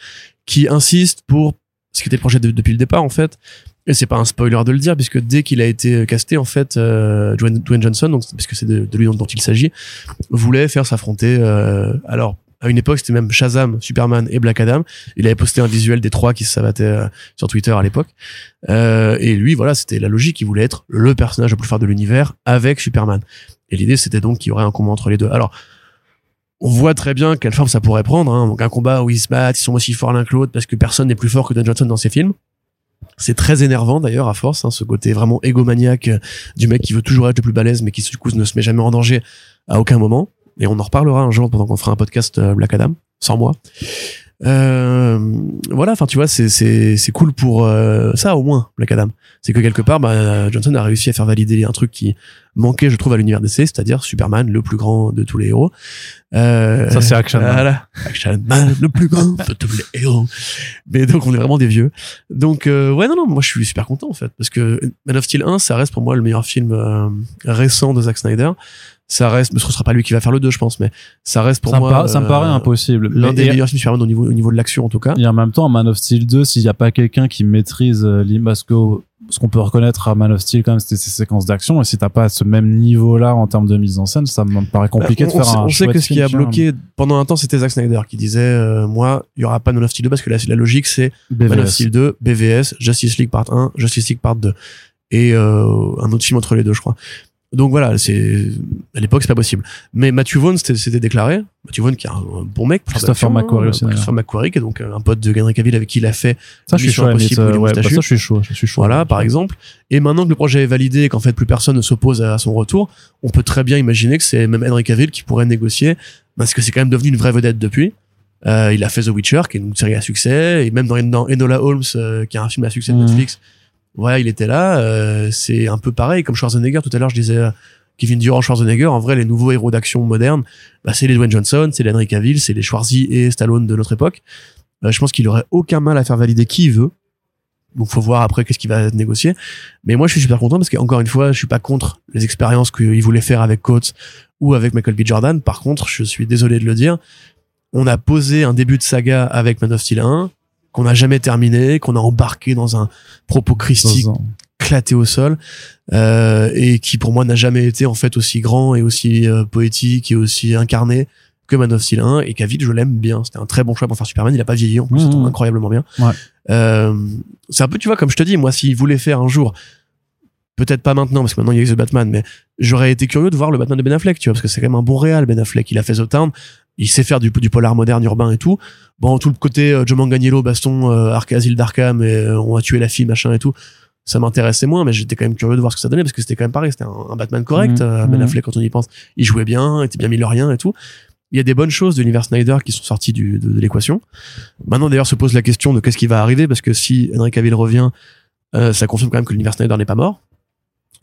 qui insiste pour ce qui était le projet de- depuis le départ en fait. Et c'est pas un spoiler de le dire puisque dès qu'il a été casté en fait, euh, Dwayne, Johnson, donc parce que c'est de, lui dont, il s'agit, voulait faire s'affronter. euh, alors à une époque c'était même Shazam, Superman et Black Adam. Il avait posté un visuel des trois qui se sabattaient euh, sur Twitter à l'époque. Euh, et lui, voilà, c'était la logique. Il voulait être le personnage le plus fort de l'univers avec Superman. Et l'idée, c'était donc qu'il y aurait un combat entre les deux. Alors, on voit très bien quelle forme ça pourrait prendre. Hein. Donc, un combat où ils se battent, ils sont aussi forts l'un que l'autre parce que personne n'est plus fort que Don Johnson dans ses films. C'est très énervant d'ailleurs à force, hein, ce côté vraiment égomaniaque euh, du mec qui veut toujours être le plus balèze mais qui du coup ne se met jamais en danger à aucun moment. Et on en reparlera un jour pendant qu'on fera un podcast euh, Black Adam, sans moi. Euh, voilà, enfin tu vois, c'est c'est c'est cool pour euh, ça au moins Black Adam. C'est que quelque part, bah, Johnson a réussi à faire valider un truc qui manquait, je trouve, à l'univers DC, c'est-à-dire Superman, le plus grand de tous les héros. Euh, Ça, c'est Action Man. Voilà, Action Man, le plus grand de tous les héros. Mais donc on est vraiment des vieux. Donc euh, ouais, non, non, moi je suis super content en fait, parce que Man of Steel 1, ça reste pour moi le meilleur film euh, récent de Zack Snyder. Ça reste, mais ce sera pas lui qui va faire le 2, je pense, mais ça reste pour ça, moi me ça me euh, paraît impossible l'un des meilleurs films Superman au niveau, au niveau de l'action en tout cas. Et en même temps, Man of Steel 2, s'il n'y a pas quelqu'un qui maîtrise euh, l'im- parce que ce qu'on peut reconnaître à Man of Steel quand même, c'était ses séquences d'action. Et si t'as pas ce même niveau-là en termes de mise en scène, ça me paraît compliqué Bah, de on, faire sait, un on sait que ce qui a bloqué pendant un temps, c'était Zack Snyder qui disait euh, moi, il y aura pas de Man of Steel 2 parce que la, la logique c'est Man of. Steel 2, BVS, Justice League Part 1, Justice League Part 2 et euh, un autre film entre les deux, je crois. Donc voilà, c'est à l'époque c'est pas possible. Mais Matthew Vaughn c'était c'était déclaré. Matthew Vaughn qui est un, bon mec. Christopher McQuarrie aussi. Christopher McQuarrie qui est donc un pote de Henry Cavill avec qui il a fait Ça, je suis chaud, euh, ouais, bah, ça, je suis chaud, je suis chaud. Voilà, par exemple. Et maintenant que le projet est validé et qu'en fait plus personne ne s'oppose à son retour, on peut très bien imaginer que c'est même Henry Cavill qui pourrait négocier, parce que c'est quand même devenu une vraie vedette depuis. Euh, il a fait The Witcher, qui est une série à succès, et même dans, dans Enola Holmes, euh, qui est un film à succès de Mhm. Netflix. Voilà, il était là. euh, c'est un peu pareil, comme Schwarzenegger. Tout à l'heure, je disais euh, Kevin Durant, Schwarzenegger. En vrai, les nouveaux héros d'action modernes, bah, c'est les Dwayne Johnson, c'est les Henry Cavill, c'est les Schwarzy et Stallone de notre époque. Euh, je pense qu'il aurait aucun mal à faire valider qui il veut. Donc faut voir après qu'est-ce qu'il va négocier. Mais moi je suis super content parce qu'encore une fois, je suis pas contre les expériences qu'il voulait faire avec Coates ou avec Michael B. Jordan. Par contre, je suis désolé de le dire, on a posé un début de saga avec Man of Steel 1 qu'on n'a jamais terminé, qu'on a embarqué dans un propos christique éclaté au sol euh, et qui pour moi n'a jamais été en fait aussi grand et aussi euh, poétique et aussi incarné que Man of Steel 1 et Cavill je l'aime bien. C'était un très bon choix pour faire Superman. Il a pas vieilli en plus. C'est incroyablement bien. Ouais. euh, c'est un peu tu vois comme je te dis moi s'il voulait faire un jour peut-être pas maintenant parce que maintenant il y a eu The Batman mais j'aurais été curieux de voir le Batman de Ben Affleck tu vois parce que c'est quand même un bon réal Ben Affleck. Il a fait The Town il sait faire du, du polar moderne urbain et tout. Bon tout le côté euh, Joe Manganiello baston euh, Arc Asile d'Arkham et euh, on va tuer la fille machin et tout ça m'intéressait moins mais j'étais quand même curieux de voir ce que ça donnait parce que c'était quand même pareil c'était un, un Batman correct Mhm. euh, Ben. Affleck quand on y pense. Il jouait bien était bien rien et tout. Il y a des bonnes choses de l'univers Snyder qui sont sorties du, de, de l'équation. Maintenant d'ailleurs se pose la question de qu'est-ce qui va arriver parce que si Henry Cavill revient euh, ça confirme quand même que l'univers Snyder n'est pas mort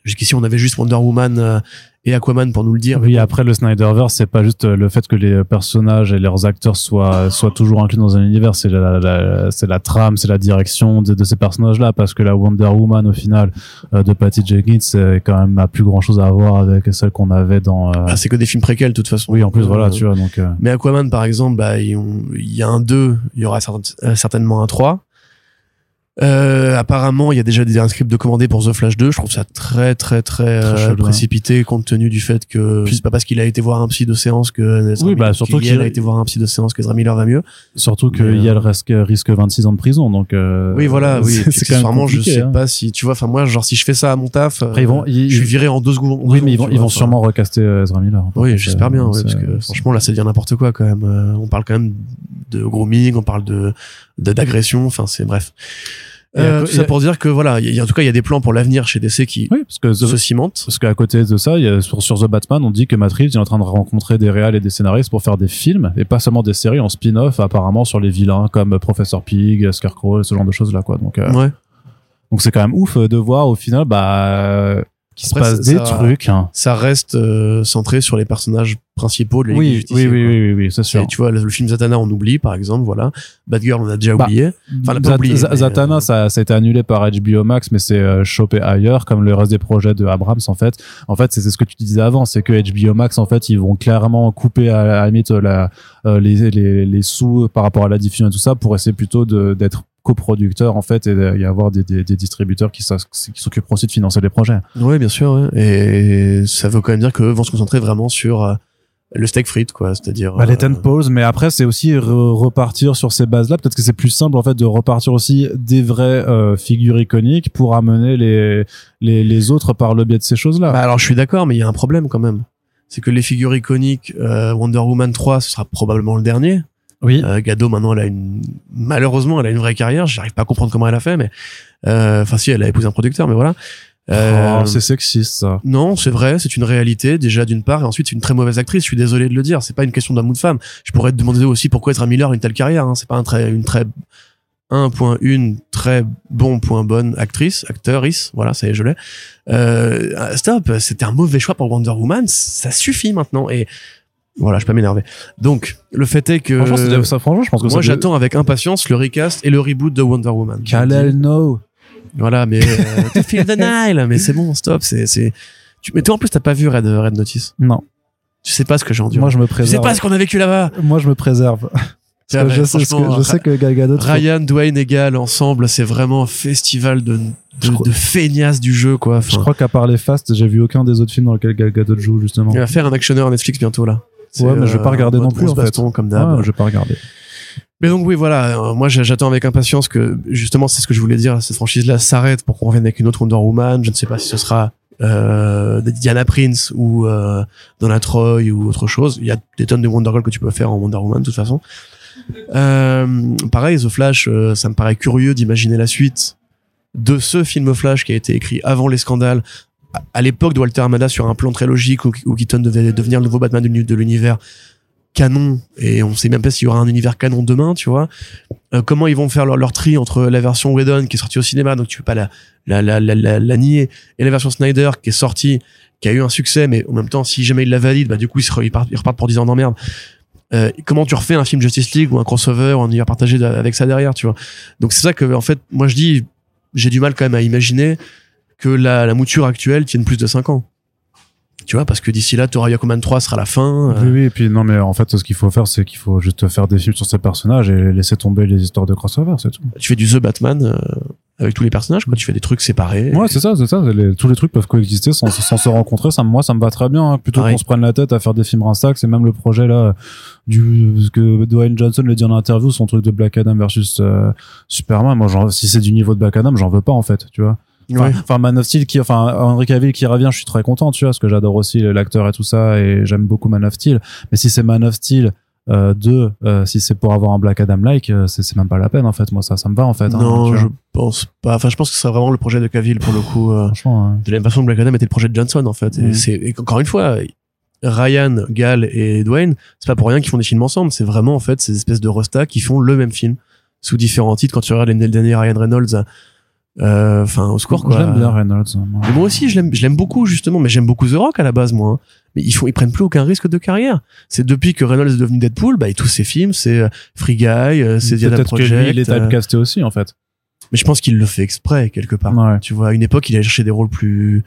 Jusqu'ici, on avait juste Wonder Woman euh, et Aquaman pour nous le dire. Oui, après le Snyderverse, c'est pas juste euh, le fait que les personnages et leurs acteurs soient soient toujours inclus dans un univers, c'est la, la- c'est la trame, c'est la direction de, de ces personnages-là, parce que la Wonder Woman au final euh, de Patty Jenkins, c'est quand même a plus grand chose à voir avec celle qu'on avait dans. euh, Ah, c'est que des films préquels, de toute façon. oui, en plus Euh, voilà, tu vois, donc. euh, Mais Aquaman, par exemple, bah, il y a un 2, il y aura certain- euh, certainement un 3. Euh, apparemment, il y a déjà des un script de commandé pour The Flash 2. Je trouve ça très, très, très, euh, hein. précipité compte tenu du fait que Puis- c'est pas parce qu'il a été voir un psy de séance que Ezra Oui, bah, Miller- surtout qu'il qu'il- a été voir un psy de séance que Ezra Miller va mieux. Surtout qu'il y a euh, le risque, risque 26 ans de prison, donc. euh, oui, voilà, oui. c'est- C'est Vraiment, je sais hein. pas si, tu vois, enfin, moi, genre, si je fais ça à mon taf, Après, ils vont, ils- je suis viré en deux secondes. Oui, mais ils vont, ils vont sûrement recaster Ezra Miller. Par Oui, j'espère bien, ouais, c'est- parce que c'est- franchement là, ça devient n'importe quoi quand même. On parle quand même de grooming, on parle de- d'agression, enfin c'est bref. Et Euh, tout ça pour dire que voilà, il y a- en tout cas, il y a des plans pour l'avenir chez DC qui Oui, parce que The- se cimentent. Parce qu'à côté de ça, y a, sur, sur The Batman, on dit que Matt Reeves est en train de rencontrer des réals et des scénaristes pour faire des films, et pas seulement des séries en spin-off, apparemment sur les vilains comme Professor Pig, Scarecrow, ce genre de choses-là, quoi. Donc, euh, Ouais. donc c'est quand même ouf de voir au final, bah, qu'il se passe ça- des ça- trucs. hein. Ça reste euh, centré sur les personnages principaux de la Oui, oui, oui, oui, oui, c'est sûr. Et tu vois, le, le film Zatanna, on oublie, par exemple, voilà. Batgirl, on a déjà Bah, oublié. Enfin, Zat- oublié, Zatanna, euh, ça, ça a été annulé par HBO Max, mais c'est euh, chopé ailleurs, comme le reste des projets de Abrams, en fait. En fait, c'est ce que tu disais avant, c'est que HBO Max, en fait, ils vont clairement couper à, à la limite la, les, les, les sous par rapport à la diffusion et tout ça pour essayer plutôt d'être coproducteur en fait et y avoir des, des, des distributeurs qui s'oc- qui s'occupent aussi de financer les projets. Ouais, bien sûr. ouais. Et ça veut quand même dire qu'eux vont se concentrer vraiment sur euh, le steak frites, quoi. C'est-à-dire. Bah, les euh, ten pause, mais après c'est aussi re- repartir sur ces bases-là. Peut-être que c'est plus simple en fait de repartir aussi des vraies euh, figures iconiques pour amener les, les les autres par le biais de ces choses-là. Bah alors je suis d'accord, mais il y a un problème quand même. C'est que les figures iconiques, euh, Wonder Woman 3, ce sera probablement le dernier. Oui. Euh, Gado maintenant, elle a une malheureusement, elle a une vraie carrière. J'arrive pas à comprendre comment elle a fait, mais euh, enfin si, elle a épousé un producteur, mais voilà. Euh, Oh, c'est sexiste ça. non, c'est vrai, c'est une réalité déjà d'une part, et ensuite c'est une très mauvaise actrice. Je suis désolé de le dire. C'est pas une question d'amour de femme. Je pourrais te demander aussi pourquoi Ezra Miller a une telle carrière. Hein. C'est pas un très, une très 1.1 très bon point bonne actrice, actrice, voilà, ça y est, je l'ai. Euh, stop, c'était un mauvais choix pour Wonder Woman, ça suffit maintenant et voilà, je peux pas m'énerver. Donc, le fait est que Franchement, c'est- ça, franchement, je pense que moi j'attends avec impatience le recast et le reboot de Wonder Woman. Kal-El, no. Voilà, mais euh, to feel the Nile, mais c'est bon, stop, c'est c'est tu mais toi en plus t'as pas vu Red Red Notice. Non. Tu sais pas ce que j'ai enduré. Moi, je me tu sais préserve. pas ce qu'on a vécu là-bas. Moi, je me préserve. Vrai, je sais, que- franchement, je sais que Gal Gadot. Ryan, Dwayne et Gal ensemble, c'est vraiment un festival de, de, crois- de feignasses du jeu, quoi. Je crois qu'à part les Fast, j'ai vu aucun des autres films dans lesquels Gal Gadot joue justement. il va faire un actionneur Netflix bientôt, là. Ouais, mais je vais pas euh, regarder non plus, en fait. comme d'hab. Je vais pas regarder. Mais donc oui, voilà, euh, moi j'a- j'attends avec impatience que justement c'est ce que je voulais dire, cette franchise-là s'arrête pour qu'on revienne avec une autre Wonder Woman. Je ne sais pas si ce sera euh, Diana Prince ou euh, Donna Troy ou autre chose. Il y a des tonnes de Wonder Girl que tu peux faire en Wonder Woman de toute façon. Euh, pareil, The Flash, euh, ça me paraît curieux d'imaginer la suite de ce film Flash qui a été écrit avant les scandales, à- l'époque de Walter Amada sur un plan très logique où, Keaton devait devenir le nouveau Batman de l'uni- de l'univers canon et on sait même pas s'il y aura un univers canon demain, tu vois. Euh, comment ils vont faire leur, leur tri entre la version Whedon qui est sortie au cinéma, donc tu peux pas la, la, la, la, la, nier, et la version Snyder qui est sortie, qui a eu un succès, mais en même temps, si jamais ils la valident, bah du coup ils, repartent pour 10 ans d'emmerde. Euh, comment tu refais un film Justice League ou un crossover ou un univers partagé avec ça derrière, tu vois. Donc c'est ça que, en fait, moi je dis, j'ai du mal quand même à imaginer que la, la mouture actuelle tienne plus de 5 ans. Tu vois, parce que d'ici là, Torah Aquaman 3 sera la fin. euh, Oui, oui, et puis non, mais en fait, ce qu'il faut faire, c'est qu'il faut juste faire des films sur ces personnages et laisser tomber les histoires de crossover, c'est tout. tu fais du The Batman euh, avec tous les personnages, quoi. Tu fais des trucs séparés. Ouais, c'est ça, c'est ça. Les- tous les trucs peuvent coexister sans, sans se rencontrer. Ça, moi, ça me va très bien. hein. Plutôt qu'on se prenne la tête à faire des films Rinstax, c'est même le projet là du ce que Dwayne Johnson le dit en interview, son truc de Black Adam versus euh, Superman. Moi, si c'est du niveau de Black Adam, j'en veux pas en fait, tu vois. Enfin, Ouais. Man of Steel qui, enfin, Henry Cavill qui revient, je suis très content, tu vois, parce que j'adore aussi l'acteur et tout ça, et j'aime beaucoup Man of Steel. Mais si c'est Man of Steel euh, 2, euh, si c'est pour avoir un Black Adam like, euh, c'est même pas la peine en fait. Moi, ça, ça me va en fait. hein, non, je pense pas. Enfin, je pense que c'est vraiment le projet de Cavill pour le coup. euh, Franchement, hein. de la même façon que Black Adam était le projet de Johnson en fait. Et c'est et encore une fois, Ryan, Gal et Dwayne, c'est pas pour rien qu'ils font des films ensemble. C'est vraiment en fait ces espèces de rostas qui font le même film sous différents titres. Quand tu regardes les les derniers Ryan Reynolds, Euh, Enfin, au secours quoi. J'aime bien Reynolds. moi. Mais moi aussi, je l'aime, je l'aime beaucoup justement, mais j'aime beaucoup The Rock à la base, moi. hein. Mais ils font, ils prennent plus aucun risque de carrière. C'est depuis que Reynolds est devenu Deadpool, bah, et tous ses films, c'est euh, Free Guy, euh, c'est The Adam Peut-être que Project. lui, il est typecasté aussi, en fait. Mais je pense qu'il le fait exprès quelque part. Ouais. Tu vois, à une époque, il allait chercher des rôles plus.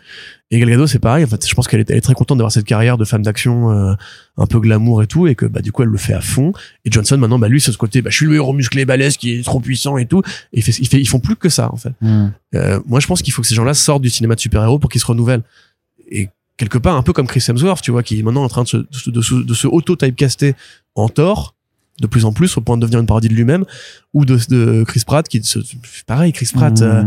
Et Gal Gadot, c'est pareil. En fait, je pense qu'elle est, elle est très contente d'avoir cette carrière de femme d'action, euh, un peu glamour et tout, et que bah du coup, elle le fait à fond. Et Johnson, maintenant, bah lui, c'est ce côté, bah je suis le héros musclé, balèze, qui est trop puissant et tout. Et il fait, il fait, ils font plus que ça en fait. Hmm. Euh, moi, je pense qu'il faut que ces gens-là sortent du cinéma de super-héros pour qu'ils se renouvellent. Et quelque part, un peu comme Chris Hemsworth, tu vois, qui est maintenant en train de se, de, se- de se auto-typecaster en tort, de plus en plus, au point de devenir une parodie de lui-même, ou de, de Chris Pratt, qui se, pareil, Chris Pratt, euh,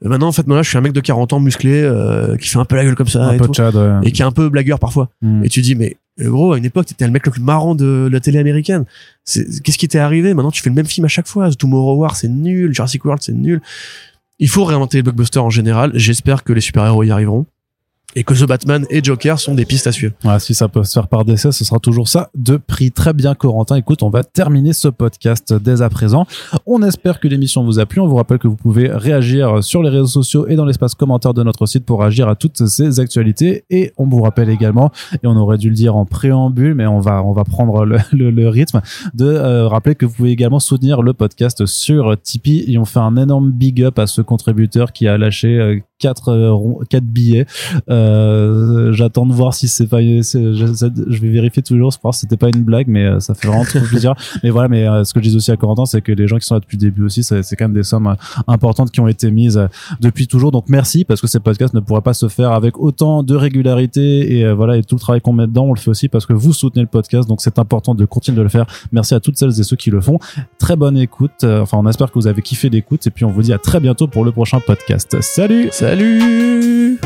Hmm. maintenant, en fait, moi, là, je suis un mec de 40 ans musclé, euh, qui fait un peu la gueule comme ça, un et, peu tout, ouais. et qui est un peu blagueur parfois. Hmm. Et tu dis, mais euh, gros, à une époque, t'étais le mec le plus marrant de la télé américaine. Qu'est-ce qui t'est arrivé? Maintenant, tu fais le même film à chaque fois. Tomorrow War, c'est nul. Jurassic World, c'est nul. Il faut réinventer les blockbusters en général. J'espère que les super-héros y arriveront. Et que The Batman et Joker sont des pistes à suivre. Ouais, si ça peut se faire par décès, ce sera toujours ça de prix. Très bien, Corentin. Écoute, on va terminer ce podcast dès à présent. On espère que l'émission vous a plu. On vous rappelle que vous pouvez réagir sur les réseaux sociaux et dans l'espace commentaire de notre site pour réagir à toutes ces actualités. Et on vous rappelle également, et on aurait dû le dire en préambule, mais on va, on va prendre le, rythme, de euh, rappeler que vous pouvez également soutenir le podcast sur Tipeee. Et on fait un énorme big up à ce contributeur qui a lâché euh, quatre, euh, ronds- quatre billets. Euh, J'attends de voir si c'est pas. Je, vais vérifier toujours pour voir si c'était pas une blague, mais euh, ça fait vraiment trop plaisir. Mais voilà, mais euh, ce que je dis aussi à Corentin, c'est que les gens qui sont là depuis le début aussi, c'est quand même des sommes importantes qui ont été mises depuis toujours. Donc merci parce que ces podcasts ne pourraient pas se faire avec autant de régularité et voilà et tout le travail qu'on met dedans, on le fait aussi parce que vous soutenez le podcast. Donc c'est important de continuer de le faire. Merci à toutes celles et ceux qui le font. Très bonne écoute. Enfin, on espère que vous avez kiffé l'écoute et puis on vous dit à très bientôt pour le prochain podcast. Salut. Salut